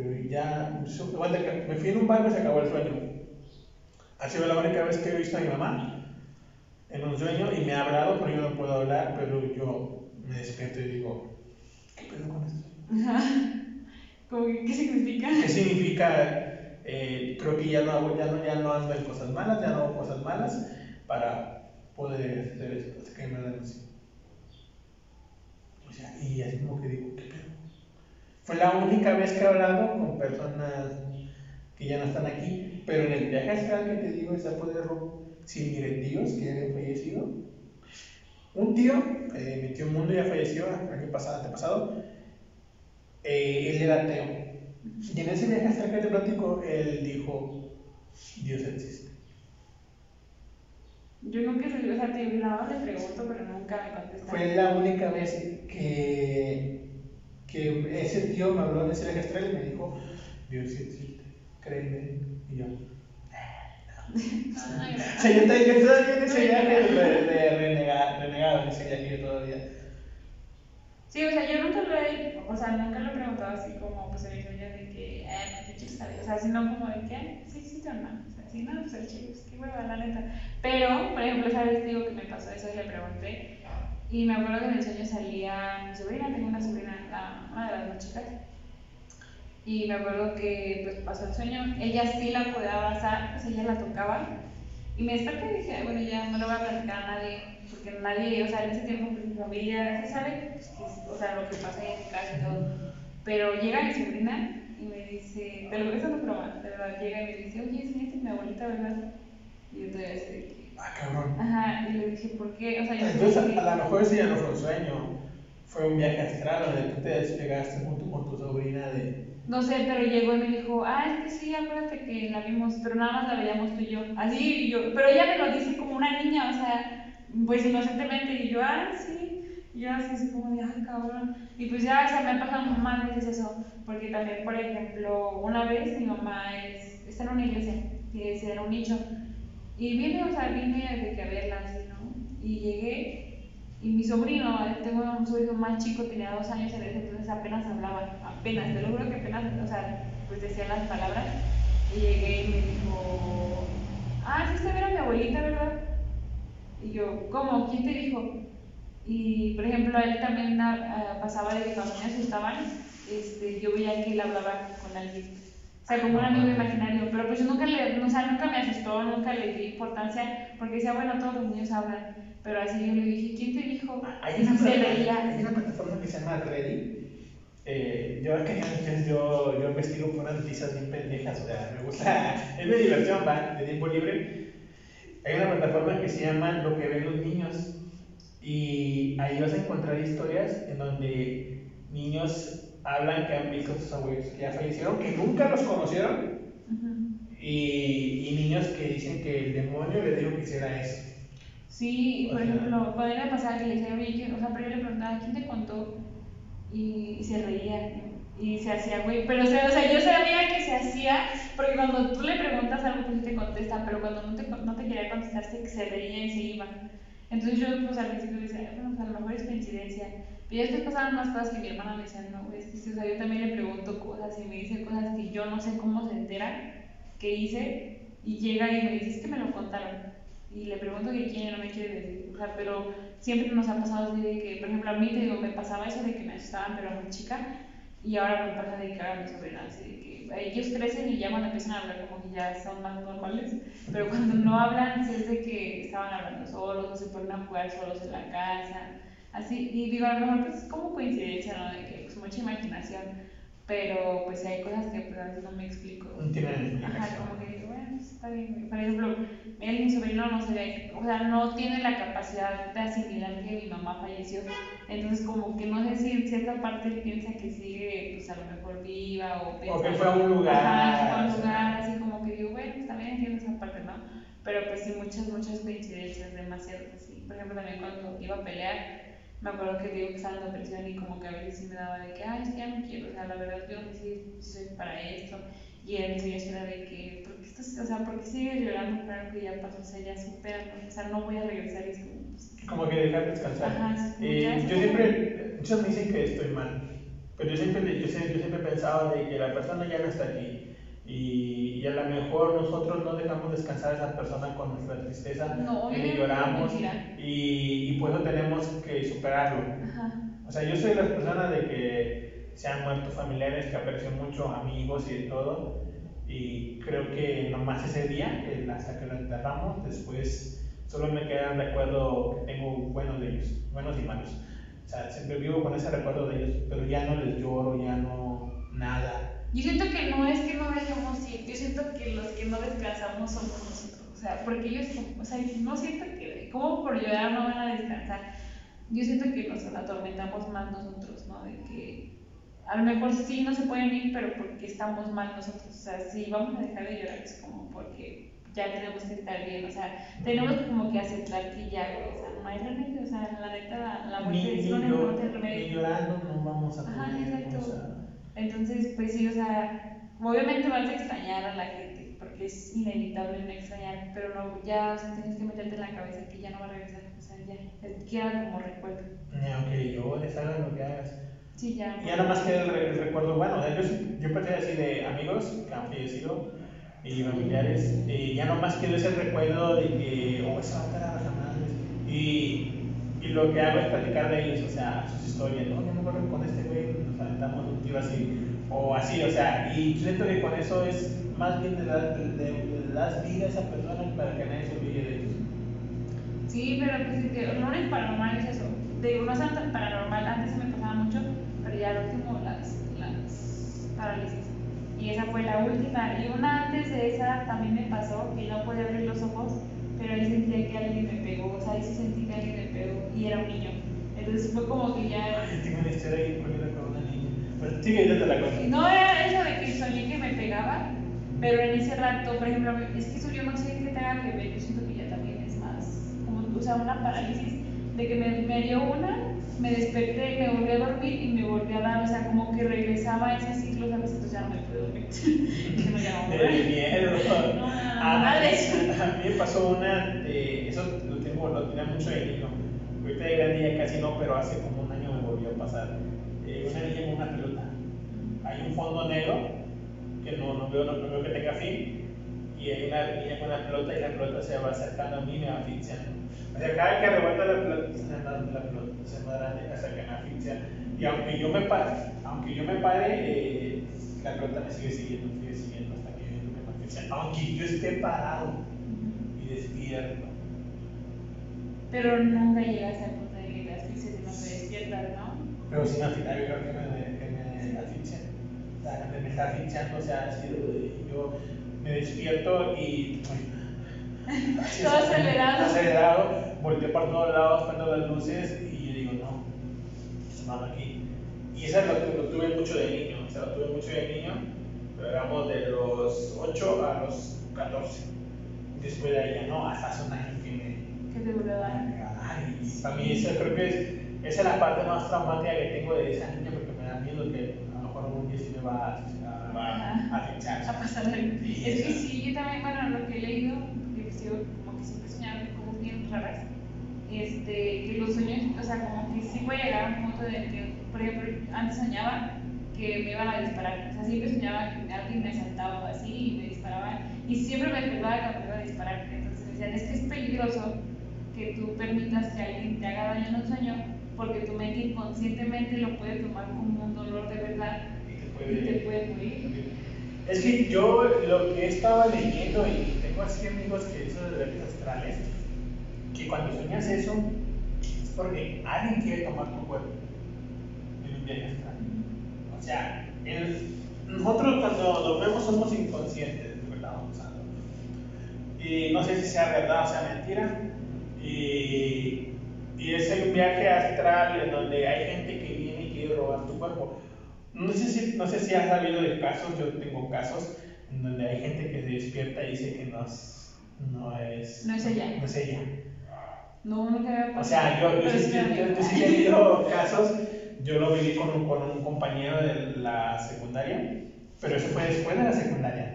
Pero ya, me fui en un barco y se acabó el sueño. Ha sido la única vez que he visto a mi mamá en un sueño y me ha hablado, pero yo no puedo hablar, pero yo me despierto y digo, ¿qué pedo con esto? Como que, ¿Qué significa? ¿Qué significa? eh, creo que ya no, hago, ya, no, ya no ando en cosas malas, ya no hago cosas malas para poder hacer esto, que me den así. O sea, y así como que digo, ¿qué pedo? Fue la única vez que he hablado con personas que ya no están aquí, pero en el viaje astral que te digo, esa fue de robo, sí, tíos que ya habían fallecido. Un tío, eh, mi tío Mundo ya falleció el año pasado, antepasado, eh, él era ateo. Y en ese viaje astral que te platico, él dijo, Dios existe. Yo nunca o sea, te más le pregunto, pero nunca me contestan. Fue la única vez que, que ese tío me habló en ese viaje astral y me dijo, Dios sí existe, créeme. Y yo, Ah, o sea, yo, todavía en ese viaje de, de renegado, renegado en ese viaje yo todavía. Sí, o sea, yo nunca lo he, o sea, nunca lo he preguntado así como, pues, en mi sueño de que, eh, ¿qué quieres saber? O sea, sino como de que, "Ah, sí, sí, o no. O sea, sí, no, pues, el chico, es que hueva, la neta. Pero, por ejemplo, ¿sabes? Digo que me pasó eso y le pregunté. Y me acuerdo que en el sueño salía mi sobrina, tengo una sobrina, la, una de las más chicas. Y me acuerdo que, pues, pasó el sueño, ella sí la podía abrazar, pues, ella la tocaba. Y me desperté y dije, "Ay, bueno, ya no le voy a platicar a nadie, porque nadie, o sea, en ese tiempo pues, mi familia se sabe, pues, o sea, lo que pasa en mi casa y todo. Pero llega mi sobrina y me dice, te lo no es broma, de verdad, llega y me dice, oye, es mi abuelita, ¿verdad? Y yo todavía Ah, cabrón. ajá, y le dije, ¿por qué? O sea, yo Entonces, a lo mejor ese ya no fue un sueño, fue un viaje astral donde tú te despegaste junto con tu sobrina de. No sé, pero llegó y me dijo, ah, es que sí, acuérdate que la vimos, pero nada más la veíamos tú y yo. Así, y yo, pero ella me lo dice como una niña, o sea, pues inocentemente, y yo, ah, sí. Y yo así, así como de, ay, cabrón. Y pues ya, o sea, me ha pasado más veces eso, porque también, por ejemplo, una vez mi mamá es, está en una iglesia, que en un nicho, y vine, o sea, vine de que a verla, ¿no? Y llegué, y mi sobrino, eh, tengo un sobrino más chico, tenía dos años en ese entonces apenas hablaba, apenas, te lo juro que apenas, o sea, pues decía las palabras. Y llegué y me dijo, ah, sí, está bien mi abuelita, ¿verdad? Y yo, ¿cómo? ¿Quién te dijo? Y, por ejemplo, él también ah, pasaba de que cuando me asustaban, este, yo veía que él hablaba con alguien. Sea, como un amigo imaginario, pero pues yo nunca le, o sea, nunca me asustó, nunca le di importancia, porque decía, bueno, todos los niños hablan, pero así yo le dije, ¿quién te dijo? Hay Y una, se hay una plataforma que se llama Reddit. Eh, yo, que yo, yo investigo puras noticias bien pendejas, o sea, me gusta, es mi diversión, va, de tiempo libre. Hay una plataforma que se llama Lo que ven los niños y ahí vas a encontrar historias en donde niños hablan que han visto a sus abuelos que ya fallecieron, que nunca los conocieron Ujú. y, y niños que dicen que el demonio les dijo que hiciera eso. Sí, O por sea- ejemplo, podría pasar que le decía, oye, ¿quién-?" o sea, pero yo le preguntaba, ¿quién te contó? Y, y se reía y se hacía, güey. Pero, o sea, o sea, yo sabía que se hacía, porque cuando tú le preguntas algo, pues te contesta, pero cuando no te, no te quería contestar, se, se reía y se iba. Entonces yo, pues al principio decía, bueno, pues a lo mejor es coincidencia. Pero ya después pasaron más cosas que mi hermana me decía, no, güey, o sea, yo también le pregunto cosas y me dice cosas que yo no sé cómo se entera que hice y llega y me dice, es que me lo contaron. Y le pregunto que quién y no me quiere decir. O sea, pero siempre nos ha pasado así de que, por ejemplo, a mí te digo, me pasaba eso de que me asustaban, pero muy chica. Y ahora me pasa de que ahora mis sobrinas, de que ellos crecen y ya cuando empiezan a hablar como que ya son más normales, pero cuando no hablan es de que estaban hablando solos se ponen a jugar solos en la casa, así, y digo, a lo mejor pues es como coincidencia, ¿no? De que pues mucha imaginación, pero pues hay cosas que pues a veces no me explico. No tienen Ajá, como que digo, bueno, pues, está bien. Por ejemplo, él, mi sobrino, no se ve, o sea, no tiene la capacidad de asimilar que mi mamá falleció. Entonces, como que no sé si en cierta parte él piensa que sigue, pues a lo mejor viva o piensa. O que fue a un lugar. Ajá, fue a un lugar, así como que digo, bueno, pues también entiendo esa parte, ¿no? Pero pues sí, muchas, muchas coincidencias, demasiadas así. Por ejemplo, también cuando iba a pelear, me acuerdo que digo que estaba en depresión y como que a veces sí me daba de que, ay, es que ya no quiero, o sea, la verdad yo no sé si soy para esto. Y mis sueños era de que, ¿por qué, estás, o sea, ¿por qué sigues llorando por algo que ya pasó? O sea, ya supéralo, o sea, no voy a regresar y es como, pues, Como que dejar descansar. Ajá, Eh, ya yo siempre, muchos me dicen que estoy mal, pero yo siempre, yo siempre, yo siempre he pensado de que la persona ya no está aquí y, y a lo mejor nosotros no dejamos descansar a esa persona con nuestra tristeza No, y lloramos y, y por eso tenemos que superarlo. ajá. O sea, yo soy de las personas de que se han muerto familiares que aprecio mucho, amigos y de todo. Y creo que nomás ese día, hasta que lo enterramos, después solo me queda el recuerdo que tengo buenos de ellos, buenos y malos. O sea, siempre vivo con ese recuerdo de ellos, pero ya no les lloro, ya no nada. Yo siento que no es que no dejemos ir, yo siento que los que no descansamos somos nosotros, o sea, porque ellos, o sea, no siento que, como por llorar no van a descansar, yo siento que nos atormentamos más nosotros, ¿no? De que a lo mejor sí no se pueden ir, pero porque estamos mal nosotros, o sea, si vamos a dejar de llorar es como porque ya tenemos que estar bien, o sea, tenemos como que aceptar que ya, o sea, no hay remedio, o sea, la neta, la muerte es ni remedio. llorando no vamos a Ajá, poder. exacto. o sea, Entonces, pues sí, o sea, obviamente vas a extrañar a la gente, porque es inevitable no extrañar, pero no, ya, o sea, tienes que meterte en la cabeza que ya no va a regresar, o sea, ya, queda como recuerdo. aunque llores, hagas lo que hagas. Sí, ya. Y ya nada más queda el, re- el recuerdo bueno. yo, yo prefiero decir de amigos que han fallecido y familiares. Y ya nomás quedó ese recuerdo de que, oh, esa vaca era la madre. Y, y lo que hago es platicar de ellos, o sea, sus historias. No, yo me acuerdo con este güey un tiro así, o así, o sea. Y siento que con eso es más bien de, dar- de, de- de das vida a esa persona para que nadie se olvide de ellos. Sí, pero pues es que lo único paranormal es eso. Digo, no es tan paranormal, antes me pasaba mucho, pero ya al último las, las parálisis. Y esa fue la última. Y una antes de esa también me pasó que no podía abrir los ojos, pero ahí sentía que alguien me pegó, o sea, ahí sí sentí que alguien me pegó y era un niño. Entonces fue como que ya... Tengo una historia ahí con con una niña. Pero sigue, yo te la cuento. No era eso de que soñé que me pegaba, pero en ese rato, por ejemplo, es que eso yo no sé qué tenga que ver, yo siento que ya también es más, como, o sea, una parálisis, de que me, me dio una, me desperté, me volví a dormir y me volví a dar, o sea, como que regresaba a ese ciclo, ¿sabes? Entonces ya no me puedo dormir. No, no, De miedo. No, eso. A mí me pasó una, de, eso lo tengo, lo tenía mucho de niño. Ahorita de grande ya casi no, pero hace como un año me volvió a pasar. Eh, una niña con una. Hay un fondo negro que no, no, veo, no, veo que tenga fin. Y hay una niña con una pelota y la pelota se va acercando a mí y me va asfixiando. O sea, cada que arrebata la pelota, se me la pelota, se me da hasta que me asfixia. Y aunque yo me pare, aunque yo me pare, eh, la pelota me sigue siguiendo, me sigue siguiendo hasta que me asfixia. Aunque yo esté parado y despierto. Pero nunca llegas al punto de que te asfixias y no te despiertas, ¿no? Pero si me asfixia, yo creo que me, que me asfixia. Me, está asfixiando, o sea, así, y yo me despierto y. Todo acelerado. Acelerado, volteo por todos lados, prendo las luces y yo digo, no, es malo aquí. Y eso lo, lo tuve mucho de niño, o sea, lo tuve mucho de niño, pero éramos de los 8 a los 14. Después de ahí ya no, hasta hace un año que me, Que te vuelve a dar. Ay, para mí eso creo que es, esa es la parte más traumática que tengo de esa niña porque me da miedo que a sí me va a, a, va a fichar. a pasar. Sí, Es que sí, yo también, bueno, lo que he leído, pues yo como que siempre soñaba con cosas bien raras, este, que los sueños, o sea, como que sí puede llegar a un punto de que, por ejemplo, antes soñaba que me iban a disparar, o sea, siempre soñaba que alguien me asaltaba o así y me disparaba, y siempre me despertaba cuando me iba a disparar, entonces me decían, es que es peligroso que tú permitas que alguien te haga daño en un sueño, porque tu mente inconscientemente lo puede tomar como un dolor de verdad Es que yo lo que estaba leyendo y tengo así amigos que eso de viajes astrales, que cuando sueñas eso es porque alguien quiere tomar tu cuerpo en un viaje astral. O sea, el- nosotros cuando dormimos somos inconscientes, ¿verdad? O sea, y no sé si sea verdad o sea mentira. Y, y es un viaje astral en donde hay gente que viene y quiere robar tu cuerpo. No sé si, no sé si has sabido de casos, yo tengo casos en donde hay gente que se despierta y dice que no es, no es, No es ella. No es ella. No, nunca había O pasado. sea, yo, yo, sí, yo, yo- sí he tenido casos, yo lo viví con un, con un compañero de la secundaria, pero eso fue después de la secundaria.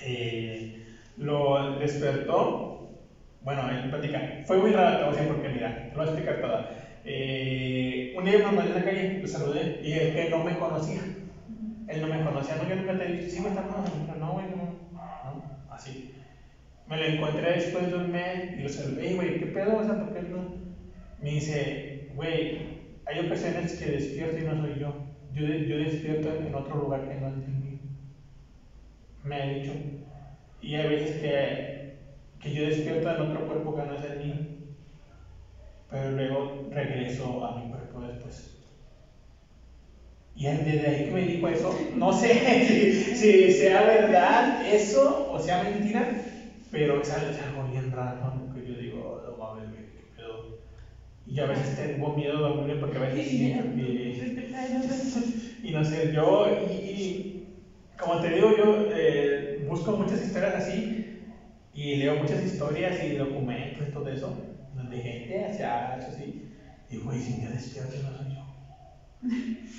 Eh, lo despertó, bueno, él platica, fue muy raro, te voy a decir porque mira, te lo voy a explicar toda. Eh, un día me encontré en la calle, lo saludé y él que no me conocía. Él no me conocía, no, yo nunca te he dicho, sí, güey, está no, no, güey, no, no, así. Me lo encontré después de un mes y lo saludé, "Ey, güey, ¿qué pedo? O sea, ¿por no? Me dice, güey, hay ocasiones que despierto y no soy yo. Yo, yo despierto en otro lugar que no es en mí. Me ha dicho. Y hay veces que, que yo despierto en otro cuerpo que no es el mío. Pero luego regreso a mi cuerpo después. Y desde ahí que me dijo eso, no sé si, si sea verdad eso o sea mentira, pero es algo, bien raro, ¿no? que yo digo, no mames, pedo. Y yo a veces tengo miedo de dormir porque a veces siento que... Y no sé, yo, y, y como te digo, yo eh, busco muchas historias así Y leo muchas historias y documentos y todo eso, donde gente hacía eso así. Y güey, si me despierto no soy yo.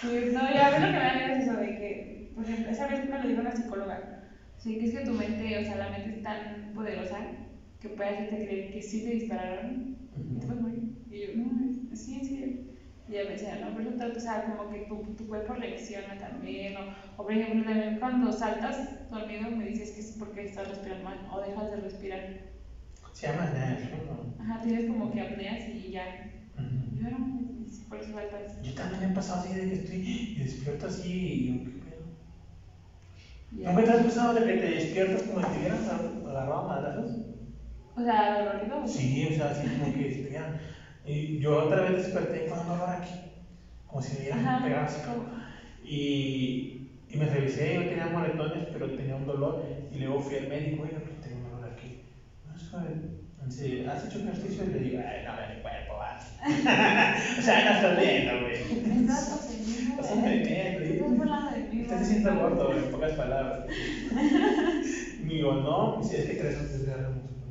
Sí, no, ya ves lo que me da miedo es eso de que, por ejemplo, esa vez me lo dijo una psicóloga. Sí, que es que tu mente, o sea, la mente es tan poderosa que puede hacerte creer que sí te dispararon y te vas a morir. Y yo, no, es- sí, serio. Y ella me decía, no, pero eso, o sea, como que tu, tu cuerpo reacciona también. O, o, por ejemplo, también cuando saltas dormido me dices que es porque estás respirando mal o dejas de respirar. Se llama apnea, ¿no? Ajá, tienes como que apneas y ya. Yo no, sí, por eso faltas. Yo también he pasado así de que estoy y despierto así y ¿qué pedo? Ya. ¿Nunca te has pasado de que te despiertas como si te hubieran agarrado a madrazos? O sea, dolorido. Sí, o sea, así como que hubieran- Y yo otra vez desperté con dolor aquí, como si me hubieran pegado así. como- Y, y me revisé, yo tenía moretones, pero tenía un dolor. Y luego fui al médico, oiga, que tengo un dolor aquí. Dice, ¿has hecho ejercicio? Y le digo, ay, no, mi cuerpo o sea, no estás viendo, güey. Me estás poseyendo. Estás entendiendo, Estás ¿sí? de diciendo gordo, en pocas palabras. Digo, no, si es que traes un desgarro muscular.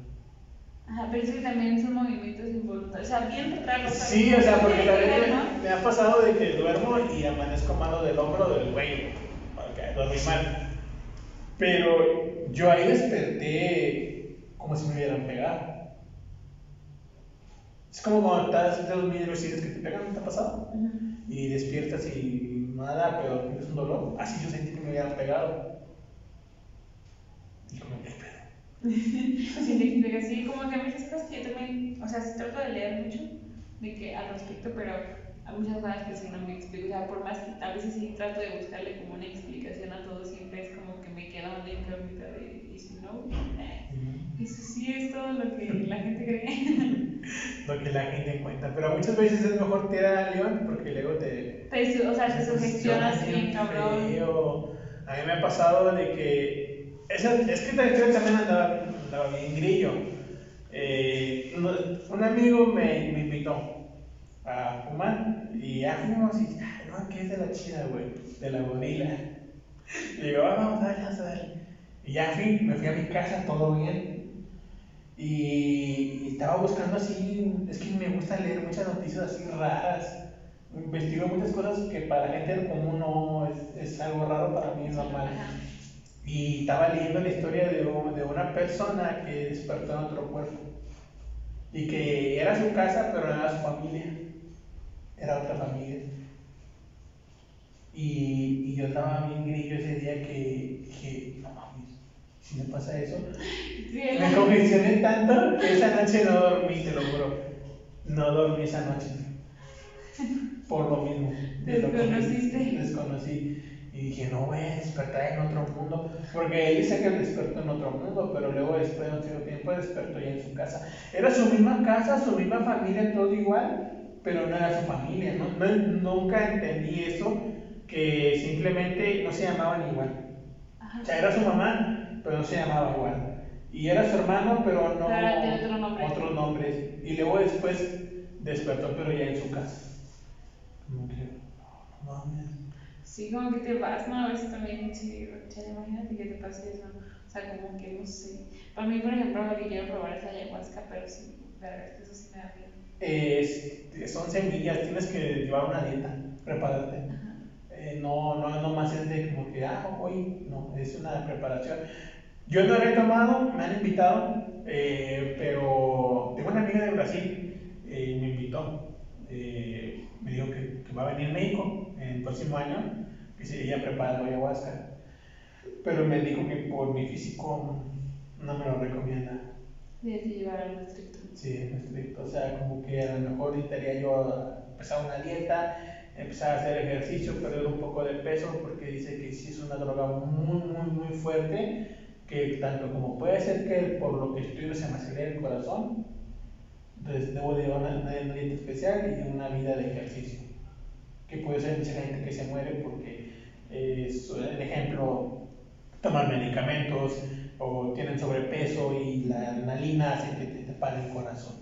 Ajá, pero es que también son movimientos involuntarios. O sea, bien raro. Sí, o sea, porque también me, me ha pasado de que duermo y amanezco malo del hombro del cuello, porque dormí mal. Pero yo ahí desperté como si me hubieran pegado. Es como cuando estás de y sientes que te pegan, ¿no te ha pasado? Ujú. Y despiertas y nada, pero tienes un dolor. Así yo sentí que me hubieran pegado. Y como, ¿qué pedo? Sí, te explico, sí, como que a muchas cosas que yo también, o sea, sí trato de leer mucho de que al respecto, pero hay muchas cosas que sí no me explico, o sea, por más que a veces sí trato de buscarle como una explicación a todo, siempre es como que me queda una incógnita de, y si no, eh, eso sí es todo lo que la gente cree. Lo que la gente cuenta. Pero muchas veces es mejor tirar al león porque luego te, Te o sea, se sugestiona así bien cabrón. A mí me ha pasado de que. Esa, es que esta historia también andaba, andaba bien grillo. Eh, un amigo me, me invitó a fumar y ya fuimos y. "Ay, No, que es de la chida, güey, de la gorila. Y digo, "Ah, vamos a darle, vamos a darle. Y ya fui, me fui a mi casa, todo bien. Y estaba buscando así, es que me gusta leer muchas noticias así raras. Investigo muchas cosas que para la gente común no es, es algo raro, para mí es normal. Y estaba leyendo la historia de, de una persona que despertó en otro cuerpo. Y que era su casa, pero no era su familia. Era otra familia. Y, y yo estaba bien grillo ese día que mames, si me pasa eso. Me congestioné tanto que esa noche no dormí, te lo juro. No dormí esa noche. Por lo mismo. de lo Desconociste. Desconocí. Y dije, no voy a despertar en otro mundo. Porque él dice que despertó en otro mundo, pero luego después de un cierto tiempo despertó ya en su casa. Era su misma casa, su misma familia, todo igual, pero no era su familia. ¿no? No- nunca entendí eso, que simplemente no se llamaban igual. Ajá. O sea, era su mamá, pero no se llamaba igual. Y era su hermano, pero no. Ahora tiene otro nombre. Otros nombres. Y luego después despertó, pero ya en su casa. Como que, no mames. Sí, como que te vas, ¿no? A veces también, sí, chale, imagínate que te pase eso. O sea, como que no sé. Para mí, por ejemplo, lo que quiero probar es la ayahuasca, pero sí, verga, eso sí me da miedo. Es- son semillas, tienes que llevar una dieta, prepararte. Ajá. Eh, no, no, no más es de como que, ah, hoy, no, es una preparación. Yo no he tomado, me han invitado, eh, pero tengo una amiga de Brasil, eh, me invitó, eh, me dijo que, que va a venir a México el próximo año, que se ella prepara la ayahuasca, pero me dijo que por mi físico no me lo recomienda. Y así llevar algo estricto. Sí, es estricto. O sea, como que a lo mejor necesitaría yo empezar una dieta, empezar a hacer ejercicio, perder un poco de peso, porque dice que sí es una droga muy, muy, muy fuerte, que tanto como puede ser que por lo que estudio se me acelere el corazón, entonces debo de llevar una, una dieta especial y una vida de ejercicio. Que puede ser mucha gente que se muere porque, eh, el ejemplo, toman medicamentos o tienen sobrepeso y la adrenalina hace que te, te pare el corazón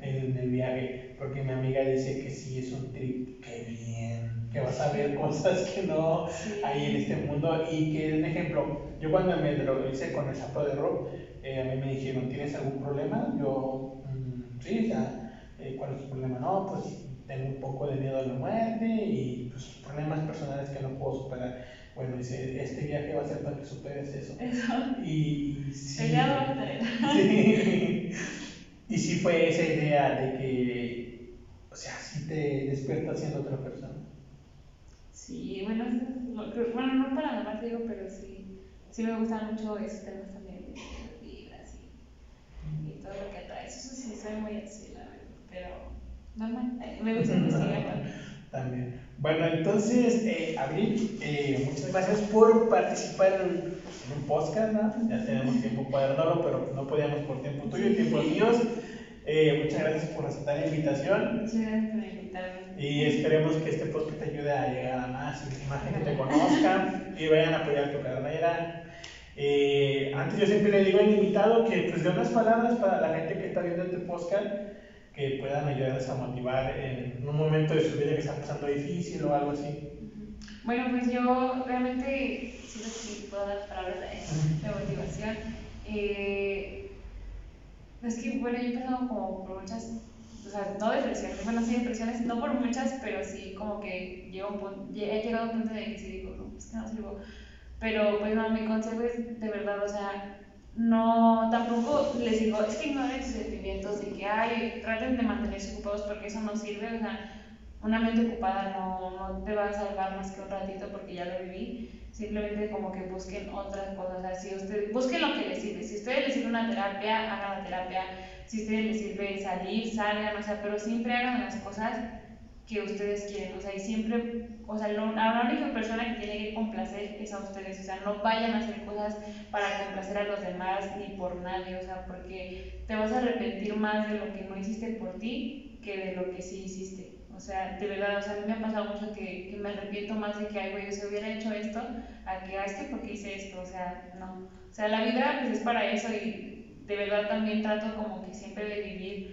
en el viaje, porque mi amiga dice que sí es un trip, que bien, que vas a ver cosas que no hay en este mundo y que, un ejemplo, yo cuando me lo hice con el sapo de rock, eh, a mí me dijeron, ¿tienes algún problema? Yo, mm, sí, o sea, eh, ¿cuál es tu problema? No, pues tengo un poco de miedo a la muerte y pues, problemas personales que no puedo superar. Bueno, dice, este viaje va a ser para que superes eso. Eso. Y, y sí. Y sí fue esa idea de que, o sea, sí te despierta siendo otra persona. Sí, bueno, es bueno, no para nada más digo, pero sí, sí me gustan mucho esos temas también de vibras y, y todo lo que atrae. Eso sí, soy muy así, la verdad, pero normal. Me gusta investigar también. También. Bueno, entonces, eh, Abril, eh, muchas gracias por participar en, en un podcast, ¿no? Ya tenemos tiempo cuadrado, pero no podíamos por tiempo tuyo y tiempo míos. Eh, muchas gracias por aceptar la invitación Muchas gracias por invitarme. Y esperemos que este podcast te ayude a llegar a más y que más gente te conozca y vayan a apoyar tu carrera. Eh, antes yo siempre le digo al invitado que pues dé unas palabras para la gente que está viendo este podcast que puedan ayudarles a motivar en un momento de su vida que está pasando difícil o algo así. Bueno, pues yo realmente sí sí puedo dar palabras de, de motivación. Eh, es que, bueno, yo he pasado como por muchas, o sea, no depresiones, bueno, sí depresiones, no por muchas, pero sí como que llego a un punto, he llegado a un punto de que sí digo, no, que no sirvo. Pero pues no, mi consejo es de verdad, o sea, no, tampoco les digo, es que ignoren sus sentimientos de que, ay, traten de mantenerse ocupados porque eso no sirve, o sea, una mente ocupada no, no te va a salvar más que un ratito porque ya lo viví. Simplemente como que busquen otras cosas. O sea, si ustedes, busquen lo que les sirve. Si a ustedes les sirve una terapia, hagan la terapia. Si a ustedes les sirve salir, salgan. O sea, pero siempre hagan las cosas que ustedes quieren. O sea, y siempre, o sea, lo- la única persona que tiene que complacer es a ustedes. O sea, no vayan a hacer cosas para complacer a los demás ni por nadie. O sea, porque te vas a arrepentir más de lo que no hiciste por ti que de lo que sí hiciste. O sea, de verdad, o sea, a mí me ha pasado mucho que, que me arrepiento más de que, ay, güey, se hubiera hecho esto, a que, ay, es que porque hice esto, o sea, no. O sea, la vida pues es para eso y de verdad también trato como que siempre de vivir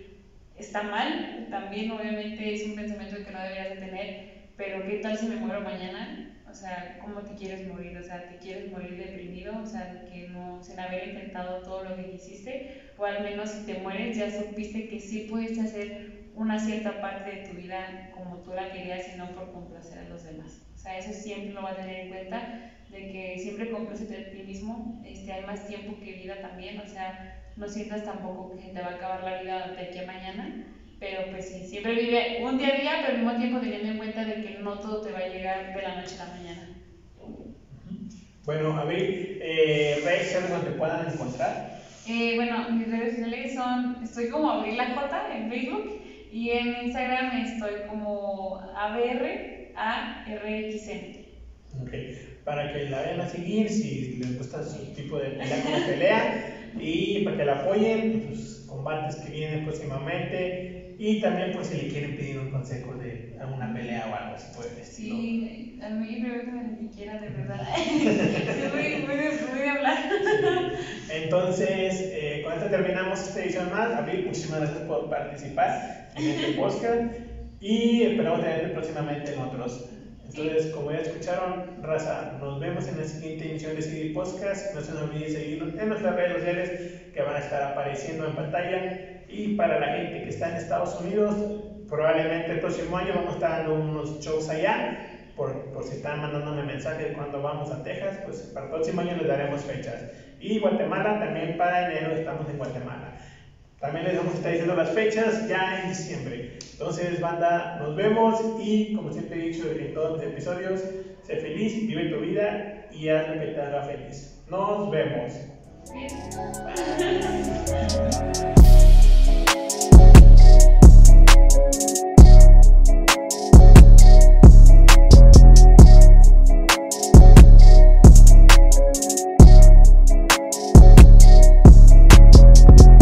está mal, también obviamente es un pensamiento que no deberías de tener, pero ¿qué tal si me muero mañana? O sea, ¿cómo te quieres morir? O sea, ¿te quieres morir deprimido? O sea, que no, sin haber intentado todo lo que quisiste, o al menos si te mueres ya supiste que sí pudiste hacer una cierta parte de tu vida como tú la querías y no por complacer a los demás. O sea, eso siempre lo vas a tener en cuenta, de que siempre complacete a ti mismo, este, hay más tiempo que vida también, o sea, no sientas tampoco que te va a acabar la vida de aquí a mañana, pero pues sí, siempre vive un día a día, pero al mismo tiempo teniendo en cuenta de que no todo te va a llegar de la noche a la mañana. Bueno, Abril, eh, redes sociales donde puedan encontrar. Eh, bueno, mis redes sociales son, estoy como Abril la J en Facebook y en Instagram estoy como ABR, ARXN. Ok, Para que la vayan a seguir, si les gusta su tipo de pelea como pelea, y para que la apoyen en sus combates que vienen próximamente, y también pues si le quieren pedir un consejo de alguna pelea o algo así por el estilo. Sí, a mí lo que quieran, de verdad. Soy muy, muy, de, muy de hablar. Entonces, eh, con esto terminamos esta edición más. Abril, muchísimas gracias por participar en este podcast y esperamos tenerte próximamente en otros. Entonces, como ya escucharon, raza, nos vemos en la siguiente emisión de CD Podcast. No se nos olvide seguirnos en nuestras redes sociales que van a estar apareciendo en pantalla. Y para la gente que está en Estados Unidos, probablemente el próximo año vamos a estar dando unos shows allá. Por, por si están mandándome mensajes cuando vamos a Texas, pues para el próximo año les daremos fechas. Y Guatemala también para enero estamos en Guatemala. También les vamos a estar diciendo las fechas ya en diciembre. Entonces, banda, nos vemos y como siempre he dicho en todos mis episodios, sé feliz, vive tu vida y haz lo que te haga feliz. Nos vemos.